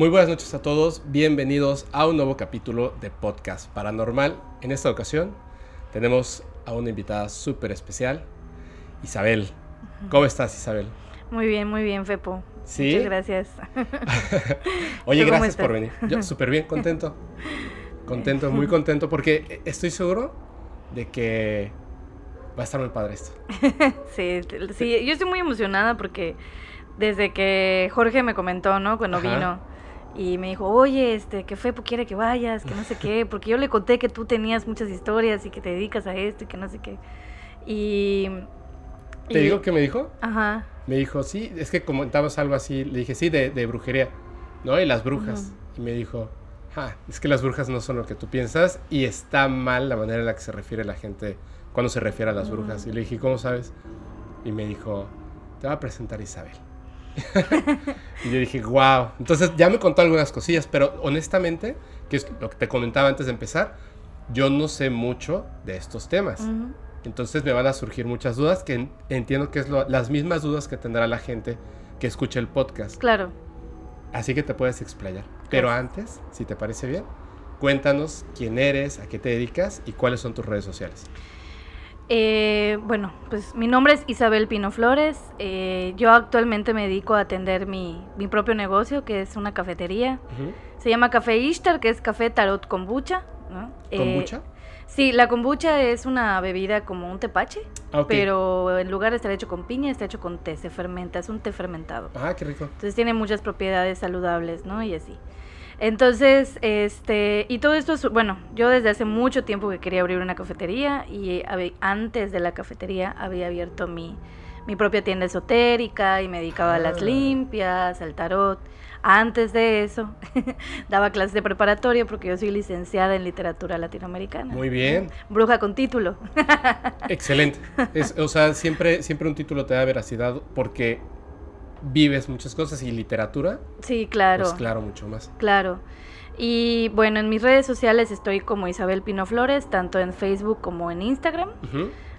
Muy buenas noches a todos, bienvenidos a un nuevo capítulo de Podcast Paranormal. En esta ocasión tenemos a una invitada súper especial, Isabel. ¿Cómo estás, Isabel? Muy bien, muy bien, Fepo. ¿Sí? Muchas gracias. Oye, ¿Tú cómo gracias por venir. Yo súper bien, contento. Contento, muy contento, porque estoy seguro de que va a estar muy padre esto. Sí, t- sí, yo estoy muy emocionada porque desde que Jorge me comentó, ¿no? Cuando Ajá. vino y me dijo, oye, este, que Fepo quiere que vayas, que no sé qué, porque yo le conté que tú tenías muchas historias y que te dedicas a esto y que no sé qué. Y... ¿Te y- digo qué me dijo? Ajá. Me dijo, sí, es que comentabas algo así. Le dije, sí, de, de brujería, ¿no? Y las brujas. Y me dijo, ah, es que las brujas no son lo que tú piensas y está mal la manera en la que se refiere la gente cuando se refiere a las brujas. Y le dije, ¿cómo sabes? Y me dijo, te va a presentar Isabel. y yo dije, wow. Entonces ya me contó algunas cosillas, pero honestamente, que es lo que te comentaba antes de empezar, yo no sé mucho de estos temas. Entonces me van a surgir muchas dudas que en- entiendo que es lo- las mismas dudas que tendrá la gente que escucha el podcast. Claro. Así que te puedes explayar. Pero antes, si te parece bien, cuéntanos quién eres, a qué te dedicas y cuáles son tus redes sociales. Eh, bueno, pues mi nombre es Isabel Pino Flores. eh, yo actualmente me dedico a atender mi, mi propio negocio, que es una cafetería. Se llama Café Ishtar, que es café tarot kombucha. ¿no? Eh, ¿Kombucha? sí, la kombucha es una bebida como un tepache, Ah, pero en lugar de estar hecho con piña, está hecho con té, se fermenta, es un té fermentado. Ah, qué rico. Entonces tiene muchas propiedades saludables, ¿no? Y así. Entonces, este, y todo esto es, bueno, yo desde hace mucho tiempo que quería abrir una cafetería y habe- antes de la cafetería había abierto mi, mi propia tienda esotérica y me dedicaba a las Ah. limpias, al tarot. Antes de eso, daba clases de preparatoria porque yo soy licenciada en literatura latinoamericana. Muy bien. Bruja con título. Excelente. Es- o sea, siempre, siempre un título te da veracidad porque vives muchas cosas y literatura, Sí, claro. pues claro, mucho más. Claro. Y bueno, en mis redes sociales estoy como Isabel Pino Flores, tanto en Facebook como en Instagram.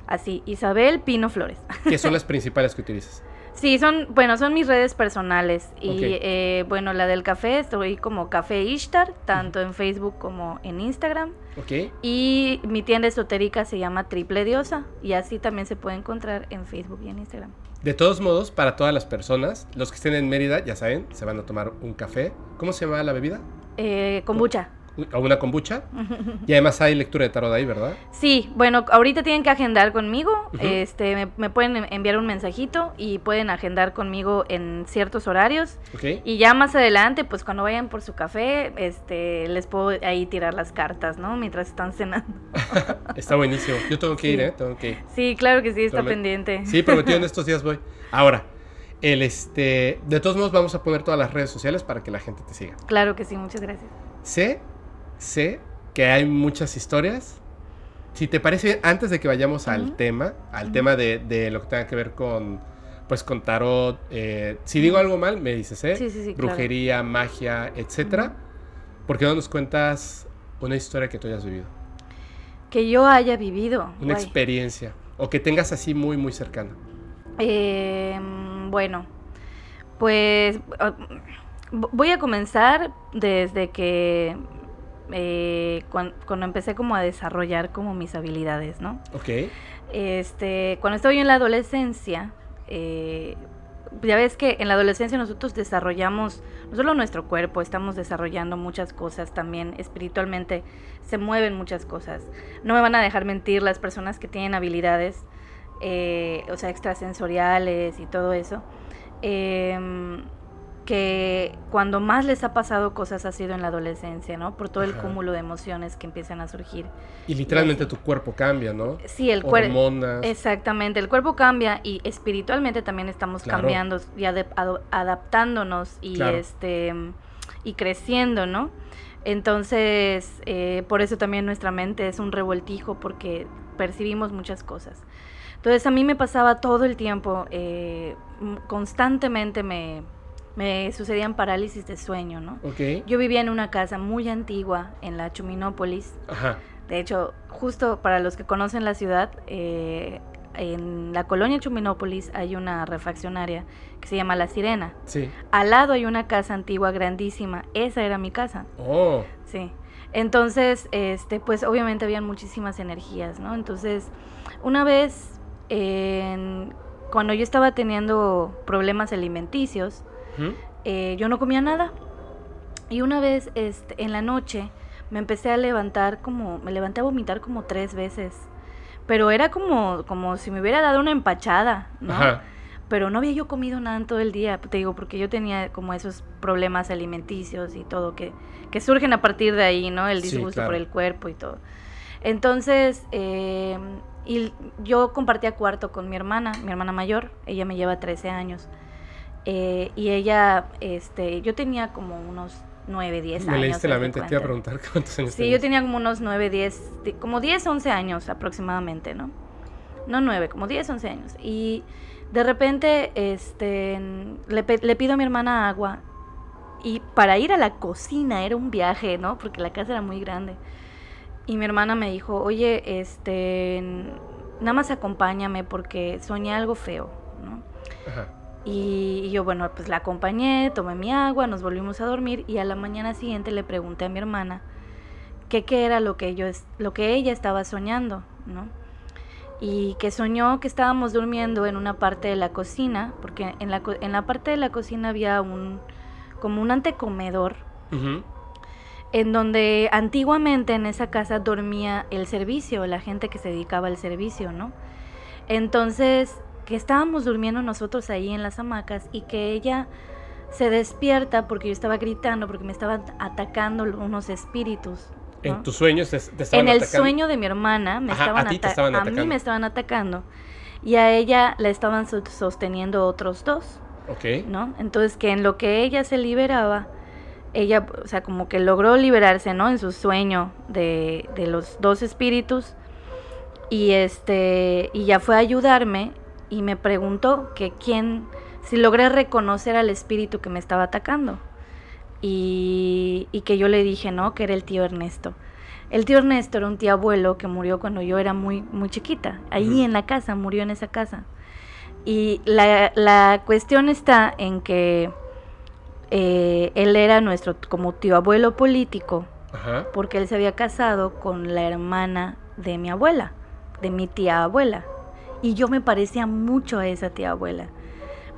Así, Isabel Pino Flores. ¿Qué son las principales que utilizas? Sí, son, bueno, son mis redes personales. Y eh, bueno, la del café, estoy como Café Ishtar, tanto en Facebook como en Instagram. ¿Ok? Y mi tienda esotérica se llama Triple Diosa. Y así también se puede encontrar en Facebook y en Instagram. De todos modos, para todas las personas, los que estén en Mérida, ya saben, se van a tomar un café. ¿Cómo se llama la bebida? Eh, kombucha. O una kombucha. Y además hay lectura de tarot ahí, ¿verdad? Sí, bueno, ahorita tienen que agendar conmigo. Este, me, me pueden en- enviar un mensajito y pueden agendar conmigo en ciertos horarios. ¿Ok? Y ya más adelante, pues cuando vayan por su café, este, les puedo ahí tirar las cartas, ¿no? Mientras están cenando. Está buenísimo. Yo tengo que Sí. ir, ¿eh? Tengo que ir. Sí, claro que sí, está Promet- pendiente. Sí, prometido en estos días voy. Ahora, el este. De todos modos, vamos a poner todas las redes sociales para que la gente te siga. Claro que sí, muchas gracias. Sé, sé que hay muchas historias. Si te parece bien, antes de que vayamos al tema, al tema de, de lo que tenga que ver con, pues, con tarot, eh, si digo algo mal, me dices, ¿eh? Sí, sí, sí, claro. Brujería, magia, etcétera. ¿Por qué no nos cuentas una historia que tú hayas vivido? Que yo haya vivido. Una guay. experiencia. O que tengas así muy, muy cercana. Eh, bueno, pues voy a comenzar desde que eh, cuan- cuando empecé como a desarrollar como mis habilidades, ¿no? Ok. Este, cuando estaba yo en la adolescencia, eh, ya ves que en la adolescencia nosotros desarrollamos no solo nuestro cuerpo, estamos desarrollando muchas cosas también espiritualmente, se mueven muchas cosas. No me van a dejar mentir las personas que tienen habilidades, eh, o sea, extrasensoriales y todo eso, em, que cuando más les ha pasado cosas ha sido en la adolescencia, ¿no? Por todo el Ajá. cúmulo de emociones que empiezan a surgir. Y literalmente así. tu cuerpo cambia, ¿no? Sí, el cuerpo. Exactamente, el cuerpo cambia y espiritualmente también estamos Claro. cambiando y ado- adaptándonos y Claro. este y creciendo, ¿no? Entonces, eh, por eso también nuestra mente es un revoltijo porque percibimos muchas cosas. Entonces a mí me pasaba todo el tiempo, eh, constantemente me, me sucedían parálisis de sueño, ¿no? Ok. Yo vivía en una casa muy antigua en la Chuminópolis, Ajá. de hecho, justo para los que conocen la ciudad, eh, en la colonia Chuminópolis hay una refaccionaria que se llama La Sirena. Sí. Al lado hay una casa antigua grandísima. Esa era mi casa. Oh. Sí. Entonces, este, pues obviamente habían muchísimas energías, ¿no? Entonces, una vez, cuando yo estaba teniendo problemas alimenticios, Ujú. eh, yo no comía nada. Y una vez, este, en la noche, me empecé a levantar como, me levanté a vomitar como tres veces. Pero era como, como si me hubiera dado una empachada, ¿no? Ajá. Pero no había yo comido nada en todo el día, te digo, porque yo tenía como esos problemas alimenticios y todo que, que surgen a partir de ahí, ¿no? El Sí, disgusto claro. por el cuerpo y todo. Entonces, eh, y yo compartía cuarto con mi hermana, mi hermana mayor, ella me lleva 13 años. Eh, y ella, este, yo tenía como unos 9, 10 Me años. leíste la mente, te iba a preguntar cuántos años Sí, yo tenías. tenía como unos 9, 10, de- como 10, 11 años aproximadamente, ¿no? No 9, como 10, 11 años. Y de repente este, le, le pido a mi hermana agua y para ir a la cocina era un viaje, ¿no? Porque la casa era muy grande. Y mi hermana me dijo, oye, este, nada más acompáñame porque soñé algo feo, ¿no? Ajá. Y, y yo, bueno, pues la acompañé, tomé mi agua, nos volvimos a dormir y a la mañana siguiente le pregunté a mi hermana que qué era lo que yo lo que ella estaba soñando, ¿no? Y que soñó que estábamos durmiendo en una parte de la cocina, porque en la, en la parte de la cocina había un como un antecomedor Ujú. en donde antiguamente en esa casa dormía el servicio, la gente que se dedicaba al servicio, ¿no? Entonces, que estábamos durmiendo nosotros ahí en las hamacas y que ella se despierta porque yo estaba gritando, porque me estaban atacando unos espíritus. ¿no? En tus sueños te, te estaban En el atacando. sueño de mi hermana me Ajá, estaban a ti te ata- estaban a atacando. mí me estaban atacando y a ella la estaban so- sosteniendo otros dos. Ok. ¿no? Entonces que en lo que ella se liberaba, ella, o sea, como que logró liberarse, ¿no? En su sueño de, de los dos espíritus y este, y ya fue a ayudarme y me preguntó que quién, si logré reconocer al espíritu que me estaba atacando y, y que yo le dije, ¿no? Que era el tío Ernesto. El tío Ernesto era un tío abuelo que murió cuando yo era muy, muy chiquita, ahí en la casa, murió en esa casa. Y la, la cuestión está en que eh, él era nuestro como tío abuelo político, Ajá. porque él se había casado con la hermana de mi abuela, de mi tía abuela. Y yo me parecía mucho a esa tía abuela.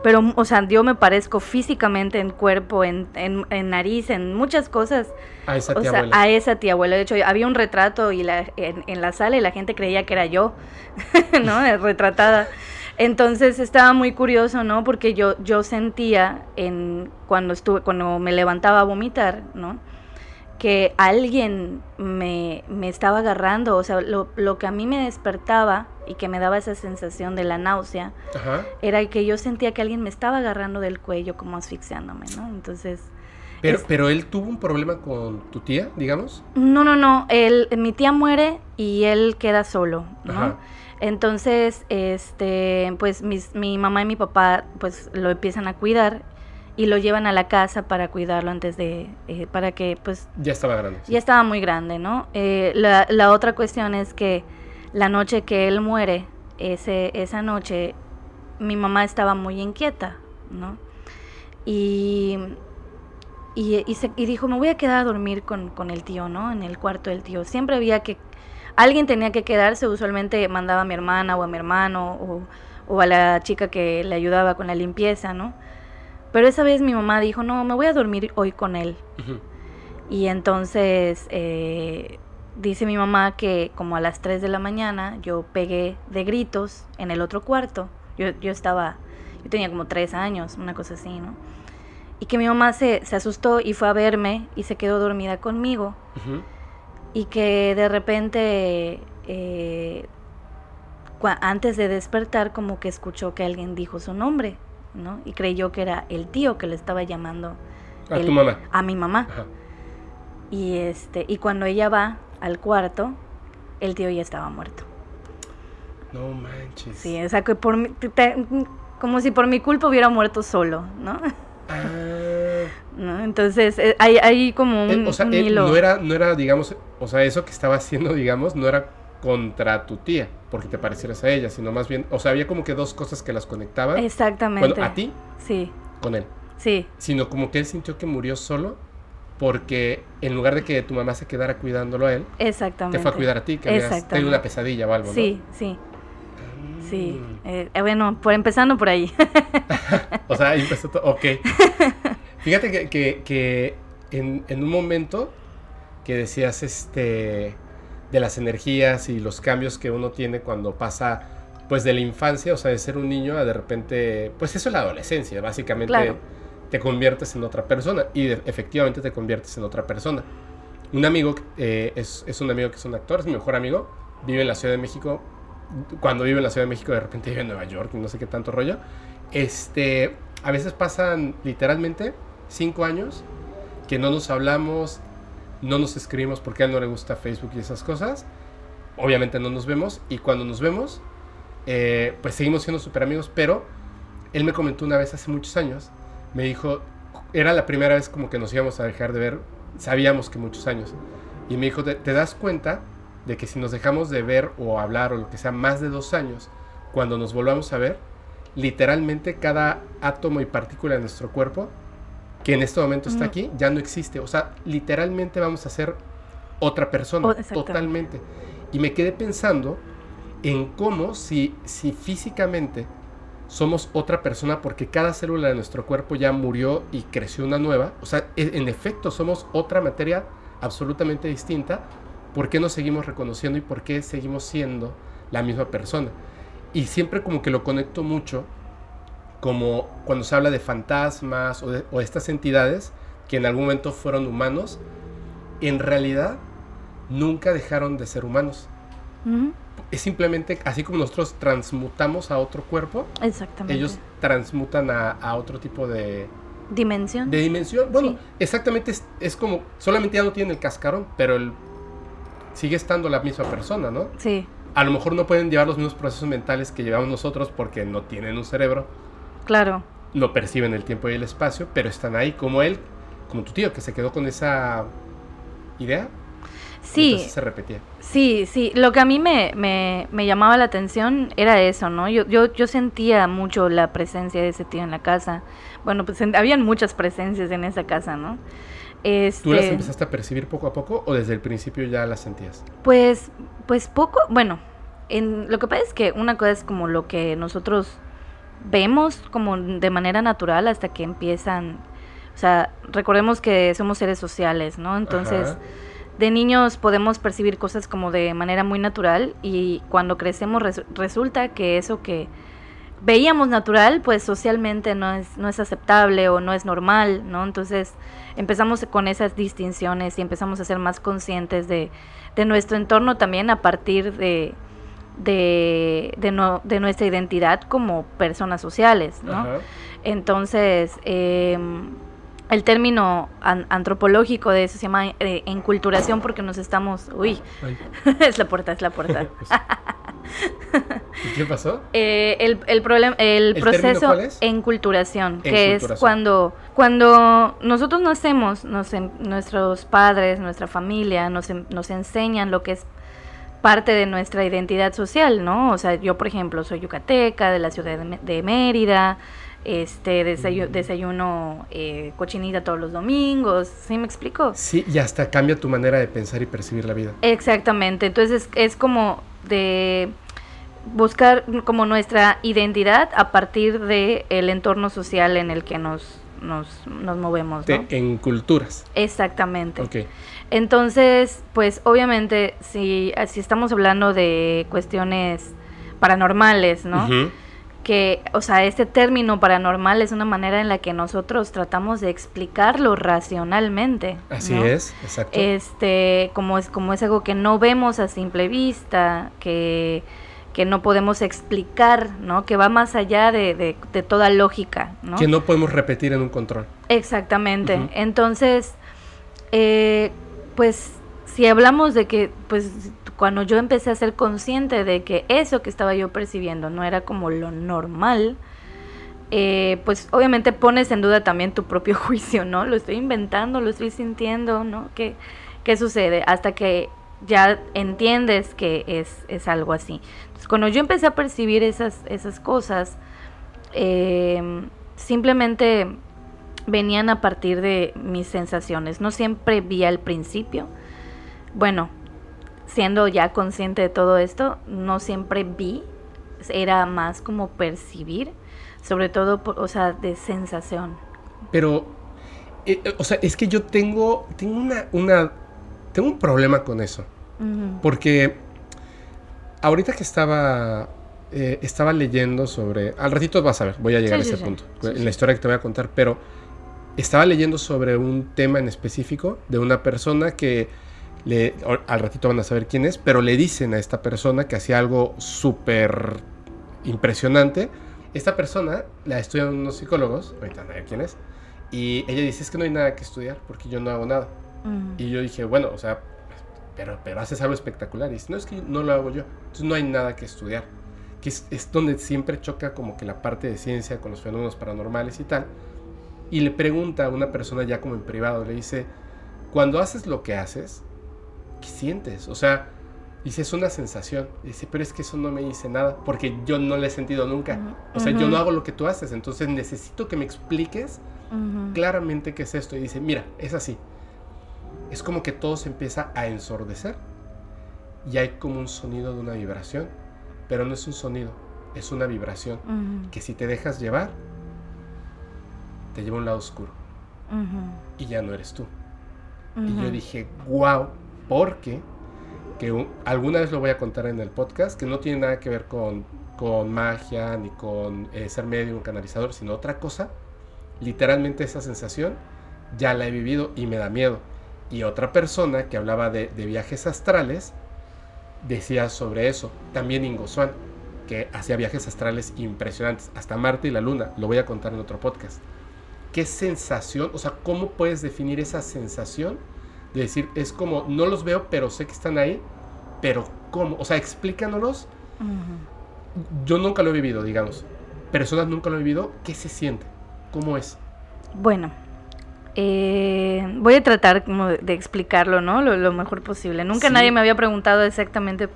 Pero, o sea, yo me parezco físicamente en cuerpo, en, en, en nariz, en muchas cosas. A esa O tía sea, abuela. a esa tía abuela. De hecho, había un retrato y la, en, en la sala y la gente creía que era yo, ¿no? Retratada. Entonces estaba muy curioso, ¿no? Porque yo, yo sentía en cuando estuve, cuando me levantaba a vomitar, ¿no? Que alguien me, me estaba agarrando, o sea, lo, lo que a mí me despertaba y que me daba esa sensación de la náusea, Ajá. era que yo sentía que alguien me estaba agarrando del cuello como asfixiándome, ¿no? Entonces, Pero, Es- pero él tuvo un problema con tu tía, digamos. no, no, no, él, mi tía muere y él queda solo, ¿no? Ajá. Entonces, este, pues mis, mi mamá y mi papá, pues lo empiezan a cuidar y lo llevan a la casa para cuidarlo antes de, eh, para que, pues, Ya estaba grande. sí. ya estaba muy grande, ¿no? Eh, la, la otra cuestión es que la noche que él muere, ese, esa noche, mi mamá estaba muy inquieta, ¿no? Y, y, y se- y dijo, me voy a quedar a dormir con, con el tío, ¿no? En el cuarto del tío. Siempre había que, alguien tenía que quedarse, usualmente mandaba a mi hermana o a mi hermano o, o a la chica que le ayudaba con la limpieza, ¿no? Pero esa vez mi mamá dijo, no, me voy a dormir hoy con él. Y entonces eh, dice mi mamá que como a las 3 de la mañana yo pegué de gritos en el otro cuarto. Yo, yo estaba, yo tenía como 3 años, una cosa así, ¿no? Y que mi mamá se, se asustó y fue a verme y se quedó dormida conmigo. Y que de repente, eh, antes de despertar, como que escuchó que alguien dijo su nombre, ¿no? Y creyó que era el tío que le estaba llamando A el- tu mamá. a mi mamá. Ajá. Y este, y cuando ella va al cuarto, el tío ya estaba muerto. No manches. Sí, o sea que por mi- te- como si por mi culpa hubiera muerto solo, ¿no? Ah. ¿No? Entonces eh, hay, hay como un, Eh, o sea, un él hilo. no era, no era, digamos, o sea, eso que estaba haciendo, digamos, no era contra tu tía, porque te parecieras a ella, sino más bien, o sea, había como que dos cosas que las conectaban. Exactamente. Bueno, a ti, Sí, con él. sí, Sino como que él sintió que murió solo, porque en lugar de que tu mamá se quedara cuidándolo a él, exactamente. te fue a cuidar a ti, que habías tenido una pesadilla o algo, ¿no? Sí, sí, sí. Mm. Eh, eh, bueno, por empezando por ahí. O sea, empezó todo. Ok. Fíjate que, que- que en, en un momento que decías este de las energías y los cambios que uno tiene cuando pasa pues de la infancia, o sea, de ser un niño a de repente, pues eso es la adolescencia, básicamente Claro. te conviertes en otra persona y de- efectivamente te conviertes en otra persona. Un amigo eh, es, es un amigo que es un actor, es mi mejor amigo, vive en la Ciudad de México. Cuando vive en la Ciudad de México, de repente vive en Nueva York y no sé qué tanto rollo. Este, a veces pasan literalmente cinco años que no nos hablamos, no nos escribimos porque a él no le gusta Facebook y esas cosas. Obviamente no nos vemos y cuando nos vemos, eh, pues seguimos siendo súper amigos, pero él me comentó una vez hace muchos años, me dijo, era la primera vez como que nos íbamos a dejar de ver, sabíamos que muchos años, y me dijo, ¿te, te das cuenta de que si nos dejamos de ver o hablar o lo que sea más de dos años, cuando nos volvamos a ver, literalmente cada átomo y partícula de nuestro cuerpo, que en este momento está aquí, ya no existe. O sea, literalmente vamos a ser otra persona, totalmente. Y me quedé pensando en cómo si, si físicamente somos otra persona porque cada célula de nuestro cuerpo ya murió y creció una nueva, o sea, e- en efecto somos otra materia absolutamente distinta, ¿por qué nos seguimos reconociendo y por qué seguimos siendo la misma persona? Y siempre como que lo conecto mucho como cuando se habla de fantasmas o de o estas entidades que en algún momento fueron humanos, en realidad nunca dejaron de ser humanos. Es simplemente así como nosotros transmutamos a otro cuerpo, Exactamente. ellos transmutan a, a otro tipo de, Dimensión. de dimensión. Bueno, Sí. exactamente es, es como, solamente ya no tiene el cascarón, pero el, sigue estando la misma persona, ¿no? Sí, A lo mejor no pueden llevar los mismos procesos mentales que llevamos nosotros porque no tienen un cerebro, claro. no perciben el tiempo y el espacio, pero están ahí como él, como tu tío, que se quedó con esa idea. Sí, Entonces se repetía. Sí, sí, lo que a mí me, me, me llamaba la atención era eso, ¿no? Yo, yo, yo sentía mucho la presencia de ese tío en la casa. Bueno, pues en- habían muchas presencias en esa casa, ¿no? Este, ¿Tú las empezaste a percibir poco a poco o desde el principio ya las sentías? Pues, pues poco, bueno, en, lo que pasa es que una cosa es como lo que nosotros vemos como de manera natural hasta que empiezan, o sea, recordemos que somos seres sociales, ¿no? Entonces, Ajá. de niños podemos percibir cosas como de manera muy natural y cuando crecemos res- resulta que eso que veíamos natural, pues socialmente no es, no es aceptable o no es normal, ¿no? Entonces empezamos con esas distinciones y empezamos a ser más conscientes de, de nuestro entorno también a partir de, de, de, no- de nuestra identidad como personas sociales, ¿no? Ajá. Entonces, eh, el término an- antropológico de eso se llama eh, enculturación porque nos estamos... Uy, es la puerta, es la puerta. ¿Y qué pasó? Eh, el, el, el, ¿El proceso cuál es? enculturación, que es cuando, cuando nosotros nacemos, nos, nuestros padres, nuestra familia nos, en- nos enseñan lo que es parte de nuestra identidad social, ¿no? O sea, yo, por ejemplo, soy yucateca, de la ciudad de, Mé- de Mérida, este, desayu- desayuno eh, cochinita todos los domingos, ¿sí me explico? Sí, y hasta cambia tu manera de pensar y percibir la vida. Exactamente, entonces es como de buscar como nuestra identidad a partir de el entorno social en el que nos, nos, nos movemos, ¿no? En culturas. Exactamente. Ok. Entonces, pues obviamente si, si estamos hablando de cuestiones paranormales, ¿no? Que, o sea, este término paranormal es una manera en la que nosotros tratamos de explicarlo racionalmente. Así ¿no? es, exacto. Este, como es, como es algo que no vemos a simple vista, que, que no podemos explicar, ¿no? Que va más allá de, de- de toda lógica, ¿no? Que no podemos repetir en un control. Exactamente. Entonces, eh, pues, si hablamos de que, pues, cuando yo empecé a ser consciente de que eso que estaba yo percibiendo no era como lo normal, eh, pues obviamente pones en duda también tu propio juicio, ¿no? Lo estoy inventando, lo estoy sintiendo, ¿no? ¿Qué, qué sucede? Hasta que ya entiendes que es, es algo así. Entonces, cuando yo empecé a percibir esas, esas cosas, eh, simplemente venían a partir de mis sensaciones. No siempre vi al principio. Bueno, siendo ya consciente de todo esto, no siempre vi. Era más como percibir, sobre todo, por, o sea, de sensación. Pero, eh, o sea, es que yo tengo, tengo una, una, tengo un problema con eso. Porque ahorita que estaba eh, estaba leyendo sobre. Al ratito vas a ver, voy a llegar a ese punto. en la historia que te voy a contar, pero estaba leyendo sobre un tema en específico de una persona que le, al ratito van a saber quién es, pero le dicen a esta persona que hacía algo súper impresionante. Esta persona la estudian unos psicólogos, ahorita van a ver quién es, y ella dice, es que no hay nada que estudiar porque yo no hago nada. Y yo dije, bueno, o sea, pero, pero haces algo espectacular. Y dice, no, es que no lo hago yo, entonces no hay nada que estudiar. Que es, es donde siempre choca como que la parte de ciencia con los fenómenos paranormales y tal y le pregunta a una persona ya como en privado, le dice, cuando haces lo que haces, ¿qué sientes? O sea, dice, es una sensación. Dice, pero es que eso no me dice nada, porque yo no lo he sentido nunca. O sea, yo no hago lo que tú haces, entonces necesito que me expliques claramente qué es esto. Y dice, mira, es así. Es como que todo se empieza a ensordecer y hay como un sonido de una vibración, pero no es un sonido, es una vibración que si te dejas llevar, te lleva a un lado oscuro. Y ya no eres tú. Y yo dije, wow, porque que alguna vez lo voy a contar en el podcast, que no tiene nada que ver con, con magia, ni con eh, ser medio, un canalizador, sino otra cosa. Literalmente esa sensación ya la he vivido y me da miedo. Y otra persona que hablaba de, de viajes astrales decía sobre eso. También Ingo Swan, que hacía viajes astrales impresionantes, hasta Marte y la Luna. Lo voy a contar en otro podcast qué sensación, o sea, cómo puedes definir esa sensación de decir, es como, no los veo, pero sé que están ahí, pero ¿cómo? O sea, explícanos. Yo nunca lo he vivido, digamos. Personas nunca lo han vivido. ¿Qué se siente? ¿Cómo es? Bueno, eh, voy a tratar como de, explicarlo, ¿no? Lo, mejor posible. Nunca nadie me había preguntado exactamente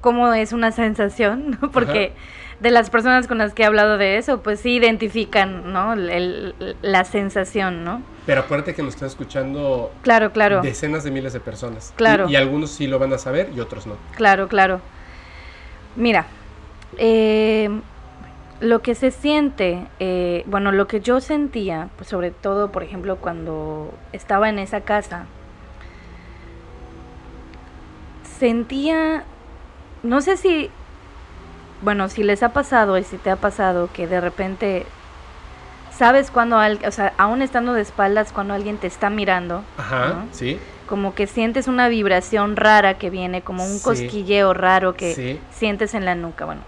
cómo es una sensación, ¿no? Porque de las personas con las que he hablado de eso, pues sí identifican, ¿no? la sensación, ¿no? Pero acuérdate que nos están escuchando claro, claro. decenas de miles de personas. Claro. Y, algunos sí lo van a saber y otros no. Claro, claro. Mira, eh, lo que se siente, eh, bueno, lo que yo sentía, pues sobre todo, por ejemplo, cuando estaba en esa casa, sentía, no sé si bueno, si les ha pasado y si te ha pasado que de repente sabes cuando alguien, o sea, aún estando de espaldas, cuando alguien te está mirando. Ajá, sí. Como que sientes una vibración rara que viene, como un cosquilleo raro que sientes en la nuca. Bueno,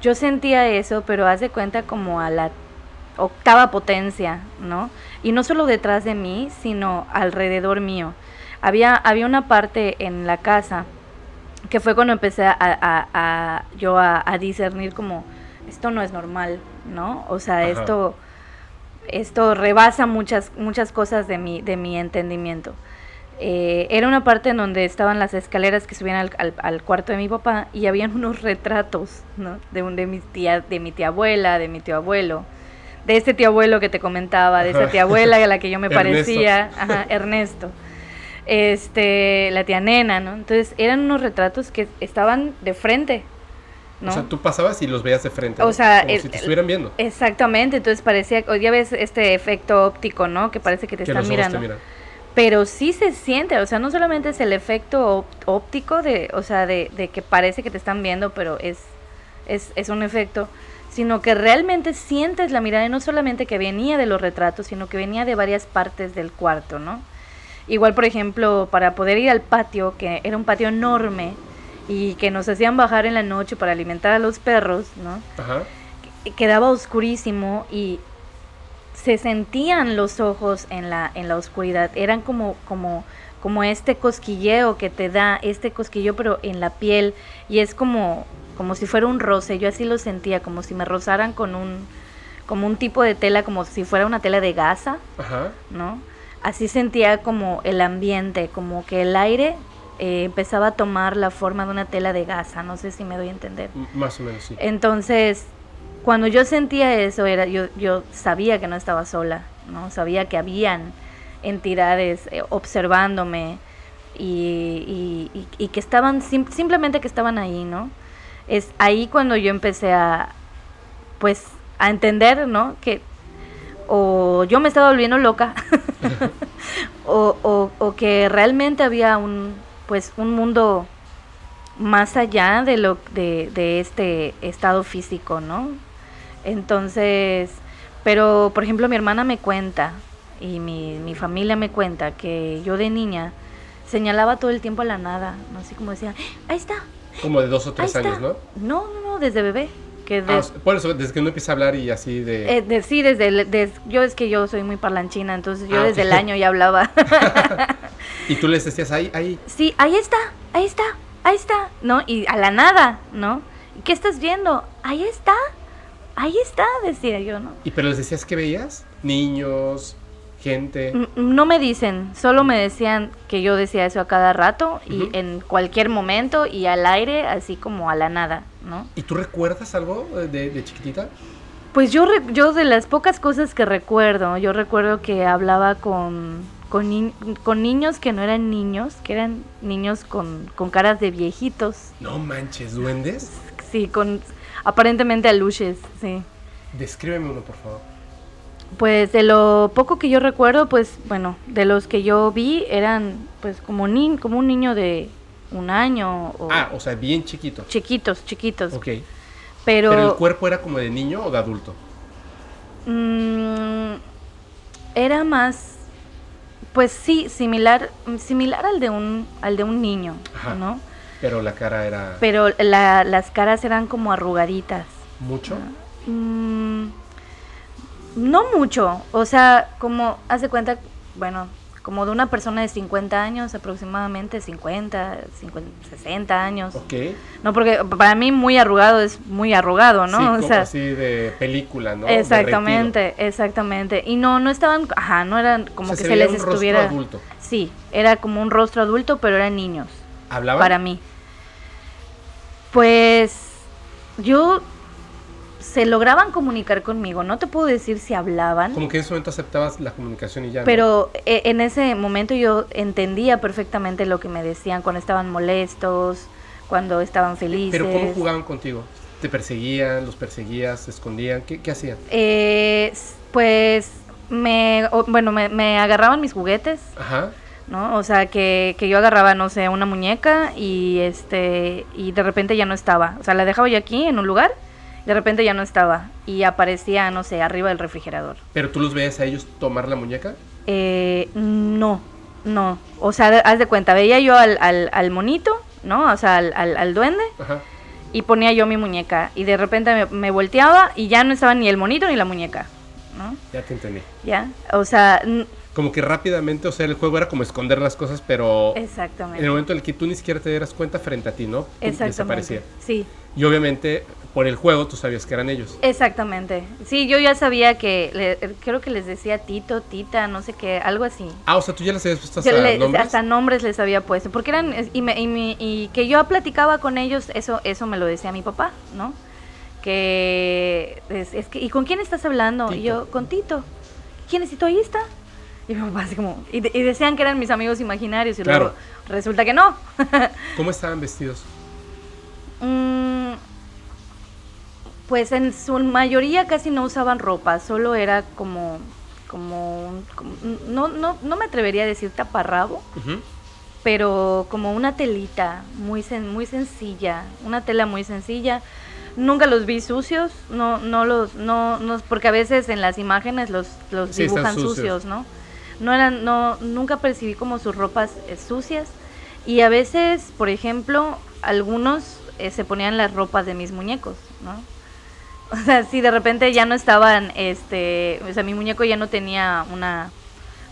yo sentía eso, pero haz de cuenta como a la octava potencia, ¿no? Y no solo detrás de mí, sino alrededor mío. Había, había una parte en la casa que fue cuando empecé a, yo a, discernir como esto no es normal, ¿no? O sea, esto esto rebasa muchas muchas cosas de mi de mi entendimiento. Eh, era una parte en donde estaban las escaleras que subían al, cuarto de mi papá y habían unos retratos, ¿no? De un de mi tía de mi tía abuela, de mi tío abuelo, de este tío abuelo que te comentaba, de esa tía abuela a la que yo me parecía, Ernesto este, la tía nena, ¿no? Entonces eran unos retratos que estaban de frente, ¿no? O sea, tú pasabas y los veías de frente. O sea, Como si te estuvieran viendo. Exactamente, entonces parecía, ya ves este efecto óptico, ¿no? Que parece que te están mirando. Pero sí se siente, o sea, no solamente es el efecto óptico de, o sea, de, de que parece que te están viendo, pero es, es, es un efecto, sino que realmente sientes la mirada y no solamente que venía de los retratos, sino que venía de varias partes del cuarto, ¿no? Igual, por ejemplo, para poder ir al patio, que era un patio enorme y que nos hacían bajar en la noche para alimentar a los perros, ¿no? Ajá. Quedaba oscurísimo y se sentían los ojos en la, en la oscuridad. Eran como, como, como este cosquilleo que te da, este cosquilleo pero en la piel y es como, como si fuera un roce. Yo así lo sentía, como si me rozaran con un, como un tipo de tela, como si fuera una tela de gasa, Ajá. ¿no? Así sentía como el ambiente, como que el aire eh, empezaba a tomar la forma de una tela de gasa, no sé si me doy a entender. M- Más o menos, sí. Entonces, cuando yo sentía eso, era, yo, yo sabía que no estaba sola, ¿no? Sabía que habían entidades eh, observándome y, y- y- y que estaban, sim- simplemente que estaban ahí, ¿no? Es ahí cuando yo empecé a, pues, a entender, ¿no? Que o yo me estaba volviendo loca o, o- o que realmente había un, pues, un mundo más allá de lo de, de este estado físico, ¿no? Entonces, pero por ejemplo mi hermana me cuenta y mi, mi familia me cuenta que yo de niña señalaba todo el tiempo a la nada, ¿no? Así como decía, ahí está, Como de dos o tres años, ¿no? No, no, no, desde bebé. Que de- Ah, por eso, desde que uno empieza a hablar y así de... eh, de- sí, desde, el- des- yo es que yo soy muy parlanchina, entonces yo Ah, desde el año ya hablaba. Y tú les decías, ahí, ahí. sí, ahí está, ahí está, ahí está, ¿no? Y a la nada, ¿no? ¿Y ¿Qué estás viendo? Ahí está, ahí está, decía yo, ¿no? Y pero les decías que veías niños, gente. M- No me dicen, solo me decían que yo decía eso a cada rato y en cualquier momento y al aire, así como a la nada, ¿no? ¿Y tú recuerdas algo eh, de, de chiquitita? Pues yo, yo de las pocas cosas que recuerdo, yo recuerdo que hablaba con, con, ni- con niños que no eran niños, que eran niños con, con caras de viejitos, No manches, duendes. sí, con aparentemente aluches, sí. Descríbeme uno, por favor. Pues de lo poco que yo recuerdo, pues bueno, de los que yo vi eran pues como, ni, como un niño de un año o Ah, o sea, bien chiquito. chiquitos, chiquitos, Ok. pero... Pero el cuerpo era como de niño o de adulto. Mm, era más, pues sí, similar, similar al de un, al de un niño, Ajá. ¿no? Pero la cara era Pero la- las caras eran como arrugaditas. mucho. Mm, no mucho, o sea, como, hace cuenta, bueno, como de una persona de 50 años aproximadamente, 50, 50 60 años. Ok. No, porque para mí muy arrugado es muy arrugado, ¿no? Sí, o como sea, así de película, ¿no? Exactamente, exactamente. Y no, no estaban, ajá, no eran como O sea, que se se, les un rostro estuviera. adulto. Sí, era como un rostro adulto, pero eran niños, ¿Hablaban? para mí. Pues yo se lograban comunicar conmigo, no te puedo decir si hablaban, Como que en ese momento aceptabas la comunicación y ya. ¿no? pero e- en ese momento yo entendía perfectamente lo que me decían cuando estaban molestos, cuando estaban felices. Pero ¿cómo jugaban contigo? ¿Te perseguían? ¿Los perseguías? ¿Se escondían? ¿Qué, qué hacían? Eh, pues me, o- bueno, me, me agarraban mis juguetes, Ajá. ¿no? O sea, que, que yo agarraba, no sé, una muñeca y este y de repente ya no estaba. O sea, la dejaba yo aquí en un lugar, de repente ya no estaba y aparecía, no sé, arriba del refrigerador. ¿Pero tú los veías a ellos tomar la muñeca? Eh, no, no. O sea, haz de cuenta, veía yo al, al, al monito, ¿no? O sea, al, al, al duende Ajá. y ponía yo mi muñeca y de repente me, me volteaba y ya no estaba ni el monito ni la muñeca, ¿no? Ya te entendí. ¿Ya? O sea, Como que rápidamente, o sea, el juego era como esconder las cosas, pero exactamente. en el momento en el que tú ni siquiera te dieras cuenta frente a ti, ¿no? Exactamente. Desaparecía. Sí, Y obviamente, por el juego, tú sabías que eran ellos. exactamente. Sí, yo ya sabía que, le- creo que les decía Tito, Tita, no sé qué, algo así. Ah, o sea, tú ya les habías puesto hasta le- nombres. hasta nombres les había puesto, porque eran, y, me- y mi- y que yo platicaba con ellos, eso, eso me lo decía mi papá, ¿no? Que es, es que, ¿y con quién estás hablando? Y yo, con Tito. ¿Quién es Tito? Ahí está. Y mi papá así como, y, de- y decían que eran mis amigos imaginarios, y Claro. luego resulta que no. ¿Cómo estaban vestidos? Mm, pues en su mayoría casi no usaban ropa, solo era como, como, como- no, no, no me atrevería a decir taparrabo, pero como una telita muy, sen- muy sencilla, una tela muy sencilla. Nunca los vi sucios, no, no los, no, no, porque a veces en las imágenes los, los Sí, dibujan sucios. sucios, ¿no? No eran, no, nunca percibí como sus ropas eh, sucias. Y a veces, por ejemplo, algunos eh, se ponían las ropas de mis muñecos, ¿no? O sea, si de repente ya no estaban, este, o sea, mi muñeco ya no tenía una,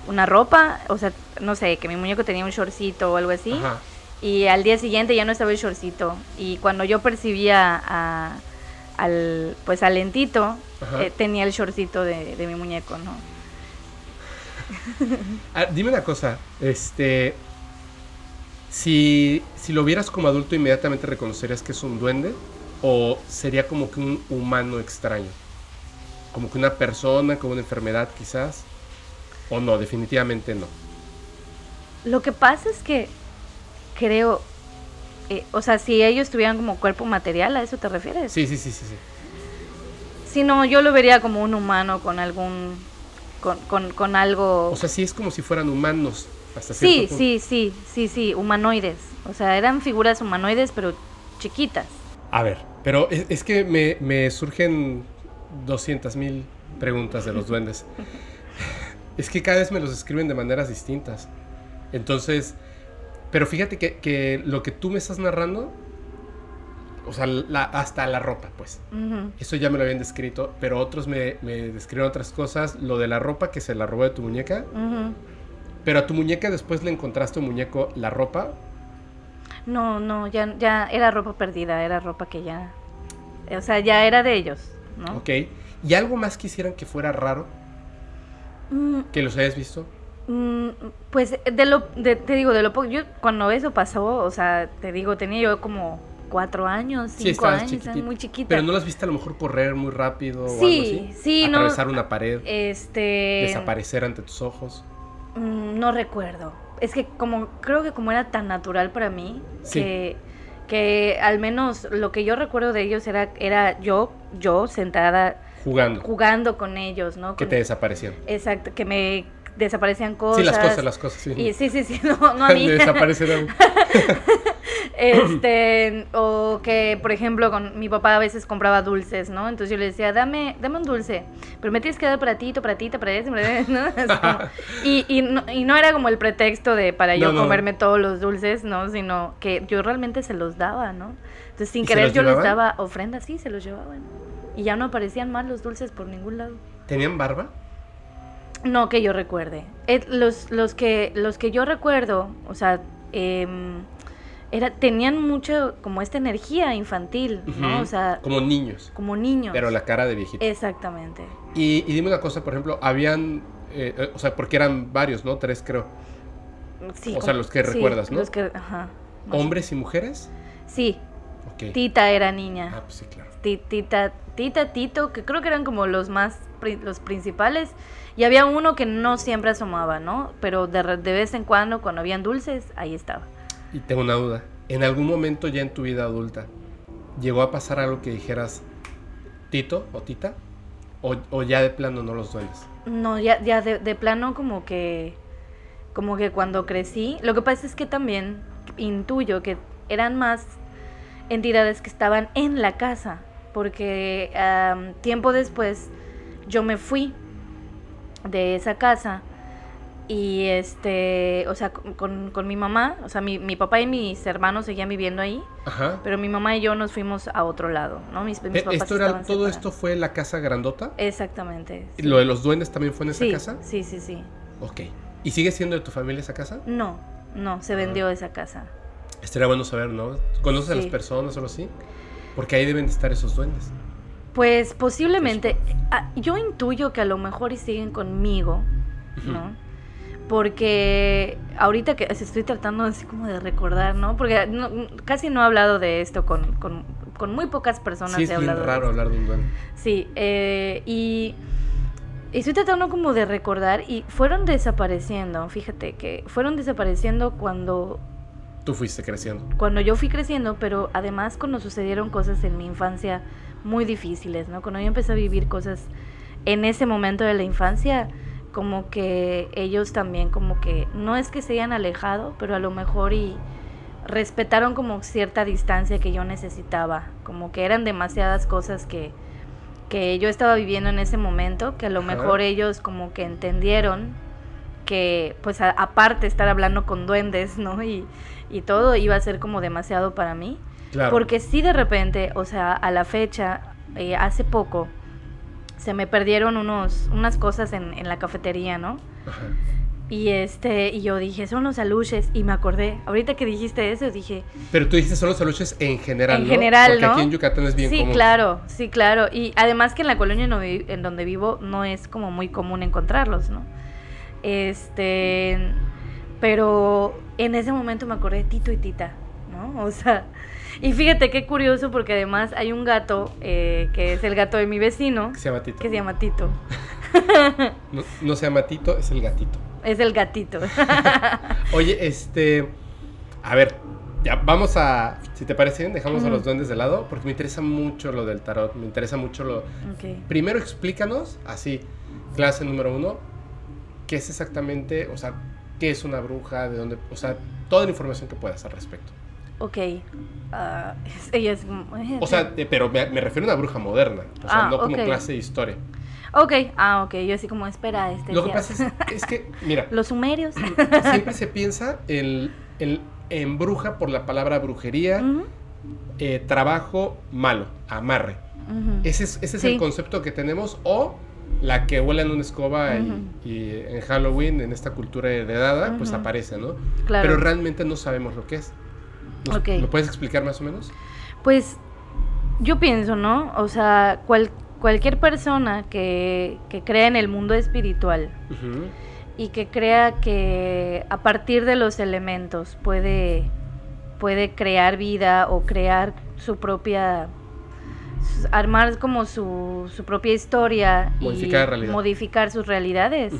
una ropa, o sea, no sé, que mi muñeco tenía un shortcito o algo así, Ajá. y al día siguiente ya no estaba el shortcito. Y cuando yo percibía a, al, pues al lentito, eh, tenía el shortcito de, de mi muñeco, ¿no? Ah, dime una cosa, este, Si, si lo vieras como adulto, inmediatamente reconocerías que es un duende o sería como que un humano extraño. Como que una persona con una enfermedad quizás. O no, definitivamente no. Lo que pasa es que creo, eh, o sea, si ellos tuvieran como cuerpo material, ¿a eso te refieres? Sí, sí, sí, sí, sí. Si no, yo lo vería como un humano con algún, con, con, con algo... O sea, sí es como si fueran humanos hasta sí, cierto punto. sí, sí, sí, sí, humanoides. O sea, eran figuras humanoides, pero chiquitas. A ver, pero es, es que me, me surgen 200 mil preguntas de los duendes. es que cada vez me los escriben de maneras distintas. Entonces, pero fíjate que, que lo que tú me estás narrando, o sea, la- hasta la ropa, pues. Eso ya me lo habían descrito, pero otros me, me describieron otras cosas. Lo de la ropa que se la robó de tu muñeca. Pero a tu muñeca después le encontraste un muñeco la ropa. No, no, ya, ya era ropa perdida, era ropa que ya, o sea, ya era de ellos, ¿no? Ok. ¿Y algo más quisieran que fuera raro? Mm, Que los hayas visto. Mm, Pues de lo, de- te digo, de lo poco, yo cuando eso pasó, o sea, te digo, tenía yo como cuatro años, Sí, cinco estabas años, muy chiquita. Pero no las viste a lo mejor correr muy rápido o Sí, algo así. sí, no. Atravesar una pared, Este, desaparecer ante tus ojos. mm, no recuerdo. Es que como, creo que como era tan natural para mí, Sí. que, que al menos lo que yo recuerdo de ellos era, era yo, yo sentada Jugando. jugando con ellos, ¿no? Que Con- te desaparecían. Exacto, que me desaparecían cosas. Sí, las cosas, las cosas, sí. Y sí, sí, sí, no, no a mí. Este, o que, por ejemplo, con mi papá a veces compraba dulces, ¿no? Entonces yo le decía, dame, dame un dulce, pero me tienes que dar para ti, para ti, para ti, para ti", ¿no? Como- y, y, no, y no era como el pretexto de para yo No, no. comerme todos los dulces, ¿no? Sino que yo realmente se los daba, ¿no? Entonces sin ¿Y se querer yo les daba ofrendas, sí, se los llevaban. Y ya no aparecían más los dulces por ningún lado. ¿Tenían barba? No que yo recuerde. Eh, los, los, que, los que yo recuerdo, o sea, em, era, tenían mucho como esta energía infantil, ¿no? O sea, Como niños. como niños. Pero la cara de viejito. Exactamente. Y, y dime una cosa, por ejemplo, habían. eh, eh, o sea, porque eran varios, ¿no? Tres, creo. Sí, O sea, los que sí, recuerdas, ¿no? Los que, ajá. ¿Hombres y mujeres? Sí. Tita era niña. Ah, pues sí, claro. Ti- Tita, Tita, Tito, que creo que eran como los más, los principales. Y había uno que no siempre asomaba, ¿no? Pero de, vez en cuando, cuando habían dulces, ahí estaba. Y tengo una duda. ¿En algún momento ya en tu vida adulta llegó a pasar algo que dijeras Tito o Tita? ¿O, o ya de plano no los duendes? No, ya, ya de, de plano como que, como que cuando crecí, lo que pasa es que también intuyo que eran más entidades que estaban en la casa, porque tiempo después yo me fui de esa casa y este, o sea, con, con- mi mamá, o sea, mi, mi papá y mis hermanos seguían viviendo ahí, Ajá. pero mi mamá y yo nos fuimos a otro lado, ¿no? Mis, mis Eh, papás ¿Esto era, todo separados. esto fue la casa grandota? Exactamente. sí. ¿Lo de los duendes también fue en esa sí, casa? sí, sí, sí. Ok. ¿Y sigue siendo de tu familia esa casa? No, no, se vendió esa casa. Estaría bueno saber, ¿no? ¿Conoces a las personas o algo así? Porque ahí deben de estar esos duendes. Pues posiblemente, ah, yo intuyo que a lo mejor y siguen conmigo, ¿no? Porque ahorita que estoy tratando así como de recordar, ¿no? Porque no- casi no he hablado de esto con, con- con muy pocas personas. Sí, he es bien hablado de raro hablar de un duende. Sí, eh, y estoy tratando como de recordar y fueron desapareciendo, fíjate que fueron desapareciendo cuando Tú fuiste creciendo. cuando yo fui creciendo, pero además cuando sucedieron cosas en mi infancia muy difíciles, ¿no? Cuando yo empecé a vivir cosas en ese momento de la infancia, como que ellos también como que no es que se hayan alejado, pero a lo mejor y respetaron como cierta distancia que yo necesitaba, como que eran demasiadas cosas que que yo estaba viviendo en ese momento, que a lo Ajá. mejor ellos como que entendieron que pues a- aparte estar hablando con duendes, ¿no? Y, y todo iba a ser como demasiado para mí. Claro. Porque sí de repente, o sea, a la fecha, eh, hace poco, se me perdieron unos, unas cosas en, en la cafetería, ¿no? Ajá. Y este, y yo dije, son los aluches, y me acordé, ahorita que dijiste eso, dije, Pero tú dijiste son los aluches en general, En ¿no? general, Porque ¿no? aquí en Yucatán es bien sí, común. claro, sí, claro. Y además que en la colonia no en donde vivo no es como muy común encontrarlos, ¿no? Este, pero en ese momento me acordé de Tito y Tita, ¿no? O sea, y fíjate qué curioso porque además hay un gato eh, que es el gato de mi vecino. Que se llama Tito. Que se llama Tito. no, no se llama Tito, es el gatito. Es el gatito. Oye, este... A ver, ya vamos a, si te parece bien, dejamos a los duendes de lado, porque me interesa mucho lo del tarot, me interesa mucho lo... Primero explícanos, así, clase número uno, qué es exactamente, o sea, qué es una bruja, de dónde, o sea, toda la información que puedas al respecto. Ok, ah, ella es... O sea, pero me, refiero a una bruja moderna, o sea, ah, no como clase de historia. Ok, ah, ok, yo así como espera este. Lo que pasa es, es, que, mira. Los sumerios. Siempre se piensa en, el en bruja por la palabra brujería, eh, trabajo malo, amarre. Ese es, ese es el concepto que tenemos, o la que vuela en una escoba y, en Halloween, en esta cultura heredada, pues aparece, ¿no? Claro. Pero realmente no sabemos lo que es. ¿Me puedes explicar más o menos? Pues yo pienso, ¿no? O sea, cualquier persona que, que crea en el mundo espiritual, y que crea que a partir de los elementos puede, puede crear vida o crear su propia armar como su, su propia historia modificar y modificar sus realidades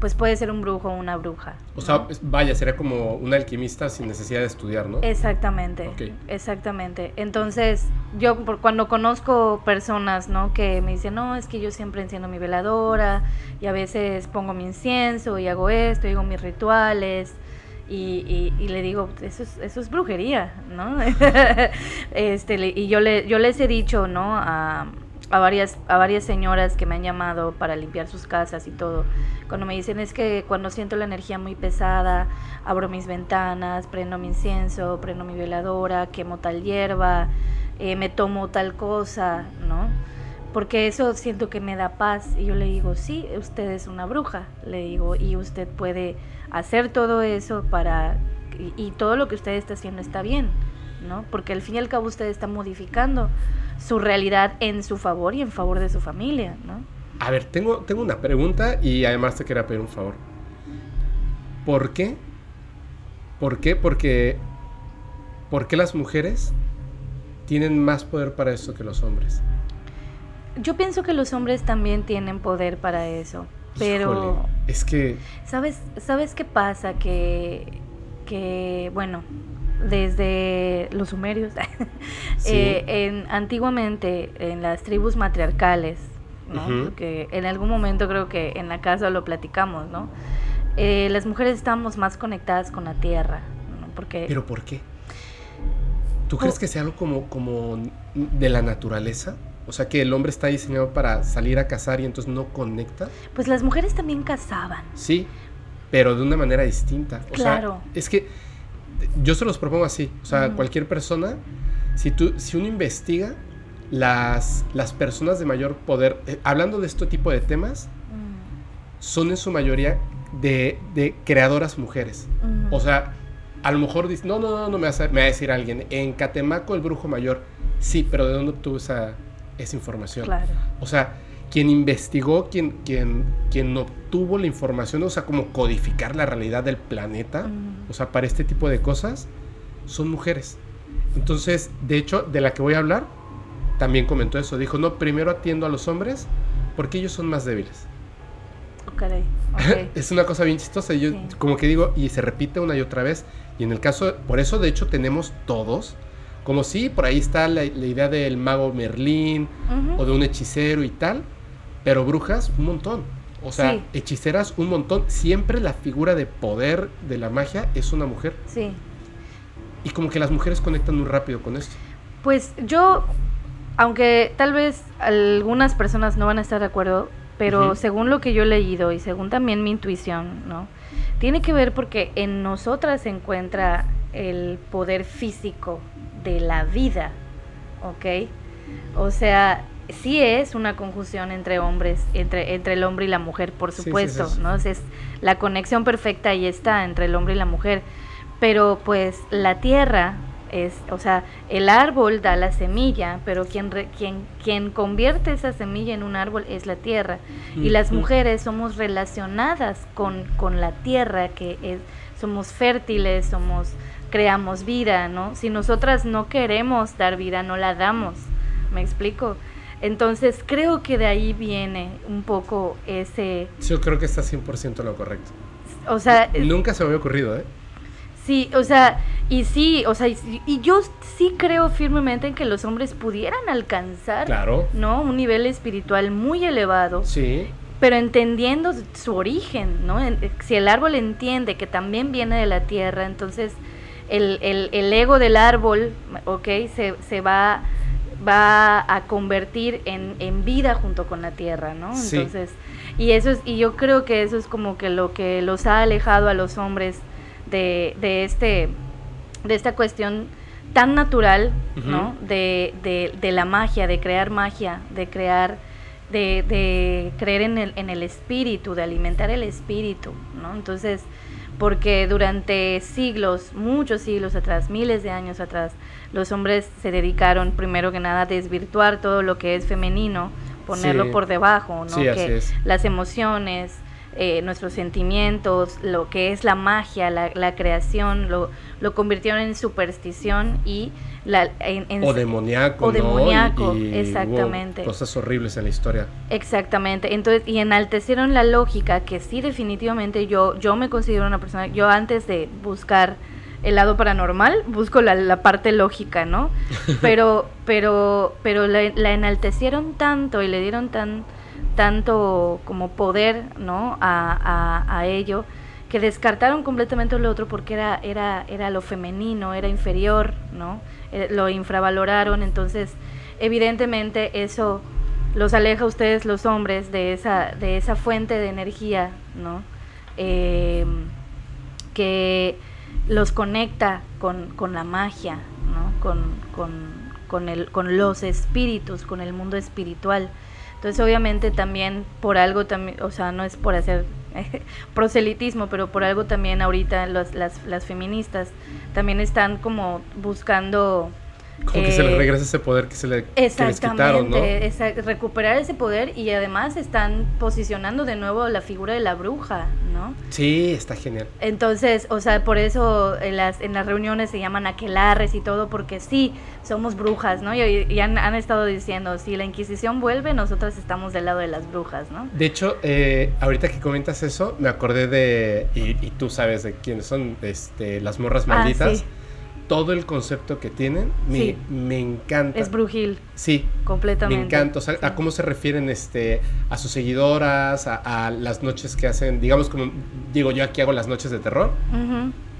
pues puede ser un brujo o una bruja. O sea, vaya, sería como un alquimista sin necesidad de estudiar, ¿no? Exactamente. Exactamente. Entonces, yo por, cuando conozco personas, ¿no? Que me dicen, no, es que yo siempre enciendo mi veladora y a veces pongo mi incienso y hago esto, y hago mis rituales. Y, y, le digo, eso es, eso es brujería, ¿no? este, y yo, le, yo les he dicho, ¿no? A, a varias, a varias señoras que me han llamado para limpiar sus casas y todo. Cuando me dicen es que cuando siento la energía muy pesada, abro mis ventanas, prendo mi incienso, prendo mi veladora, quemo tal hierba, eh, me tomo tal cosa, ¿no? Porque eso siento que me da paz. Y yo le digo, sí, usted es una bruja, le digo, y usted puede hacer todo eso para... y, y todo lo que usted está haciendo está bien, ¿no? Porque al fin y al cabo usted está modificando su realidad en su favor y en favor de su familia, ¿no? A ver, tengo, tengo una pregunta y además te quería pedir un favor. ¿Por qué? ¿Por qué? Porque ¿por qué las mujeres tienen más poder para eso que los hombres? Yo pienso que los hombres también tienen poder para eso, pero es que sabes sabes qué pasa que que bueno desde los sumerios, eh, en, antiguamente en las tribus matriarcales, ¿no? Porque en algún momento creo que en la casa lo platicamos, ¿no? Eh, las mujeres estamos más conectadas con la tierra, ¿no? Porque... ¿Pero por qué? ¿Tú crees que sea algo como, como de la naturaleza? O sea, que el hombre está diseñado para salir a cazar y entonces no conecta. Pues las mujeres también cazaban. Sí, pero de una manera distinta. O claro. Sea, es que yo se los propongo así. O sea, cualquier persona, si, tú, si uno investiga las, las personas de mayor poder, eh, hablando de este tipo de temas, son en su mayoría de, de creadoras mujeres. O sea, a lo mejor dice, no, no, no, no me va, a, me va a decir alguien, en Catemaco el brujo mayor, sí, pero ¿de dónde obtuvo esa, esa información? Claro. O sea, quien investigó, quien, quien, quien obtuvo la información, o sea, como codificar la realidad del planeta, o sea, para este tipo de cosas, son mujeres. Entonces, de hecho, de la que voy a hablar, también comentó eso. Dijo, no, primero atiendo a los hombres porque ellos son más débiles. Okay, es una cosa bien chistosa. Yo como que digo, y se repite una y otra vez. Y en el caso, por eso de hecho tenemos todos, como si por ahí está la, idea del mago Merlín o de un hechicero y tal, pero brujas, un montón. O sea, hechiceras, un montón. Siempre la figura de poder de la magia es una mujer. Sí. Y como que las mujeres conectan muy rápido con esto. Pues yo, aunque tal vez algunas personas no van a estar de acuerdo, pero según lo que yo he leído y según también mi intuición, ¿no? Tiene que ver porque en nosotras se encuentra el poder físico de la vida, ¿ok? O sea, sí es una conjunción entre hombres, entre, entre el hombre y la mujer, por supuesto, ¿no? Es la conexión perfecta ahí está entre el hombre y la mujer. Pero pues la tierra Es, o sea, el árbol da la semilla, pero quien, quien, quien convierte esa semilla en un árbol es la tierra. Y las mujeres somos relacionadas con, con la tierra, que es, somos fértiles, somos creamos vida, ¿no? Si nosotras no queremos dar vida, no la damos. ¿Me explico? Entonces creo que de ahí viene un poco ese... Yo creo que está 100% lo correcto. O sea... Nunca se me había ocurrido, ¿eh? Sí, o sea, y sí, o sea, y, yo sí creo firmemente en que los hombres pudieran alcanzar, claro. ¿no? Un nivel espiritual muy elevado. Sí. Pero entendiendo su origen, ¿no? Si el árbol entiende que también viene de la tierra, entonces el, el, el ego del árbol, ¿ok? Se, se va va a convertir en, en, vida junto con la tierra, ¿no? Entonces, y eso es, y yo creo que eso es como que lo que los ha alejado a los hombres de, de este, de esta cuestión tan natural, ¿no? De, de, de, la magia, de crear magia, de crear, de, de creer en el, en el espíritu, de alimentar el espíritu, ¿no? Entonces, porque durante siglos, muchos siglos atrás, miles de años atrás, los hombres se dedicaron primero que nada a desvirtuar todo lo que es femenino, ponerlo por debajo, ¿no? que las emociones, eh, nuestros sentimientos, lo que es la magia, la, creación, lo, lo, convirtieron en superstición y la, en, o demoníaco, o demoníaco, exactamente. cosas horribles en la historia. Exactamente. Entonces, y enaltecieron la lógica, que sí definitivamente yo, yo me considero una persona, yo antes de buscar el lado paranormal, busco la, la parte lógica, ¿no? Pero, pero, pero la, la enaltecieron tanto y le dieron tan tanto como poder ¿no? a, a, ello, que descartaron completamente lo otro porque era, era, era lo femenino, era inferior, ¿no? Eh, lo infravaloraron, entonces evidentemente eso los aleja a ustedes los hombres de esa, de esa fuente de energía, ¿no? Em, que los conecta con, con la magia, ¿no? con, con, con, el, con los espíritus, con el mundo espiritual. Entonces, obviamente también por algo, también, o sea, no es por hacer proselitismo, pero por algo también ahorita las, las feministas también están como buscando como que se le eh, regresa ese poder que se le que les quitaron, ¿no? recuperar ese poder y además están posicionando de nuevo la figura de la bruja, ¿no? Sí, está genial. Entonces, o sea, por eso en las, en las reuniones se llaman aquelarres y todo, porque sí, somos brujas, ¿no? Y, han, han, estado diciendo, si la Inquisición vuelve, nosotras estamos del lado de las brujas, ¿no? De hecho, eh, ahorita que comentas eso, me acordé de, y, tú sabes de quiénes son, este, las morras ah, malditas. Ah, todo el concepto que tienen me, me encanta. Es brujil. Sí. Completamente. Me encanta. O sea, a cómo se refieren este, a sus seguidoras, a, las noches que hacen, digamos como digo yo aquí hago las noches de terror.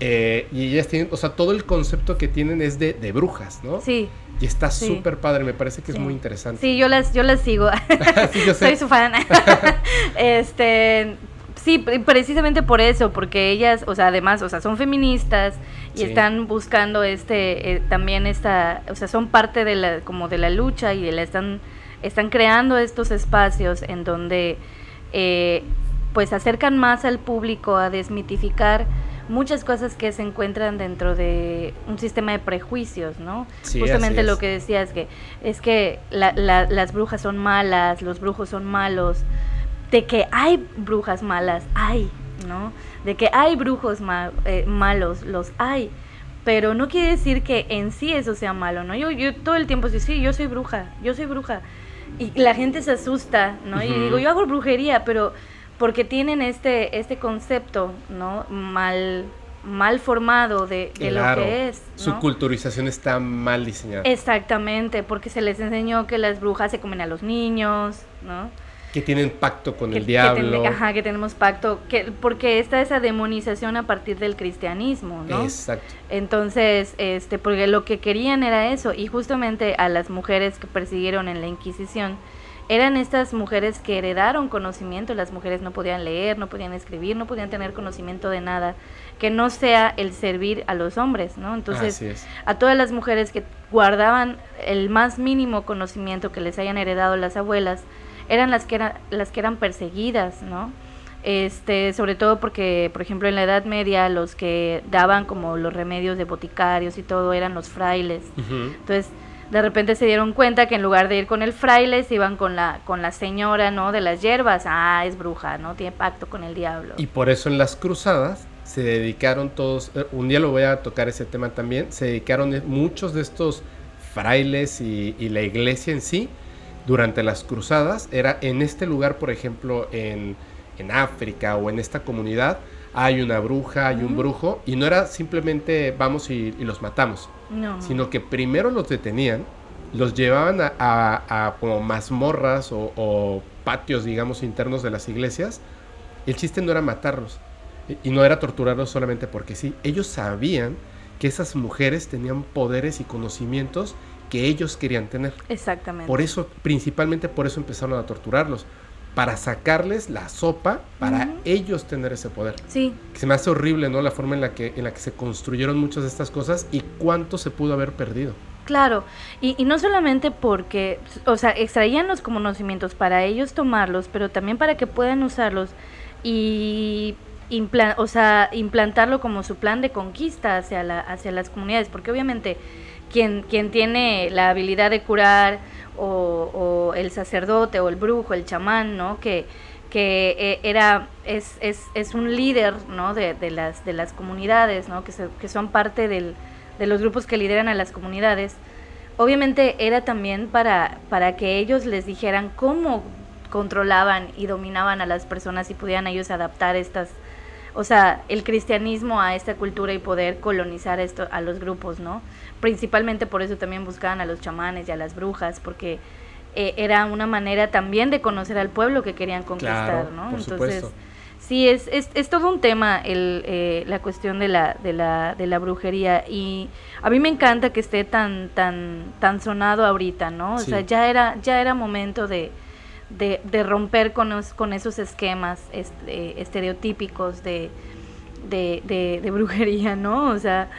Eh, y ellas tienen, o sea, todo el concepto que tienen es de, de brujas, ¿no? Sí. Y está súper padre, me parece que es muy interesante. Sí, yo las, yo las sigo. sí, yo sé. Soy su fan. este, Sí, precisamente por eso, porque ellas, o sea, además, o sea, son feministas y están buscando este, eh, también esta, o sea, son parte de la, como de la lucha y la están, están creando estos espacios en donde, eh, pues, acercan más al público a desmitificar muchas cosas que se encuentran dentro de un sistema de prejuicios, ¿no? Justamente lo que decías que es que las brujas son malas, los brujos son malos de que hay brujas malas, hay, ¿no? De que hay brujos eh, malos, los hay. Pero no quiere decir que en sí eso sea malo, ¿no? Yo, yo todo el tiempo digo, sí, yo soy bruja, yo soy bruja. Y la gente se asusta, ¿no? Y digo, yo hago brujería, pero porque tienen este, este concepto, ¿no? Mal, mal formado de, lo que es. Su culturización está mal diseñada. Exactamente, porque se les enseñó que las brujas se comen a los niños, ¿no? Que tienen pacto con el diablo. Que ajá, que tenemos pacto, que, porque está esa demonización a partir del cristianismo, ¿no? Exacto. Entonces, este, porque lo que querían era eso, y justamente a las mujeres que persiguieron en la Inquisición, eran estas mujeres que heredaron conocimiento, las mujeres no podían leer, no podían escribir, no podían tener conocimiento de nada, que no sea el servir a los hombres, ¿no? Entonces, a todas las mujeres que guardaban el más mínimo conocimiento que les hayan heredado las abuelas, eran las que, eran las que eran perseguidas, ¿no? este, sobre todo porque, por ejemplo, en la Edad Media los que daban como los remedios de boticarios y todo eran los frailes. Entonces, de repente se dieron cuenta que en lugar de ir con el fraile, se iban con la, con la señora, ¿no? De las hierbas. Ah, es bruja, ¿no? Tiene pacto con el diablo. Y por eso en las cruzadas se dedicaron todos, eh, un día lo voy a tocar ese tema también, se dedicaron muchos de estos frailes y, y la iglesia en sí, durante las cruzadas, era en este lugar, por ejemplo, en en África o en esta comunidad hay una bruja, hay un brujo, y no era simplemente vamos y, los matamos, sino que primero los detenían, los llevaban a, como mazmorras o, patios, digamos, internos de las iglesias. El chiste no era matarlos y, no era torturarlos solamente porque sí. Ellos sabían que esas mujeres tenían poderes y conocimientos que ellos querían tener. Exactamente. Por eso, principalmente por eso empezaron a torturarlos para sacarles la sopa, para ellos tener ese poder. Sí. Se me hace horrible, ¿no? La forma en la que, en la que se construyeron muchas de estas cosas y cuánto se pudo haber perdido. Claro, y, no solamente porque, o sea, extraían los conocimientos para ellos tomarlos, pero también para que puedan usarlos y o sea, implantarlo como su plan de conquista hacia, la, hacia las comunidades, porque obviamente quien, quien tiene la habilidad de curar, o, el sacerdote o el brujo, el chamán, ¿no? Que, que eh, era, es, es, es, un líder, ¿no? De, de, las, de las comunidades, ¿no? Que, que son parte del, de los grupos que lideran a las comunidades. Obviamente era también para, para que ellos les dijeran cómo controlaban y dominaban a las personas y pudieran ellos adaptar estas, o sea, el cristianismo a esta cultura y poder colonizar esto a los grupos, ¿no? Principalmente por eso también buscaban a los chamanes y a las brujas, porque eh, era una manera también de conocer al pueblo que querían conquistar, ¿no? Entonces, sí, es, es, es, todo un tema el, eh, la cuestión de la, de, la, de la brujería y a mí me encanta que esté tan, tan, tan sonado ahorita, ¿no? O sea, ya era, ya era momento de de, de romper con, con esos esquemas este, estereotípicos de, de, de, brujería, ¿no? O sea,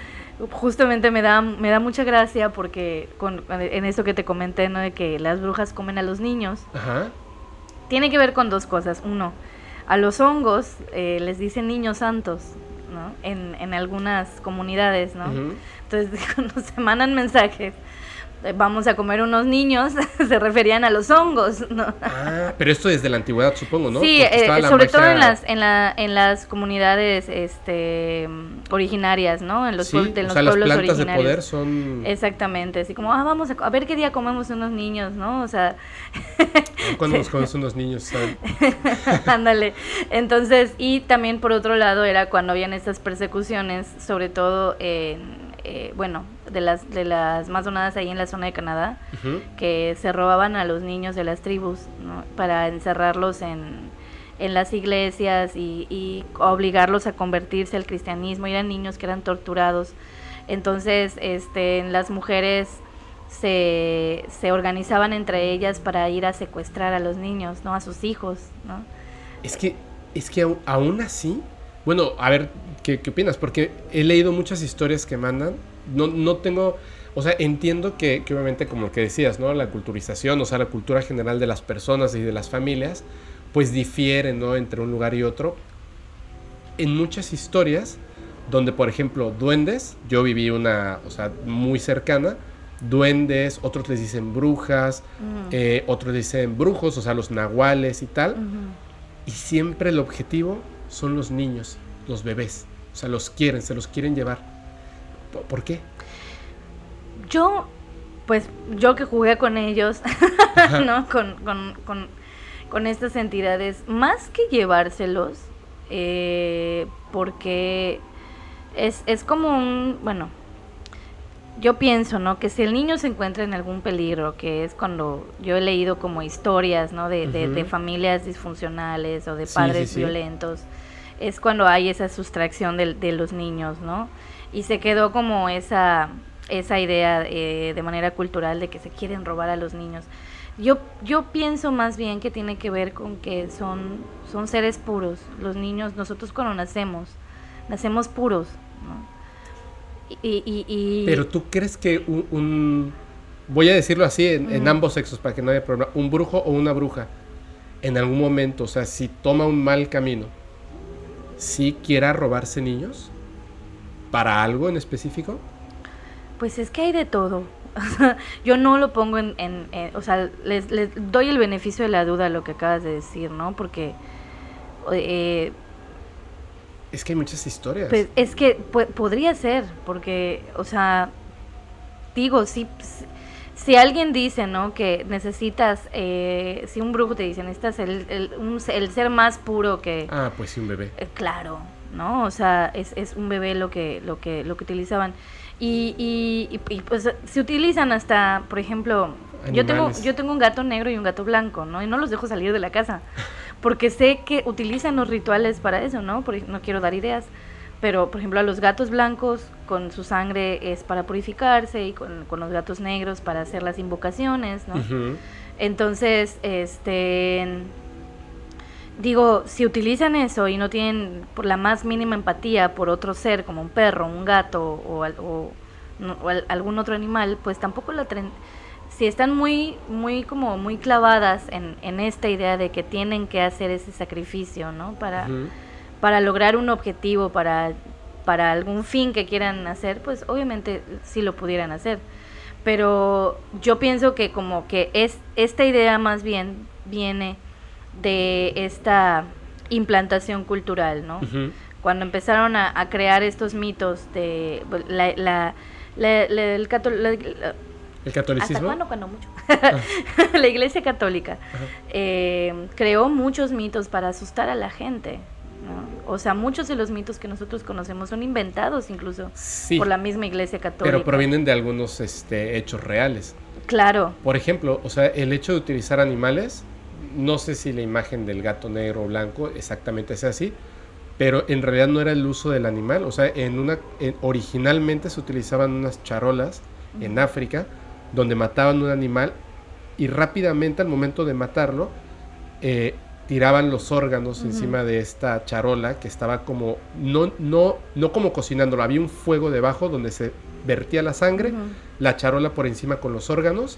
justamente me da, me da mucha gracia porque con, en eso que te comenté, ¿no? De que las brujas comen a los niños. Tiene que ver con dos cosas. Uno, a los hongos eh, les dicen niños santos, ¿no? En, en algunas comunidades, ¿no? Entonces, cuando se mandan mensajes eh, vamos a comer unos niños, se referían a los hongos, ¿no? Ah, pero esto desde la antigüedad, supongo, ¿no? Sí, eh, sobre todo en las, en, la, en las comunidades este, originarias, ¿no? En los, sí, en los sea, pueblos las plantas de poder son... Exactamente, así como, ah, vamos a, a, ver qué día comemos unos niños, ¿no? O sea... ¿Cuándo nos comemos unos niños? Ándale. Entonces, y también por otro lado era cuando habían estas persecuciones, sobre todo en eh, bueno, de las, de las más donadas ahí en la zona de Canadá, que se robaban a los niños de las tribus para encerrarlos en, en las iglesias y, obligarlos a convertirse al cristianismo. Eran niños que eran torturados. Entonces, este, las mujeres se, se organizaban entre ellas para ir a secuestrar a los niños, ¿no? A sus hijos, ¿no? Es que, es que aún así, bueno, a ver, ¿qué, opinas? Porque he leído muchas historias que mandan. No, no tengo. O sea, entiendo que, obviamente, como lo que decías, ¿no? La culturización, o sea, la cultura general de las personas y de las familias, pues difiere, ¿no? Entre un lugar y otro. En muchas historias, donde, por ejemplo, duendes, yo viví una, o sea, muy cercana, duendes, otros les dicen brujas, eh, otros dicen brujos, o sea, los nahuales y tal. Y siempre el objetivo son los niños, los bebés. O sea, los quieren, se los quieren llevar. ¿Por qué? Yo, pues yo que jugué con ellos, ¿no? Con, con, estas entidades, más que llevárselos, eh, porque es, es como un, bueno, yo pienso, ¿no? Que si el niño se encuentra en algún peligro, que es cuando yo he leído como historias, ¿no? De, de, familias disfuncionales o de padres violentos, es cuando hay esa sustracción de, de, los niños, ¿no? Y se quedó como esa, esa idea eh, de manera cultural de que se quieren robar a los niños. Yo, yo pienso más bien que tiene que ver con que son, son seres puros. Los niños, nosotros cuando nacemos, nacemos puros, ¿no? Y, Pero tú crees que un, voy a decirlo así en, ambos sexos para que no haya problema, un brujo o una bruja en algún momento, o sea, si toma un mal camino, si quiera robarse niños para algo en específico? Pues es que hay de todo. Yo no lo pongo en, o sea, les, doy el beneficio de la duda a lo que acabas de decir, ¿no? Porque... Eh, es que hay muchas historias. Pues es que podría ser, porque, o sea, digo, si, si alguien dice, ¿no? Que necesitas, eh, si un brujo te dice, necesitas el, el, el ser más puro que... Ah, pues sí, un bebé. Eh, claro, ¿no? O sea, es, es un bebé lo que, lo que, lo que utilizaban. Y, y, y, pues se utilizan hasta, por ejemplo, yo tengo, yo tengo un gato negro y un gato blanco, ¿no? Y no los dejo salir de la casa, porque sé que utilizan los rituales para eso, ¿no? no quiero dar ideas, pero por ejemplo a los gatos blancos con su sangre es para purificarse y con, con los gatos negros para hacer las invocaciones, ¿no? Entonces, este digo, si utilizan eso y no tienen por la más mínima empatía por otro ser como un perro, un gato o, o, algún otro animal, pues tampoco la si están muy muy como muy clavadas en, en, esta idea de que tienen que hacer ese sacrificio, ¿no? Para para lograr un objetivo, para para algún fin que quieran hacer, pues obviamente sí lo pudieran hacer. Pero yo pienso que como que es esta idea más bien viene de esta implantación cultural, ¿no? Cuando empezaron a, crear estos mitos de pues, la, la, el, catolicismo. ¿Hasta cuándo? mucho. la Iglesia Católica eh, creó muchos mitos para asustar a la gente. ¿No? O sea, muchos de los mitos que nosotros conocemos son inventados incluso por la misma Iglesia Católica. Pero provienen de algunos este, hechos reales. Claro. Por ejemplo, o sea, el hecho de utilizar animales no sé si la imagen del gato negro o blanco exactamente es así, pero en realidad no era el uso del animal. O sea, en una, originalmente se utilizaban unas charolas en África donde mataban un animal y rápidamente al momento de matarlo eh, tiraban los órganos encima de esta charola que estaba como no no no como cocinándolo había un fuego debajo donde se vertía la sangre la charola por encima con los órganos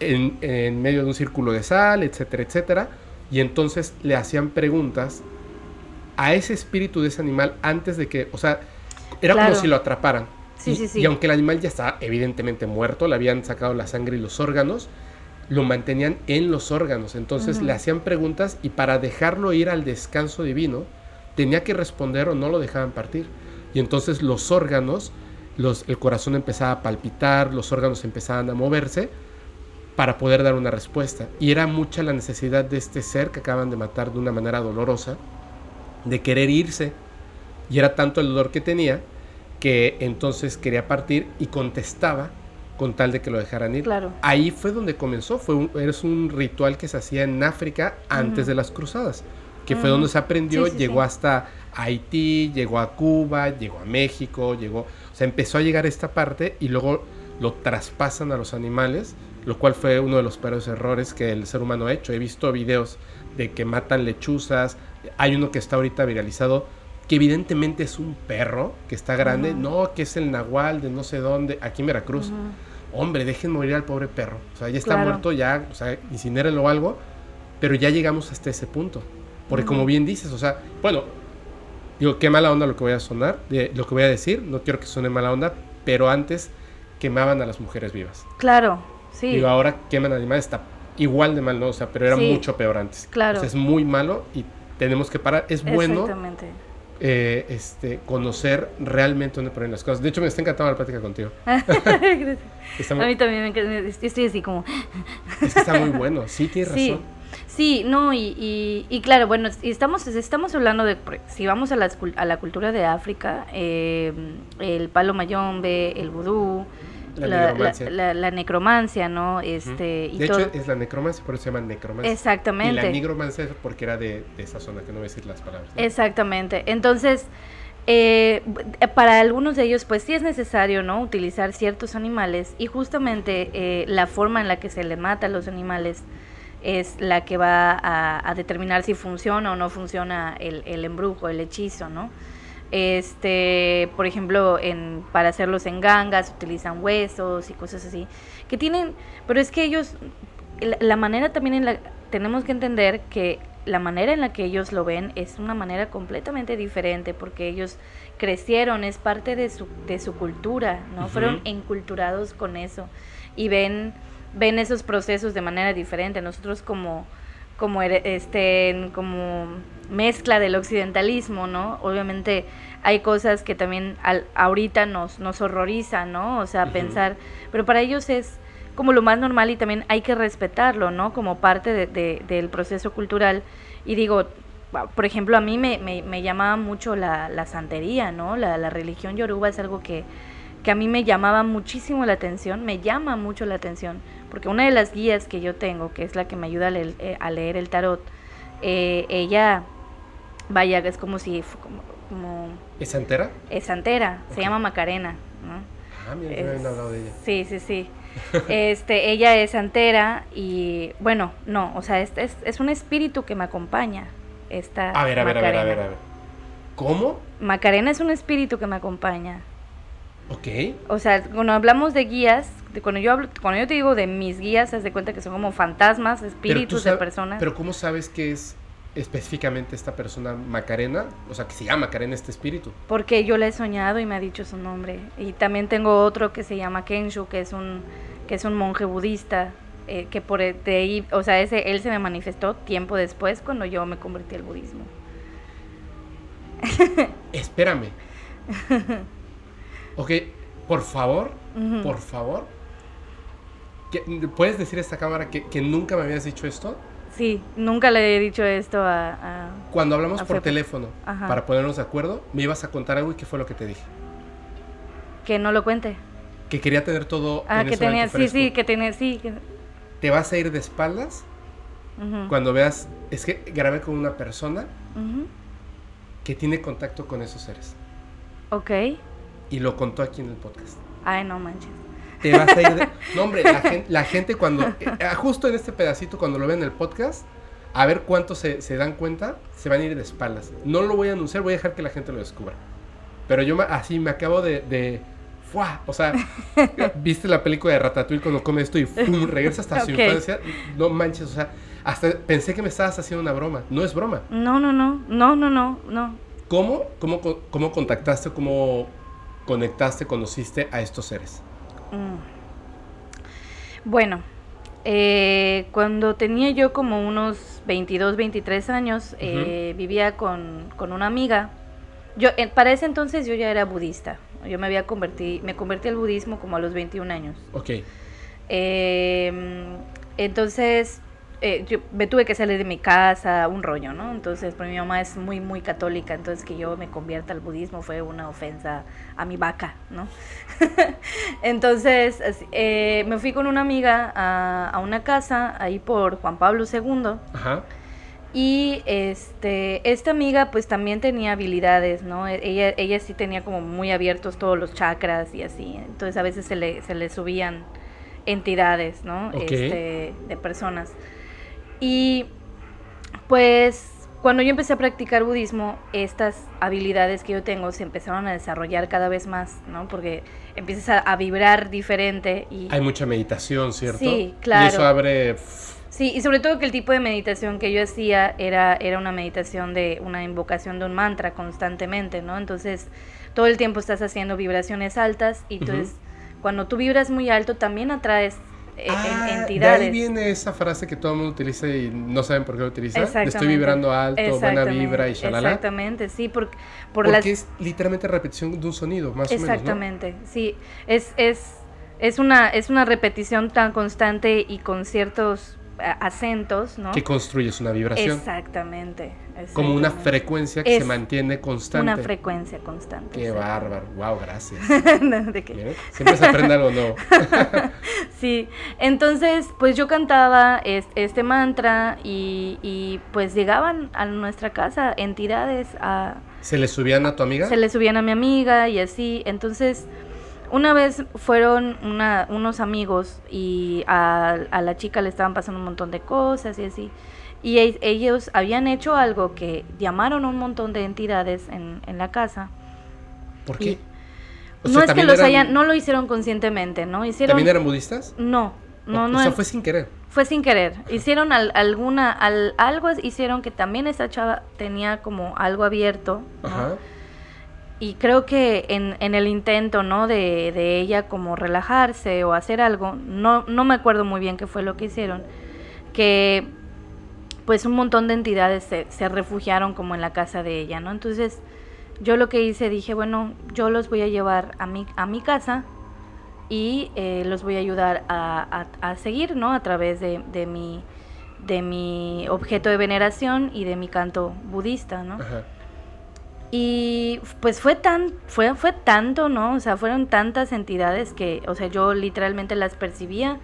en, medio de un círculo de sal, etcétera, etcétera. Y entonces le hacían preguntas a ese espíritu de ese animal antes de que, o sea, era como si lo atraparan. y, aunque el animal ya estaba evidentemente muerto, le habían sacado la sangre y los órganos, lo mantenían en los órganos. Entonces le hacían preguntas y para dejarlo ir al descanso divino, tenía que responder o no lo dejaban partir. Y entonces los órganos, los, el corazón empezaba a palpitar, los órganos empezaban a moverse para poder dar una respuesta. Y era mucha la necesidad de este ser que acaban de matar de una manera dolorosa, de querer irse. Y era tanto el dolor que tenía que entonces quería partir y contestaba con tal de que lo dejaran ir. Claro. Ahí fue donde comenzó, fue un, es un ritual que se hacía en África antes de las cruzadas, que fue donde se aprendió, llegó hasta Haití, llegó a Cuba, llegó a México, llegó, o sea, empezó a llegar esta parte y luego lo traspasan a los animales lo cual fue uno de los peores errores que el ser humano ha hecho. He visto videos de que matan lechuzas, hay uno que está ahorita viralizado, que evidentemente es un perro, que está grande, no, que es el nahual de no sé dónde, aquí en Veracruz. Hombre, dejen morir al pobre perro. O sea, ya está muerto, ya, o sea, incinérenlo o algo, pero ya llegamos hasta ese punto. Porque como bien dices, o sea, bueno, digo, qué mala onda lo que voy a sonar, de, lo que voy a decir, no quiero que suene mala onda, pero antes quemaban a las mujeres vivas. Claro, y ahora queman animales, está igual de mal, ¿no? O sea, pero era mucho peor antes. Claro. O sea, es muy malo y tenemos que parar. Es bueno eh, este, conocer realmente dónde ponen las cosas. De hecho, me está encantando la plática contigo. A mí también me encanta. Estoy así como... es que está muy bueno. Sí, tienes razón. Sí, no, y, y, claro, bueno, estamos, estamos hablando de, si vamos a la, a la cultura de África, eh, el palo mayombe, el vudú, la, necromancia. ¿no? Este, de hecho, es la necromancia, por eso se llama necromancia. Exactamente. Y la nigromancia es porque era de, esa zona, que no voy a decir las palabras. Exactamente. Entonces, eh, para algunos de ellos, pues sí es necesario, ¿no? Utilizar ciertos animales y justamente eh, la forma en la que se le mata a los animales es la que va a, a determinar si funciona o no funciona el, el embrujo, el hechizo, ¿no? Este, por ejemplo, en, para hacerlos en gangas utilizan huesos y cosas así, que tienen, pero es que ellos, la, manera también en la, tenemos que entender que la manera en la que ellos lo ven es una manera completamente diferente porque ellos crecieron, es parte de su, de su cultura, ¿no? Fueron enculturados con eso y ven, ven esos procesos de manera diferente. Nosotros como, como, este, como mezcla del occidentalismo, ¿no? Obviamente hay cosas que también al, ahorita nos, nos horrorizan, ¿no? O sea, pensar, pero para ellos es como lo más normal y también hay que respetarlo, ¿no? Como parte de, del proceso cultural. Y digo, por ejemplo, a mí me, me, me llamaba mucho la, la santería, ¿no? La, la, religión yoruba es algo que, que a mí me llamaba muchísimo la atención, me llama mucho la atención, porque una de las guías que yo tengo, que es la que me ayuda a leer, eh, a leer el tarot, eh, ella, vaya, es como si... Como, ¿Es santera? Es santera, se llama Macarena, ¿no? Ah, mira, es, hablado de ella. Sí, sí, sí. este, ella es santera y, bueno, no, o sea, es, es, es un espíritu que me acompaña. Esta a ver, a ver, a ver, a ver, a ver. ¿Cómo? Macarena es un espíritu que me acompaña. Ok. O sea, cuando hablamos de guías, de cuando yo hablo, cuando yo te digo de mis guías, haz de cuenta que son como fantasmas, espíritus de personas. Pero ¿cómo sabes que es específicamente esta persona Macarena? O sea, que se llama Macarena este espíritu. Porque yo la he soñado y me ha dicho su nombre. Y también tengo otro que se llama Kenshu, que es un, que es un monje budista. Eh, que por de ahí, o sea, ese, él se me manifestó tiempo después cuando yo me convertí al budismo. Espérame. Ok, por favor, por favor. ¿Puedes decir a esta cámara que, nunca me habías dicho esto? Sí, nunca le he dicho esto a... Cuando hablamos por teléfono, para ponernos de acuerdo, me ibas a contar algo y qué fue lo que te dije. Que no lo cuente. Que quería tener todo... Ah, que tenía, sí, sí, que tenía, sí. Te vas a ir de espaldas cuando veas... Es que grabé con una persona que tiene contacto con esos seres. Ok y lo contó aquí en el podcast. Ay, no manches. Te vas a ir de... No, hombre, la gente, cuando... Eh, justo en este pedacito, cuando lo ven en el podcast, a ver cuántos se, se, dan cuenta, se van a ir de espaldas. No lo voy a anunciar, voy a dejar que la gente lo descubra. Pero yo así me acabo de... de ¡Fua! O sea, viste la película de Ratatouille cuando come esto y ¡fum! regresa hasta su infancia. No manches, o sea, hasta pensé que me estabas haciendo una broma. No es broma. No, no, no, no, no, no, no. ¿Cómo, cómo, cómo contactaste, cómo conectaste, conociste a estos seres? Mm. Bueno, eh, cuando tenía yo como unos 22, 23 años, eh, vivía con, una amiga. Yo, para ese entonces yo ya era budista. Yo me había convertido, me convertí al budismo como a los 21 años. Ok. Em, entonces, eh, yo me tuve que salir de mi casa, un rollo, ¿no? Entonces, pues mi mamá es muy, muy católica, entonces que yo me convierta al budismo fue una ofensa a mi vaca, ¿no? entonces, eh, me fui con una amiga a, una casa ahí por Juan Pablo II. Ajá. Y este, esta amiga pues también tenía habilidades, ¿no? E, ella, ella sí tenía como muy abiertos todos los chakras y así. Entonces a veces se le, se le subían entidades, ¿no? Este, de personas. Y pues cuando yo empecé a practicar budismo, estas habilidades que yo tengo se empezaron a desarrollar cada vez más, ¿no? Porque empiezas a, vibrar diferente y... Hay mucha meditación, ¿cierto? Sí, claro. Y eso abre... Sí, y sobre todo que el tipo de meditación que yo hacía era, era una meditación de una invocación de un mantra constantemente, ¿no? Entonces, todo el tiempo estás haciendo vibraciones altas y entonces, cuando tú vibras muy alto, también atraes ah, entidades. De ahí viene esa frase que todo el mundo utiliza y no saben por qué lo utiliza. Estoy vibrando alto, buena vibra y shalala. Exactamente, sí, por, por porque es literalmente repetición de un sonido, más o menos. Exactamente, sí. Es, es, es, una, es una repetición tan constante y con ciertos acentos, ¿no? Que construyes una vibración. Exactamente. Como una frecuencia que se mantiene constante. Una frecuencia constante. Qué bárbaro. Wow, gracias. ¿De qué? Siempre se aprende algo nuevo. sí. Entonces, pues yo cantaba este, mantra y, y, pues llegaban a nuestra casa entidades a... ¿Se le subían a tu amiga? Se le subían a mi amiga y así. Entonces una vez fueron unos amigos y a, la chica le estaban pasando un montón de cosas y así. Y ellos habían hecho algo que llamaron a un montón de entidades en, la casa. ¿Por qué? no es que los hayan, no lo hicieron conscientemente, ¿no? Hicieron, ¿También eran budistas? No, no, o, no. O sea, fue sin querer. fue sin querer. Hicieron alguna, al, algo hicieron que también esa chava tenía como algo abierto. Y creo que en, en el intento, ¿no? De, de, ella como relajarse o hacer algo, no, no me acuerdo muy bien qué fue lo que hicieron, que pues un montón de entidades se, se refugiaron como en la casa de ella, ¿no? Entonces yo lo que hice, dije, bueno, yo los voy a llevar a mi, a mi casa y eh, los voy a ayudar a, a, seguir, ¿no? A través de, de, mi, de mi objeto de veneración y de mi canto budista, ¿no? Y pues fue tan, fue, fue tanto, ¿no? O sea, fueron tantas entidades que, o sea, yo literalmente las percibía.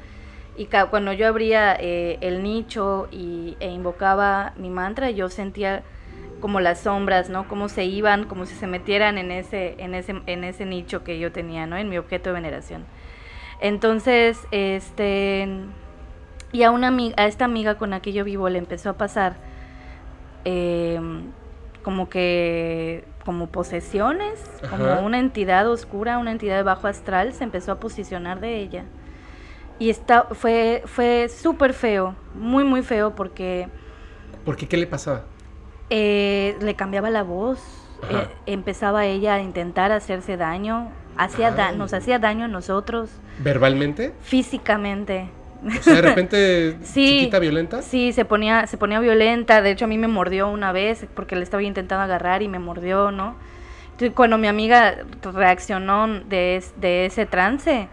Y cuando yo abría eh, el nicho y, e invocaba mi mantra, yo sentía como las sombras, ¿no? Cómo se iban, como si se metieran en ese, en ese, en ese nicho que yo tenía, ¿no? En mi objeto de veneración. Entonces, este, y a una a esta amiga con la que yo vivo le empezó a pasar em, como que, como posesiones, como una entidad oscura, una entidad de bajo astral, se empezó a posicionar de ella. Y está, fue, fue súper feo, muy, muy feo porque... ¿Por qué? ¿Qué le pasaba? Eh, le cambiaba la voz, eh, empezaba ella a intentar hacerse daño, hacía nos hacía daño a nosotros. ¿Verbalmente? Físicamente. O sea, de repente chiquita violenta. Sí, se ponía, se ponía violenta. De hecho, a mí me mordió una vez porque le estaba intentando agarrar y me mordió, ¿no? Entonces, cuando mi amiga reaccionó de, de ese trance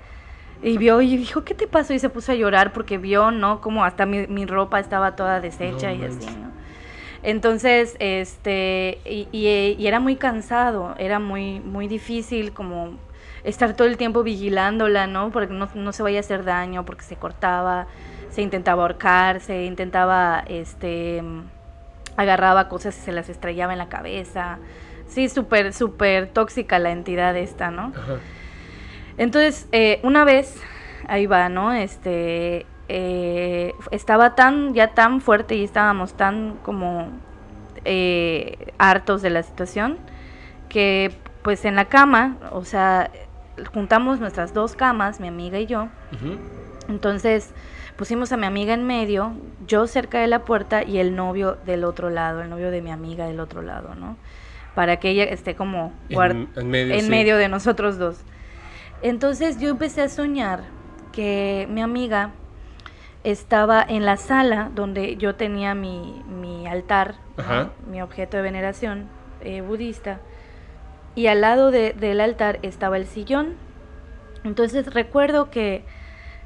y vio y dijo, ¿qué te pasó? Y se puso a llorar porque vio, ¿no? Como hasta mi, mi ropa estaba toda deshecha y así, ¿no? Entonces, este, y, era muy cansado, era muy, muy difícil como estar todo el tiempo vigilándola, ¿no? Porque no, no se vaya a hacer daño, porque se cortaba, se intentaba ahorcar, se intentaba, este, agarraba cosas y se las estrellaba en la cabeza. Sí, súper, súper tóxica la entidad esta, ¿no? Entonces, eh, una vez, ahí va, ¿no? Este, eh, estaba tan, ya tan fuerte y estábamos tan como eh, hartos de la situación que pues en la cama, o sea, juntamos nuestras dos camas, mi amiga y yo. Entonces pusimos a mi amiga en medio, yo cerca de la puerta y el novio del otro lado, el novio de mi amiga del otro lado, ¿no? Para que ella esté como en, medio, de nosotros dos. Entonces yo empecé a soñar que mi amiga estaba en la sala donde yo tenía mi, mi altar, mi objeto de veneración eh, budista, y al lado del altar estaba el sillón. Entonces recuerdo que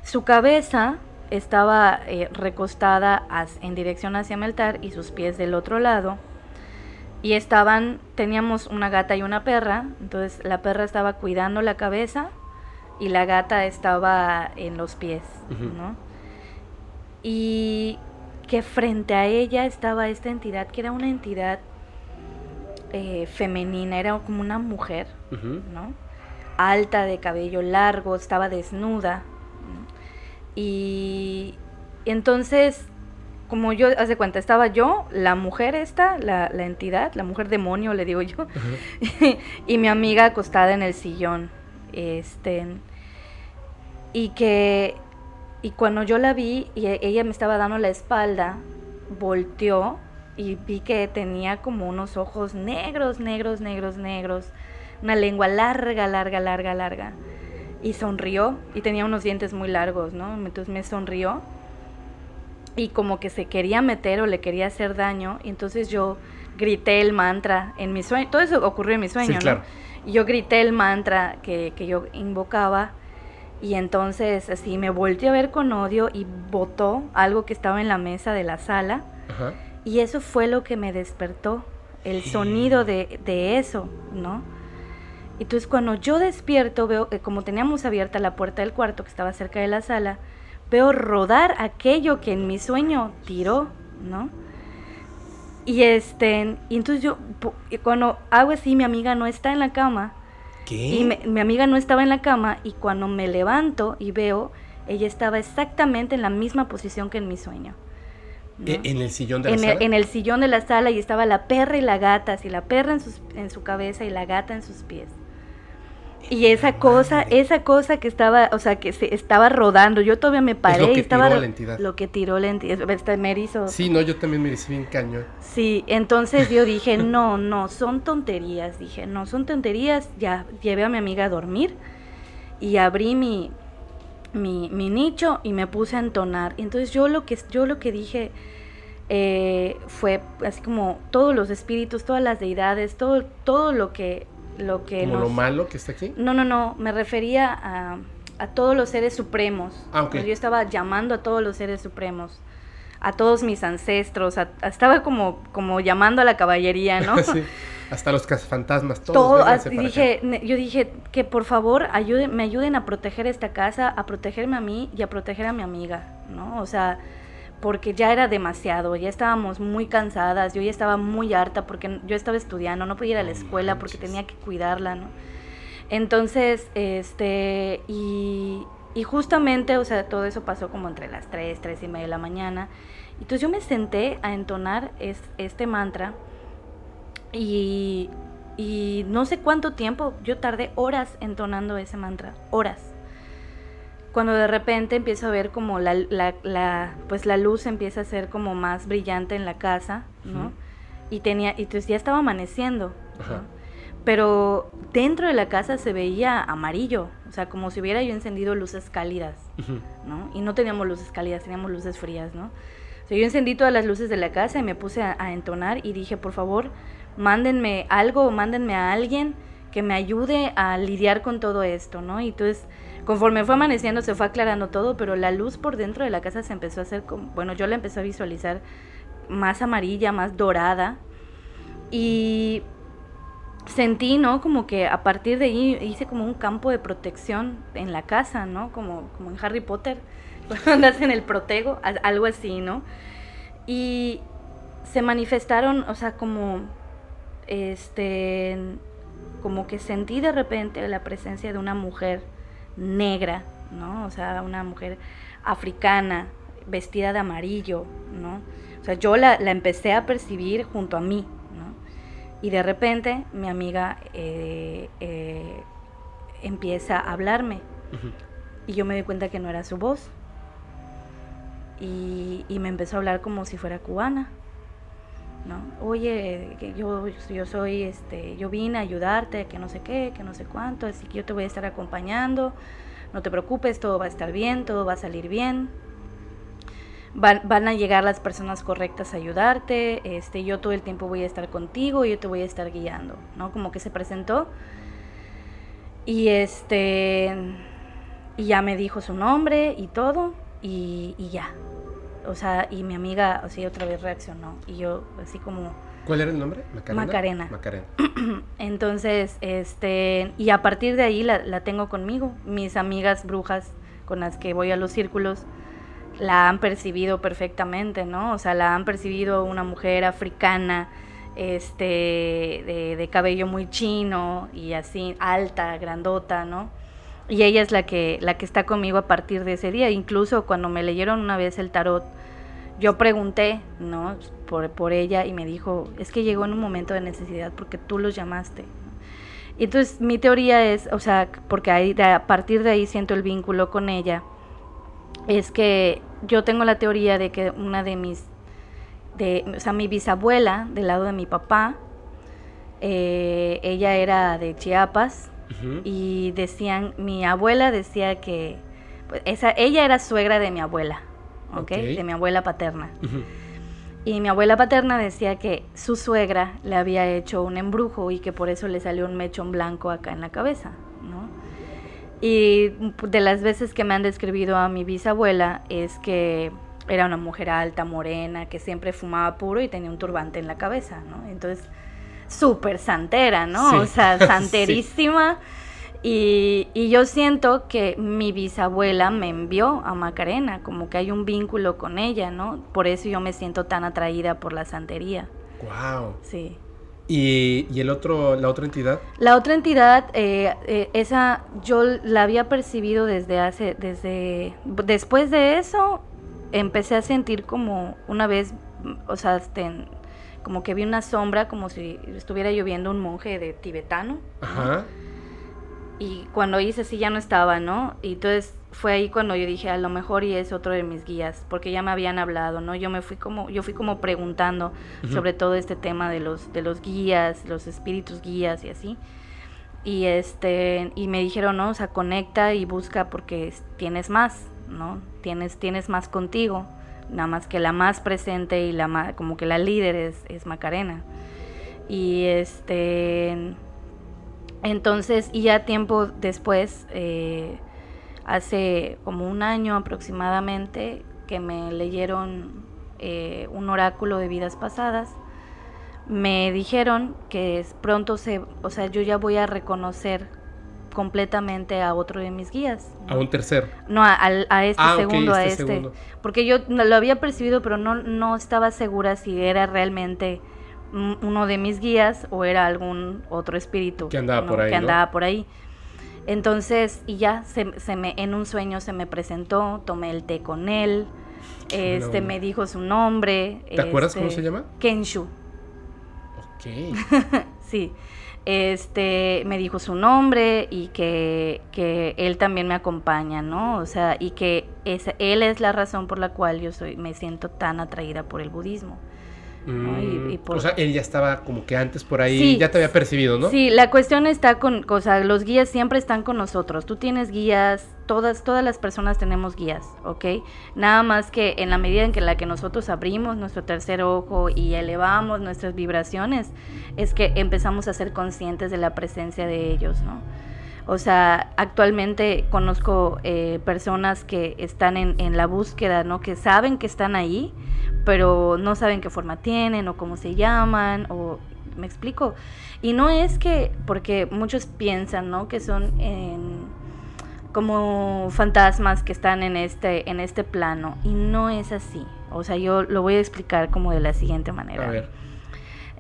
su cabeza estaba eh, recostada en dirección hacia mi altar y sus pies del otro lado. Y estaban, teníamos una gata y una perra, entonces la perra estaba cuidando la cabeza y la gata estaba en los pies, ¿no? y que frente a ella estaba esta entidad, que era una entidad eh, femenina, era como una mujer, ¿no? Alta, de cabello largo, estaba desnuda. Y entonces, como yo, hace cuenta, estaba yo, la mujer esta, la, la entidad, la mujer demonio, le digo yo, y mi amiga acostada en el sillón. Este, y que y cuando yo la vi y e, ella me estaba dando la espalda, volteó y vi que tenía como unos ojos negros, negros, negros, negros, una lengua larga, larga, larga, larga. Y sonrió y tenía unos dientes muy largos, ¿no? Entonces me sonrió y como que se quería meter o le quería hacer daño. Y entonces yo grité el mantra en mi sueño. Todo eso ocurrió en mi sueño, ¿no? Y yo grité el mantra que, que yo invocaba y entonces así me volteé a ver con odio y botó algo que estaba en la mesa de la sala. Y eso fue lo que me despertó, el sonido de, de eso, ¿no? Entonces cuando yo despierto, veo que como teníamos abierta la puerta del cuarto que estaba cerca de la sala, veo rodar aquello que en mi sueño tiró, ¿no? Y este, y entonces yo, cuando hago así, mi amiga no está en la cama, y mi amiga no estaba en la cama y cuando me levanto y veo, ella estaba exactamente en la misma posición que en mi sueño. ¿E-, ¿En el sillón de la en sala? El, en el sillón de la sala y estaba la perra y la gata, así la perra en, sus, en su cabeza y la gata en sus pies. Y esa cosa, esa cosa que estaba, o sea, que se estaba rodando, yo todavía me paré lo que y estaba tiró la entidad. lo que tiró la entidad, este, me. Sí, no, yo también me hice bien cañón. Sí, entonces yo dije, no, no, son tonterías, dije, no, son tonterías, ya llevé a mi amiga a dormir y abrí mi, mi, mi nicho y me puse a entonar. Entonces yo lo que, yo lo que dije eh, fue así como todos los espíritus, todas las deidades, todo, todo lo que... Lo que Como nos- lo malo que está aquí. no, no, no, me refería a, a todos los seres supremos. Ah. Pues Yo estaba llamando a todos los seres supremos, a todos mis ancestros, a- a- estaba como, como llamando a la caballería, ¿no? Sí, Hasta los cazafantasmas, todos. Todo, dije, yo dije que por favor ayuden, me ayuden a proteger esta casa, a protegerme a mí y a proteger a mi amiga, ¿no? O sea, porque ya era demasiado, ya estábamos muy cansadas, yo ya estaba muy harta porque yo estaba estudiando, no podía ir a la escuela porque tenía que cuidarla, ¿no? Entonces, este, y, y justamente, o sea, todo eso pasó como entre las 3, 3 y media de la mañana. Entonces yo me senté a entonar es- este mantra y, y no sé cuánto tiempo, yo tardé horas entonando ese mantra, horas. Cuando de repente empiezo a ver como la, la, la- pues la luz empieza a ser como más brillante en la casa, ¿no? Y tenía, y entonces ya estaba amaneciendo, ¿no? Pero dentro de la casa se veía amarillo, o sea, como si hubiera yo encendido luces cálidas. ¿no? Y no teníamos luces cálidas, teníamos luces frías, ¿no? O sea, yo encendí todas las luces de la casa y me puse a, a entonar y dije, por favor, mándenme algo, mándenme a alguien que me ayude a lidiar con todo esto, ¿no? Y entonces, conforme fue amaneciendo, se fue aclarando todo, pero la luz por dentro de la casa se empezó a hacer como, bueno, yo la empecé a visualizar más amarilla, más dorada. Y sentí, ¿no? Como que a partir de ahí hice como un campo de protección en la casa, ¿no? Como, como en Harry Potter, cuando andas en el protego, algo así, ¿no? Y se manifestaron, o sea, como, este, como que sentí de repente la presencia de una mujer negra, ¿no? O sea, una mujer africana, vestida de amarillo, ¿no? O sea, yo la, la empecé a percibir junto a mí. Y de repente mi amiga eh, eh, empieza a hablarme y yo me di cuenta que no era su voz. Y, y me empezó a hablar como si fuera cubana. ¿no? Oye, que yo, yo soy, este, yo vine a ayudarte, que no sé qué, que no sé cuánto, así que yo te voy a estar acompañando. No te preocupes, todo va a estar bien, todo va a salir bien. Van, van a llegar las personas correctas a ayudarte, este, yo todo el tiempo voy a estar contigo, yo te voy a estar guiando, ¿no? Como que se presentó y este y ya me dijo su nombre y todo y, y ya. O sea, y mi amiga así otra vez reaccionó y yo así como ¿Cuál era el nombre? Macarena. Macarena. Macarena. entonces, este, y a partir de ahí la, la tengo conmigo. Mis amigas brujas con las que voy a los círculos la han percibido perfectamente, ¿no? O sea, la han percibido una mujer africana, este, de, cabello muy chino y así, alta, grandota, ¿no? Y ella es la que, la que está conmigo a partir de ese día. Incluso cuando me leyeron una vez el tarot, yo pregunté, ¿no? Por, por ella y me dijo, es que llegó en un momento de necesidad porque tú los llamaste. entonces mi teoría es, o sea, porque ahí, a partir de ahí siento el vínculo con ella, es que yo tengo la teoría de que una de mis, de, o sea, mi bisabuela, del lado de mi papá, eh, ella era de Chiapas, y decían, mi abuela decía que, pues, esa, ella era suegra de mi abuela, ¿ok? Ok. De mi abuela paterna. Y mi abuela paterna decía que su suegra le había hecho un embrujo y que por eso le salió un mechón blanco acá en la cabeza, ¿no? Y de las veces que me han describido a mi bisabuela es que era una mujer alta, morena, que siempre fumaba puro y tenía un turbante en la cabeza, ¿no? Entonces, súper santera, ¿no? Sí. O sea, Sí. santerísima. Y, y yo siento que mi bisabuela me envió a Macarena, como que hay un vínculo con ella, ¿no? Por eso yo me siento tan atraída por la santería, Wow. sí. ¿Y, y el otro, la otra entidad? La otra entidad, eh, eh, esa yo la había percibido desde hace, desde, después de eso, empecé a sentir como una vez, o sea, este, como que vi una sombra, como si estuviera lloviendo un monje de tibetano. ¿no? Ajá. y cuando hice así ya no estaba, ¿no? Y entonces fue ahí cuando yo dije, a lo mejor y es otro de mis guías, porque ya me habían hablado, ¿no? Yo me fui como, yo fui como preguntando sobre todo este tema de los, de los guías, los espíritus guías y así. Y este, y me dijeron, no, o sea, conecta y busca porque tienes más, ¿no? Tienes, tienes más contigo. Nada más que la más presente y la más, como que la líder es, es Macarena. Y este entonces, y ya tiempo después, eh, hace como un año aproximadamente, que me leyeron eh, un oráculo de vidas pasadas, me dijeron que pronto se, o sea, yo ya voy a reconocer completamente a otro de mis guías. ¿A un tercero? No, a, este ah, segundo, a este. este. Porque yo lo había percibido, pero no, no estaba segura si era realmente uno de mis guías o era algún otro espíritu que andaba por ahí. Que andaba por ahí. Entonces, y ya se, me, en un sueño se me presentó, tomé el té con él, este me dijo su nombre. ¿Te acuerdas cómo se este, llama? Kenshu. Ok. sí. Este me dijo su nombre y que, que, él también me acompaña, ¿no? O sea, y que es, él es la razón por la cual yo soy, me siento tan atraída por el budismo. Mm, o sea, él ya estaba como que antes por ahí, ya te había percibido, ¿no? Sí, la cuestión está con, o sea, los guías siempre están con nosotros. Tú tienes guías, todas, todas las personas tenemos guías, ¿ok? Nada más que en la medida en que la que nosotros abrimos nuestro tercer ojo y elevamos nuestras vibraciones, es que empezamos a ser conscientes de la presencia de ellos, ¿no? O sea, actualmente conozco eh, personas que están en, en, la búsqueda, ¿no? Que saben que están ahí, pero no saben qué forma tienen o cómo se llaman o me explico. Y no es que, porque muchos piensan, ¿no? Que son como fantasmas que están en este, en este plano. Y no es así. O sea, yo lo voy a explicar como de la siguiente manera. A ver.